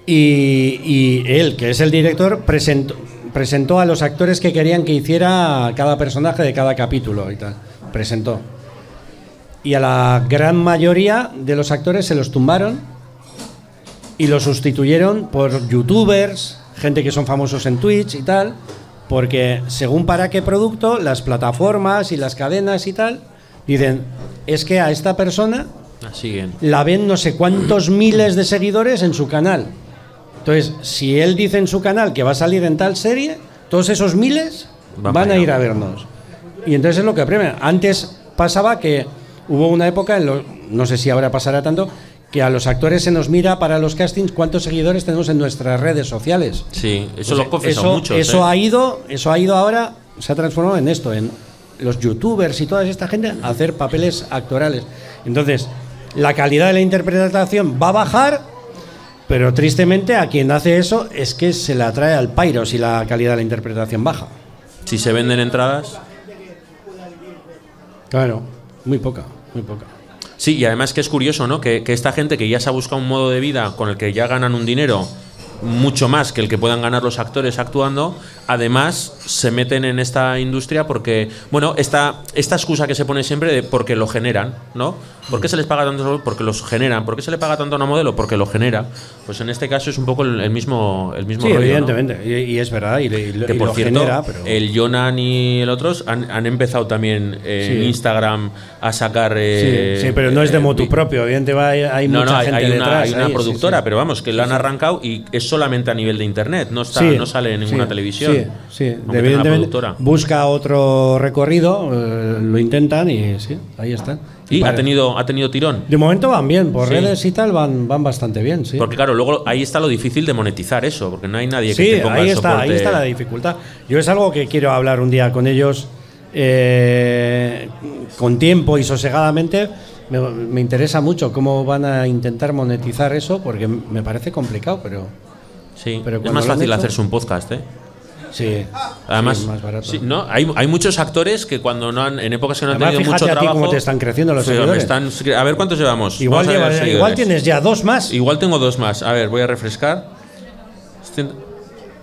y, él, que es el director, presentó, presentó a los actores que querían que hiciera cada personaje de cada capítulo y tal. Presentó. Y a la gran mayoría de los actores se los tumbaron y los sustituyeron por youtubers, gente que son famosos en Twitch y tal, porque según para qué producto, las plataformas y las cadenas y tal, dicen, es que a esta persona
Ah, siguen.
la ven no sé cuántos miles de seguidores en su canal. Entonces, si él dice en su canal que va a salir en tal serie, todos esos miles
Van
a ir a vernos. Y entonces es lo que apremian. Antes pasaba que hubo una época, en lo- no sé si ahora pasará tanto, que a los actores se nos mira para los castings cuántos seguidores tenemos en nuestras redes sociales.
Sí, eso
Pues,
lo confesan
eso,
muchos.
eso
¿eh?
ha ido, eso ha ido ahora, se ha transformado en esto, en los youtubers y toda esta gente a hacer papeles actorales. Entonces, la calidad de la interpretación va a bajar, pero tristemente a quien hace eso es que se la trae al pairo si la calidad de la interpretación baja.
Si se venden entradas.
Claro, muy poca, muy poca.
Sí, y además que es curioso, ¿no? Que, que esta gente que ya se ha buscado un modo de vida con el que ya ganan un dinero mucho más que el que puedan ganar los actores actuando, además se meten en esta industria porque, bueno, esta, esta excusa que se pone siempre de porque lo generan, ¿no? ¿Por qué se les paga tanto? Porque los generan. ¿Por qué se le paga tanto a una modelo? Porque lo genera. Pues en este caso es un poco el, el mismo, el mismo
Sí,
rollo, ¿no?
evidentemente, y, y es verdad, y, le- y lo-
Que
y
por
lo
cierto,
genera, pero...
el Jonan y el otros han, han empezado también eh, en
Sí.
Instagram a sacar.
Sí,
eh,
sí, pero no es de
eh,
motu propio, evidentemente hay, hay
no,
mucha
no, hay,
gente
hay una,
detrás.
hay una
sí,
productora,
sí.
pero vamos, que lo han arrancado y es solamente a nivel de internet, no, está,
Sí,
no sale en ninguna
sí,
televisión.
Sí, sí. Evidentemente busca otro recorrido, eh, lo intentan y sí, ahí están.
Y ha tenido, ha tenido tirón.
De momento van bien, por
Sí.
redes y tal van, van bastante bien, sí.
Porque claro, luego ahí está lo difícil de monetizar eso, porque no hay nadie que
Sí,
te ponga
ahí
el
está, ahí está la dificultad. Yo es algo que quiero hablar un día con ellos eh, con tiempo y sosegadamente me, me interesa mucho cómo van a intentar monetizar eso, porque me parece complicado, pero
Sí,
Pero
es más fácil
hecho-
hacerse un podcast, ¿eh?
sí.
Además,
sí, más barato.
sí, ¿no? hay, hay muchos actores que cuando no han, en épocas que no han tenido mucho
a ti
trabajo.
cómo te están creciendo los seguidores.
están- a ver cuántos llevamos.
Igual,
a ver
lleva-
seguidores.
igual tienes ya dos más.
Igual tengo dos más. A ver, voy a refrescar. Cien-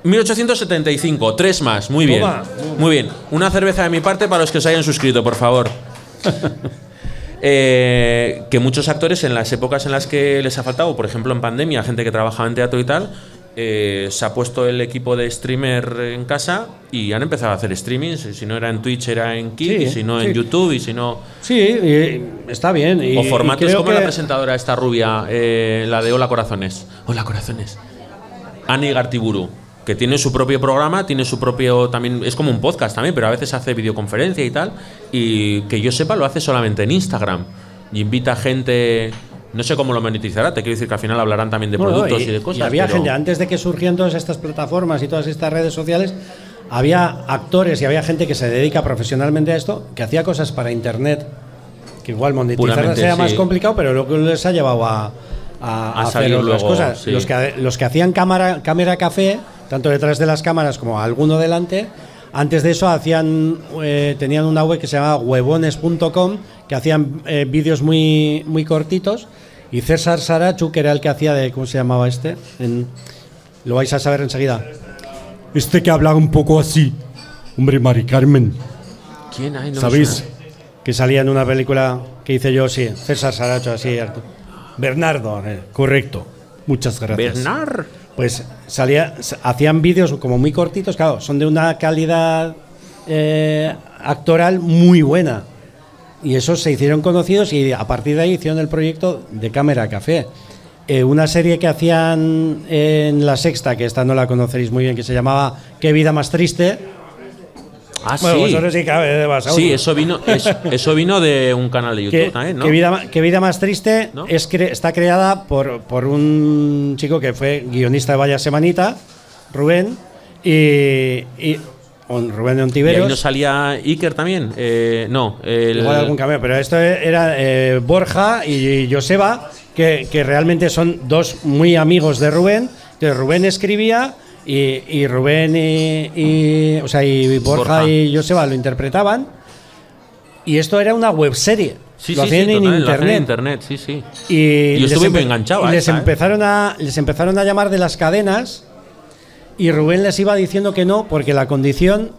1875, tres más. Muy bien.
Toma.
Muy bien. Una cerveza de mi parte para los que os hayan suscrito, por favor. Eh, que muchos actores en las épocas en las que les ha faltado, por ejemplo en pandemia, gente que trabajaba en teatro y tal, eh, se ha puesto el equipo de streamer en casa y han empezado a hacer streamings. Si no era en Twitch, era en Kick,
Sí,
y si no
sí.
en YouTube, y si no.
Sí, y está bien. y-
o formatos como
que-
la presentadora esta rubia, eh, la de Hola Corazones. Hola Corazones. Ani Gartiburu, que tiene su propio programa, tiene su propio también es como un podcast también, pero a veces hace videoconferencia y tal, y que yo sepa lo hace solamente en Instagram y invita gente, no sé cómo lo monetizará, te quiero decir que al final hablarán también de productos y,
y,
de cosas.
y había
pero-
gente, antes de que surgieran todas estas plataformas y todas estas redes sociales, había actores y había gente que se dedica profesionalmente a esto, que hacía cosas para internet, que igual
Puramente,
sea más
sí.
complicado, pero lo que les ha llevado a, a,
A
hacer
salir
otras
luego,
cosas.
sí.
Los, que, los que hacían cámara, cámara café, tanto detrás de las cámaras como alguno delante, antes de eso hacían eh, tenían una web que se llamaba huevones.com, que hacían eh, vídeos muy, muy cortitos. Y César Sarachu, que era el que hacía de. ¿Cómo se llamaba este? En- lo vais a saber enseguida. Este que hablaba un poco así. Hombre, Mari Carmen.
¿Quién hay? No
¿Sabéis?
suena.
Que salía en una película que hice yo, sí. César Saracho, así. Bernardo, eh, correcto. Muchas gracias.
Bernard.
Pues salía, hacían vídeos como muy cortitos, claro, son de una calidad eh, actoral muy buena. Y esos se hicieron conocidos y a partir de ahí hicieron el proyecto de Cámara Café. Eh, una serie que hacían en La Sexta, que esta no la conoceréis muy bien, que se llamaba Qué vida más triste.
Ah,
Bueno,
sí.
vosotros sí habéis de
Sí, eso vino, es- eso vino de un canal de YouTube
que,
también, ¿no?
que vida, que vida más triste
¿No?
es cre- está creada por, por un chico que fue guionista de Vaya Semanita, Rubén, y, y Rubén de
y ahí
Ontiveros.
no salía Iker también. Eh, no, el,
Igual algún cameo, pero esto era eh, Borja y Joseba, que, que realmente son dos muy amigos de Rubén. Entonces Rubén escribía y, y Rubén y, y- o sea, y Borja,
Borja.
y Joseba lo interpretaban. Y esto era una webserie.
Sí,
lo
sí,
hacían
sí,
en
total, lo hacían
internet.
en internet, sí, sí.
Y
Yo estuve muy enganchado
y les
¿eh?
empezaron a les empezaron a llamar de las cadenas y Rubén les iba diciendo que no porque la condición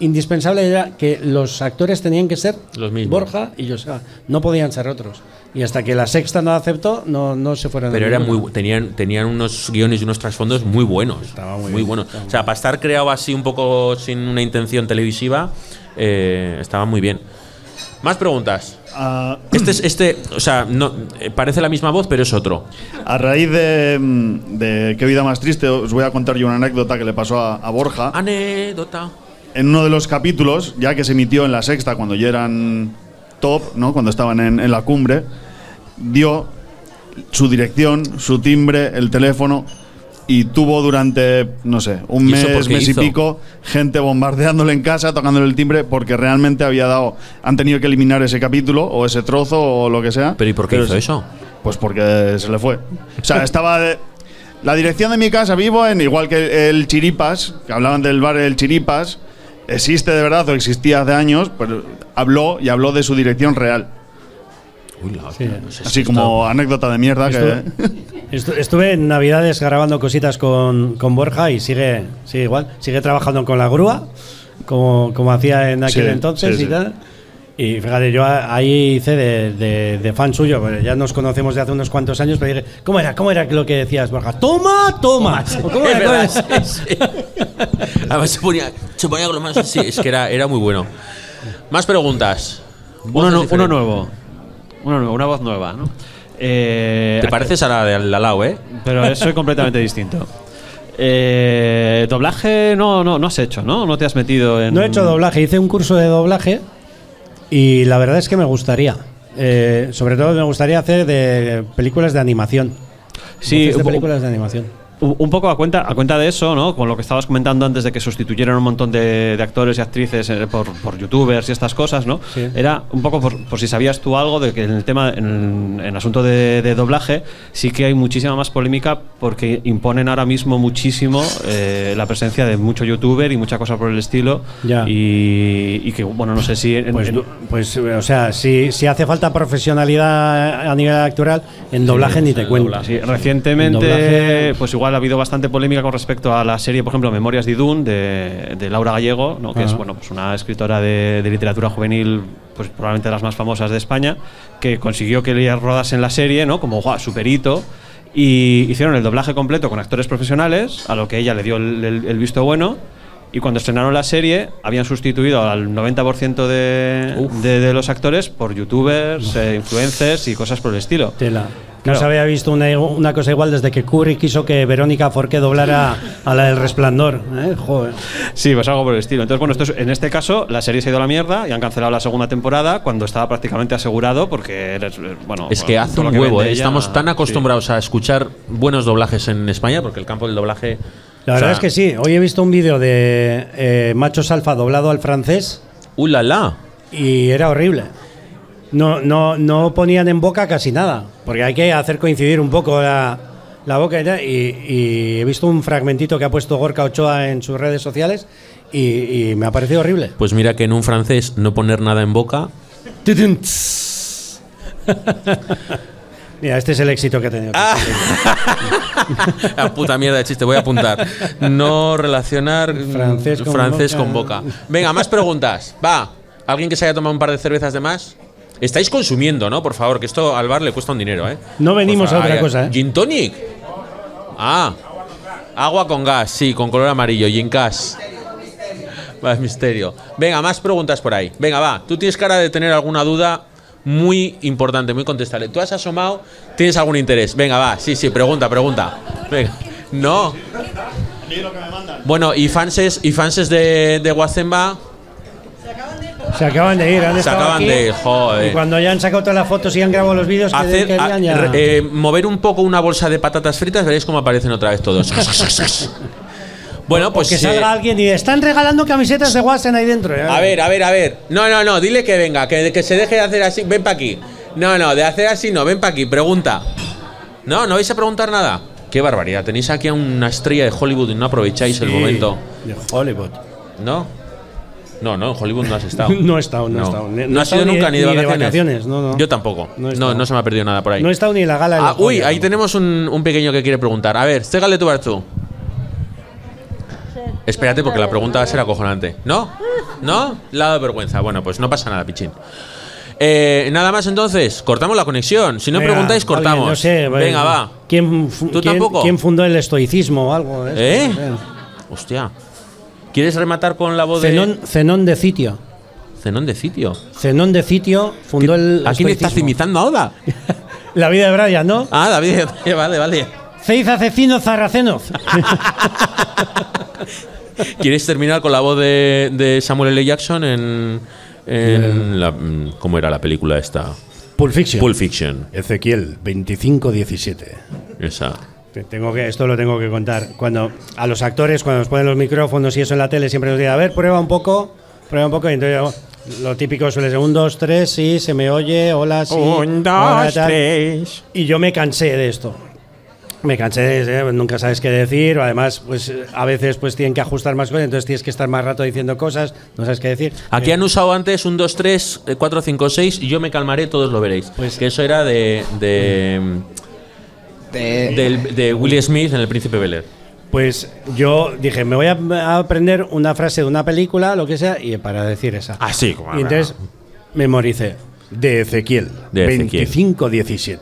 indispensable era que los actores tenían que ser
Los mismos.
Borja y Joseba, no podían ser otros. Y hasta que la sexta no aceptó, no, no se fueron.
Pero
a
era
ninguno.
muy, tenían, tenían unos guiones y unos trasfondos muy buenos.
Estaba muy
muy
bien,
buenos.
estaba
O sea, para estar creado así un poco sin una intención televisiva, eh, estaba muy bien. Más preguntas.
Ah,
Este es, este, o sea, no, eh, parece la misma voz, pero es otro.
a raíz de, mm, de Qué vida más triste, os voy a contar yo una anécdota que le pasó a, a Borja.
Anécdota.
En uno de los capítulos, ya que se emitió en la sexta, cuando ya eran top, ¿no? cuando estaban en, en la cumbre, dio su dirección, su timbre, el teléfono y tuvo durante, no sé, un
¿Y eso por
mes, mes
hizo?
y pico, gente bombardeándole en casa, tocándole el timbre, porque realmente había dado, han tenido que eliminar ese capítulo o ese trozo o lo que sea.
¿Pero y por qué hizo eso?
Pues porque se le fue. O sea, estaba de- la dirección de mi casa vivo en igual que el Chiripas, que hablaban del bar El Chiripas, existe de verdad o existía hace años, pero habló y habló de su dirección real.
Uy, la hostia, no sé si
Así
esto-
como anécdota de mierda que
Estu- Estu- Estuve en Navidades grabando cositas con, con Borja y sigue, sigue igual. Sigue trabajando con la grúa, como, como hacía en aquel
Sí,
entonces
sí,
y
sí.
tal. Y fíjate, yo a- ahí hice de, de- de fan suyo, pero ya nos conocemos de hace unos cuantos años, pero dije, ¿cómo era? ¿Cómo era lo que decías, Borja? ¡Toma, toma! ¿O ¿Cómo era? ¿Cómo era?
sí, sí. Además se ponía, se ponía con lo más. Sí, es que era, era muy bueno. Más preguntas.
Uno, nu- uno nuevo. Uno nuevo, una voz nueva, ¿no? Eh,
Te pareces a la de al lado, ¿eh?
Pero soy completamente distinto. Eh, doblaje no, no, no has hecho, ¿no? No te has metido en.
No he hecho doblaje, hice un curso de doblaje y la verdad es que me gustaría. Eh, sobre todo me gustaría hacer de películas de animación.
Sí,
de películas de animación.
Un poco a cuenta, a cuenta de eso, ¿no? Con lo que estabas comentando antes de que sustituyeron un montón de, de actores y actrices eh, por, por youtubers y estas cosas, ¿no?
Sí.
Era un poco por, por si sabías tú algo de que en el tema, en, en el asunto de, de doblaje, sí que hay muchísima más polémica porque imponen ahora mismo muchísimo eh, la presencia de mucho youtuber y mucha cosa por el estilo.
Ya.
Y, y que, bueno, no sé si. en-
Pues,
en-
pues, o sea, si, si hace falta profesionalidad a nivel actoral, en doblaje ni te cuento.
Sí, recientemente, pues igual ha habido bastante polémica con respecto a la serie, por ejemplo, Memorias de Idún, de, de Laura Gallego, ¿no? que es bueno, pues una escritora de, de literatura juvenil, pues probablemente de las más famosas de España, que consiguió que ella rodase en la serie, ¿no? como guau, superhito. Y hicieron el doblaje completo con actores profesionales, a lo que ella le dio el, el- el visto bueno. Y cuando estrenaron la serie, habían sustituido al 90% de, de, de los actores por youtubers, eh, influencers y cosas por el estilo.
Tela.
Claro.
No se había visto una, una cosa igual desde que Kubrick quiso que Verónica Forqué doblara a la del Resplandor. ¿eh? Joder.
Sí, pues algo por el estilo. Entonces, bueno, esto es- en este caso la serie se ha ido a la mierda y han cancelado la segunda temporada cuando estaba prácticamente asegurado porque eres, eh, bueno,
Es que
bueno,
hace un
que
huevo, ¿eh?
ella-
Estamos tan
sí.
acostumbrados a escuchar buenos doblajes en España, porque el campo del doblaje.
La
o
verdad
sea,
es que sí. Hoy he visto un vídeo de eh, Machos Alfa doblado al francés
¡Uh, la, la!
y era horrible. No, no, no ponían en boca casi nada, porque hay que hacer coincidir un poco la, la boca y he visto un fragmentito que ha puesto Gorka Ochoa en sus redes sociales y, y me ha parecido horrible.
Pues mira que en un francés no poner nada en boca.
Mira, este es el éxito que ha tenido.
Ah. La puta mierda de chiste, voy a apuntar. No relacionar mm,
Francés con
francés
boca.
con boca. Venga, más preguntas. Va. ¿Alguien que se haya tomado un par de cervezas de más? Estáis consumiendo, ¿no? Por favor, que esto al bar le cuesta un dinero, ¿eh?
No venimos a otra cosa, ¿eh?
¿Gin tonic? Ah. Agua con gas, sí, con color amarillo, gin gas. Va, es misterio. Venga, más preguntas por ahí. Venga, va. Tú tienes cara de tener alguna duda muy importante, muy contestable. Tú has asomado, tienes algún interés. Venga, va. Sí, sí, pregunta, pregunta. Venga. No. Bueno, y fanses, y fanses de, de Guacemba
Se acaban de ir, han
se acaban
aquí,
de ir, joder.
Y cuando ya han sacado todas las fotos y han grabado los vídeos que
Hacer-
querían
a-
ya.
eh, mover un poco una bolsa de patatas fritas, veréis cómo aparecen otra vez todos. bueno, pues
que
eh,
salga alguien y están regalando camisetas de Watson ahí dentro. ¿eh?
A ver, a ver, a ver. No, no, no, dile que venga, que, que se deje de hacer así. Ven para aquí. No, no, de hacer así no, ven para aquí, pregunta. No, no vais a preguntar nada. Qué barbaridad, tenéis aquí a una estrella de Hollywood y no aprovecháis el momento.
De Hollywood.
¿No? No, no, en Hollywood no has estado.
No he estado, no he estado.
No,
No
has ido
estado ni-
nunca ni de
ni de
vacaciones.
vacaciones, no, no.
Yo tampoco.
No
No, no, se me ha perdido nada por ahí.
No he estado ni en la gala.
Ah, uy, ahí
¿no?
tenemos un, un pequeño que quiere preguntar. A ver, Stégale tu Bartu. Espérate, porque la pregunta va a ser acojonante. ¿No? ¿No? La de vergüenza. Bueno, pues no pasa nada, pichín. Eh, nada más entonces, cortamos la conexión. Si no
Venga,
preguntáis,
alguien,
cortamos.
no sé,
Venga, va.
¿Quién,
¿Tú
quién-
tampoco?
quién fundó el estoicismo o algo? de
¿Eh?
esto? No sé.
Hostia. ¿Quieres rematar con la voz de
Zenón, Zenón de Sitio.
Zenón de sitio?
Zenón de Sitio fundó el
¿A quién estás imitando ahora?
La vida de Brian, ¿no?
Ah, David. Vale, vale.
Seis asesinos sarracenos.
¿Quieres terminar con la voz de, de Samuel L. Jackson en, en la, mm, ¿Cómo era la película esta?
Pulp Fiction.
Pulp Fiction.
Ezequiel, 2517.
Esa.
Te- Tengo que, esto lo tengo que contar. Cuando a los actores, cuando nos ponen los micrófonos y eso en la tele, siempre nos dicen, a ver, prueba un poco, prueba un poco. Y entonces yo, lo típico suele ser un, dos, tres, sí, se me oye, hola, sí. hola, tal.
tres.
Y yo me cansé de esto. Me cansé de eh, nunca sabes qué decir, o además, pues a veces pues tienen que ajustar más cosas, entonces tienes que estar más rato diciendo cosas, no sabes qué decir.
Aquí
Eh,
han usado antes un 2, 3, 4, 5, 6 y yo me calmaré, todos lo veréis.
Pues-
que eso era de, de,
De-
del- de Will Smith en El Príncipe Bel.
Pues yo dije, me voy a a aprender una frase de una película, lo que sea, y para decir esa.
Ah, sí, como-
Y entonces memoricé. De Ezequiel,
De Ezequiel.
25-17.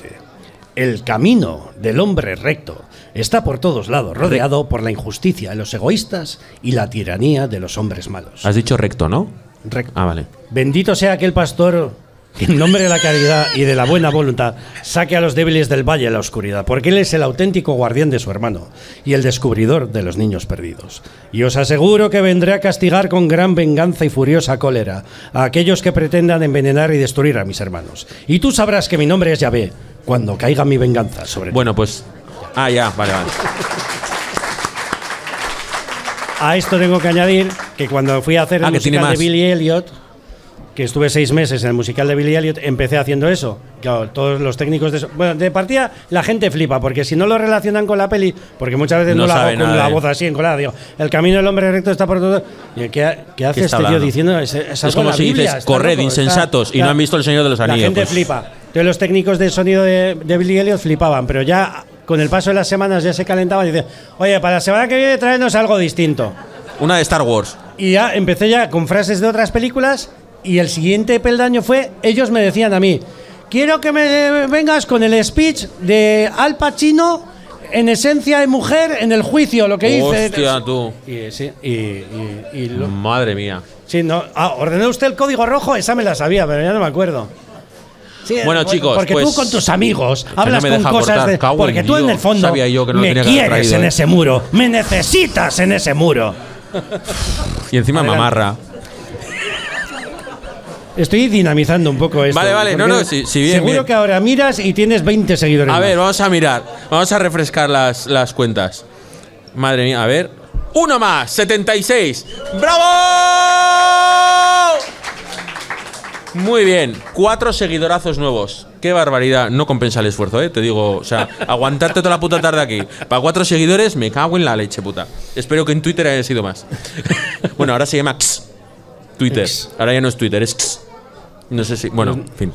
El camino del hombre recto está por todos lados, rodeado por la injusticia de los egoístas y la tiranía de los hombres malos.
Has dicho recto, ¿no?
Recto.
Ah, vale.
Bendito sea aquel pastor en nombre de la caridad y de la buena voluntad saque a los débiles del valle de la oscuridad, porque él es el auténtico guardián de su hermano y el descubridor de los niños perdidos. Y os aseguro que vendré a castigar con gran venganza y furiosa cólera a aquellos que pretendan envenenar y destruir a mis hermanos. Y tú sabrás que mi nombre es Yahvé cuando caiga mi venganza sobre ti.
Bueno, pues. Ah, ya, vale, vale.
A esto tengo que añadir que cuando fui a hacer el
Ah, tiene
musical de. Billy Elliot, que estuve seis meses en el musical de Billy Elliot, empecé haciendo eso. Claro, todos los técnicos de so- Bueno, de partida la gente flipa, porque si no lo relacionan con la peli, porque muchas veces
No
no, la hago con la voz así encolada, digo, el camino del hombre recto está por todo. ¿Y qué, qué hace
¿Qué está
este tío
hablando?
diciendo? Es, es
como
la
si
Biblia,
dices,
está
corred,
loco, está-
insensatos, y no
la-
han visto El Señor de los
La
Anillos,
gente
pues.
flipa. Entonces los técnicos de sonido de, de Billy Elliot flipaban, pero ya con el paso de las semanas ya se calentaban y dicen, oye, para la semana que viene traernos algo distinto.
Una de Star Wars.
Y ya empecé ya con frases de otras películas y el siguiente peldaño fue, ellos me decían a mí, quiero que me vengas con el speech de Al Pacino en esencia de mujer en el juicio, lo que hice.
Hostia, tú.
Y, sí, y, y- y lo-
Madre mía.
sí, no, ah, ¿ordenó usted el código rojo? Esa me la sabía, pero ya no me acuerdo. Sí,
Bueno, chicos,
porque
pues,
tú con tus amigos
no
hablas
me
con cosas
cortar,
de,
en
porque tú en
Dios.
el fondo
Sabía yo que no
me
tenía que haber
quieres
traído,
en
eh.
ese muro, me necesitas en ese muro.
Y encima
Adelante.
mamarra.
Estoy dinamizando un poco esto.
Vale, vale, no, no, sí, sí, bien,
Seguro
bien.
que ahora miras y tienes 20 seguidores.
A
más.
ver, vamos a mirar. Vamos a refrescar las, las cuentas. Madre mía, a ver. Uno más, 76. ¡Bravo! Muy bien, cuatro seguidorazos nuevos. Qué barbaridad. No compensa el esfuerzo, ¿eh? Te digo, o sea, aguantarte toda la puta tarde aquí. Para cuatro seguidores, me cago en la leche, puta. Espero que en Twitter haya sido más. bueno, ahora se llama X. Twitter. Ahora ya no es Twitter, es X. No sé si. Bueno, en fin.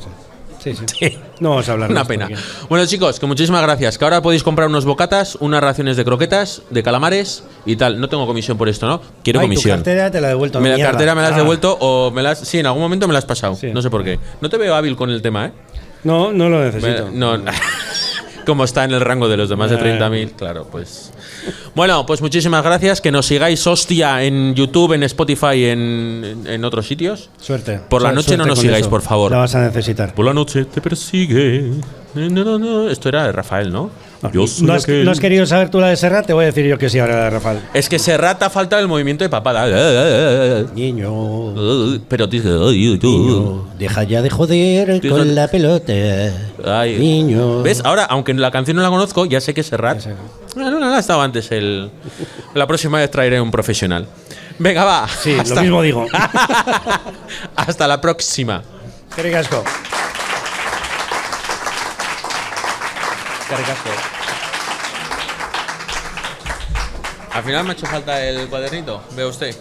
Sí, sí. No vamos a hablar
Una pena.
porque-
Bueno, chicos, que muchísimas gracias. Que ahora podéis comprar unos bocatas, unas raciones de croquetas, de calamares y tal. No tengo comisión por esto, ¿no? Quiero
Ay, tu
comisión.
cartera te la he devuelto.
Me la
mierda.
cartera me la has
Ah.
devuelto o me las. Sí, en algún momento me la has pasado.
Sí.
No sé por qué. No te veo hábil con el tema, ¿eh?
No, no lo
Me-
necesito.
no. Como está en el rango de los demás de
Eh.
30.000, claro, pues. Bueno, pues muchísimas gracias. Que nos sigáis, hostia, en YouTube, en Spotify, en, en- en otros sitios.
Suerte.
Por la noche
suerte
no nos sigáis,
eso.
por favor.
La vas a necesitar.
Por la noche te persigue. No, no, no. Esto era de Rafael, ¿no? Yo
¿No has,
aquel-
no has querido saber tú la de Serrat? Te voy a decir yo que sí ahora, Rafael.
Es que Serrat ha faltado el movimiento de papada.
Niño.
Pero.
Niño, deja ya de joder con la pelota.
Ay.
Niño.
¿Ves? Ahora, aunque la canción no la conozco, ya sé que Serrat.
Sé.
No, no, no, ha estado antes. El... La próxima vez traeré un profesional. Venga, va.
Sí, lo mismo digo.
Hasta la próxima.
Qué ricasco.
Al final me ha hecho falta el cuadernito. Vea usted.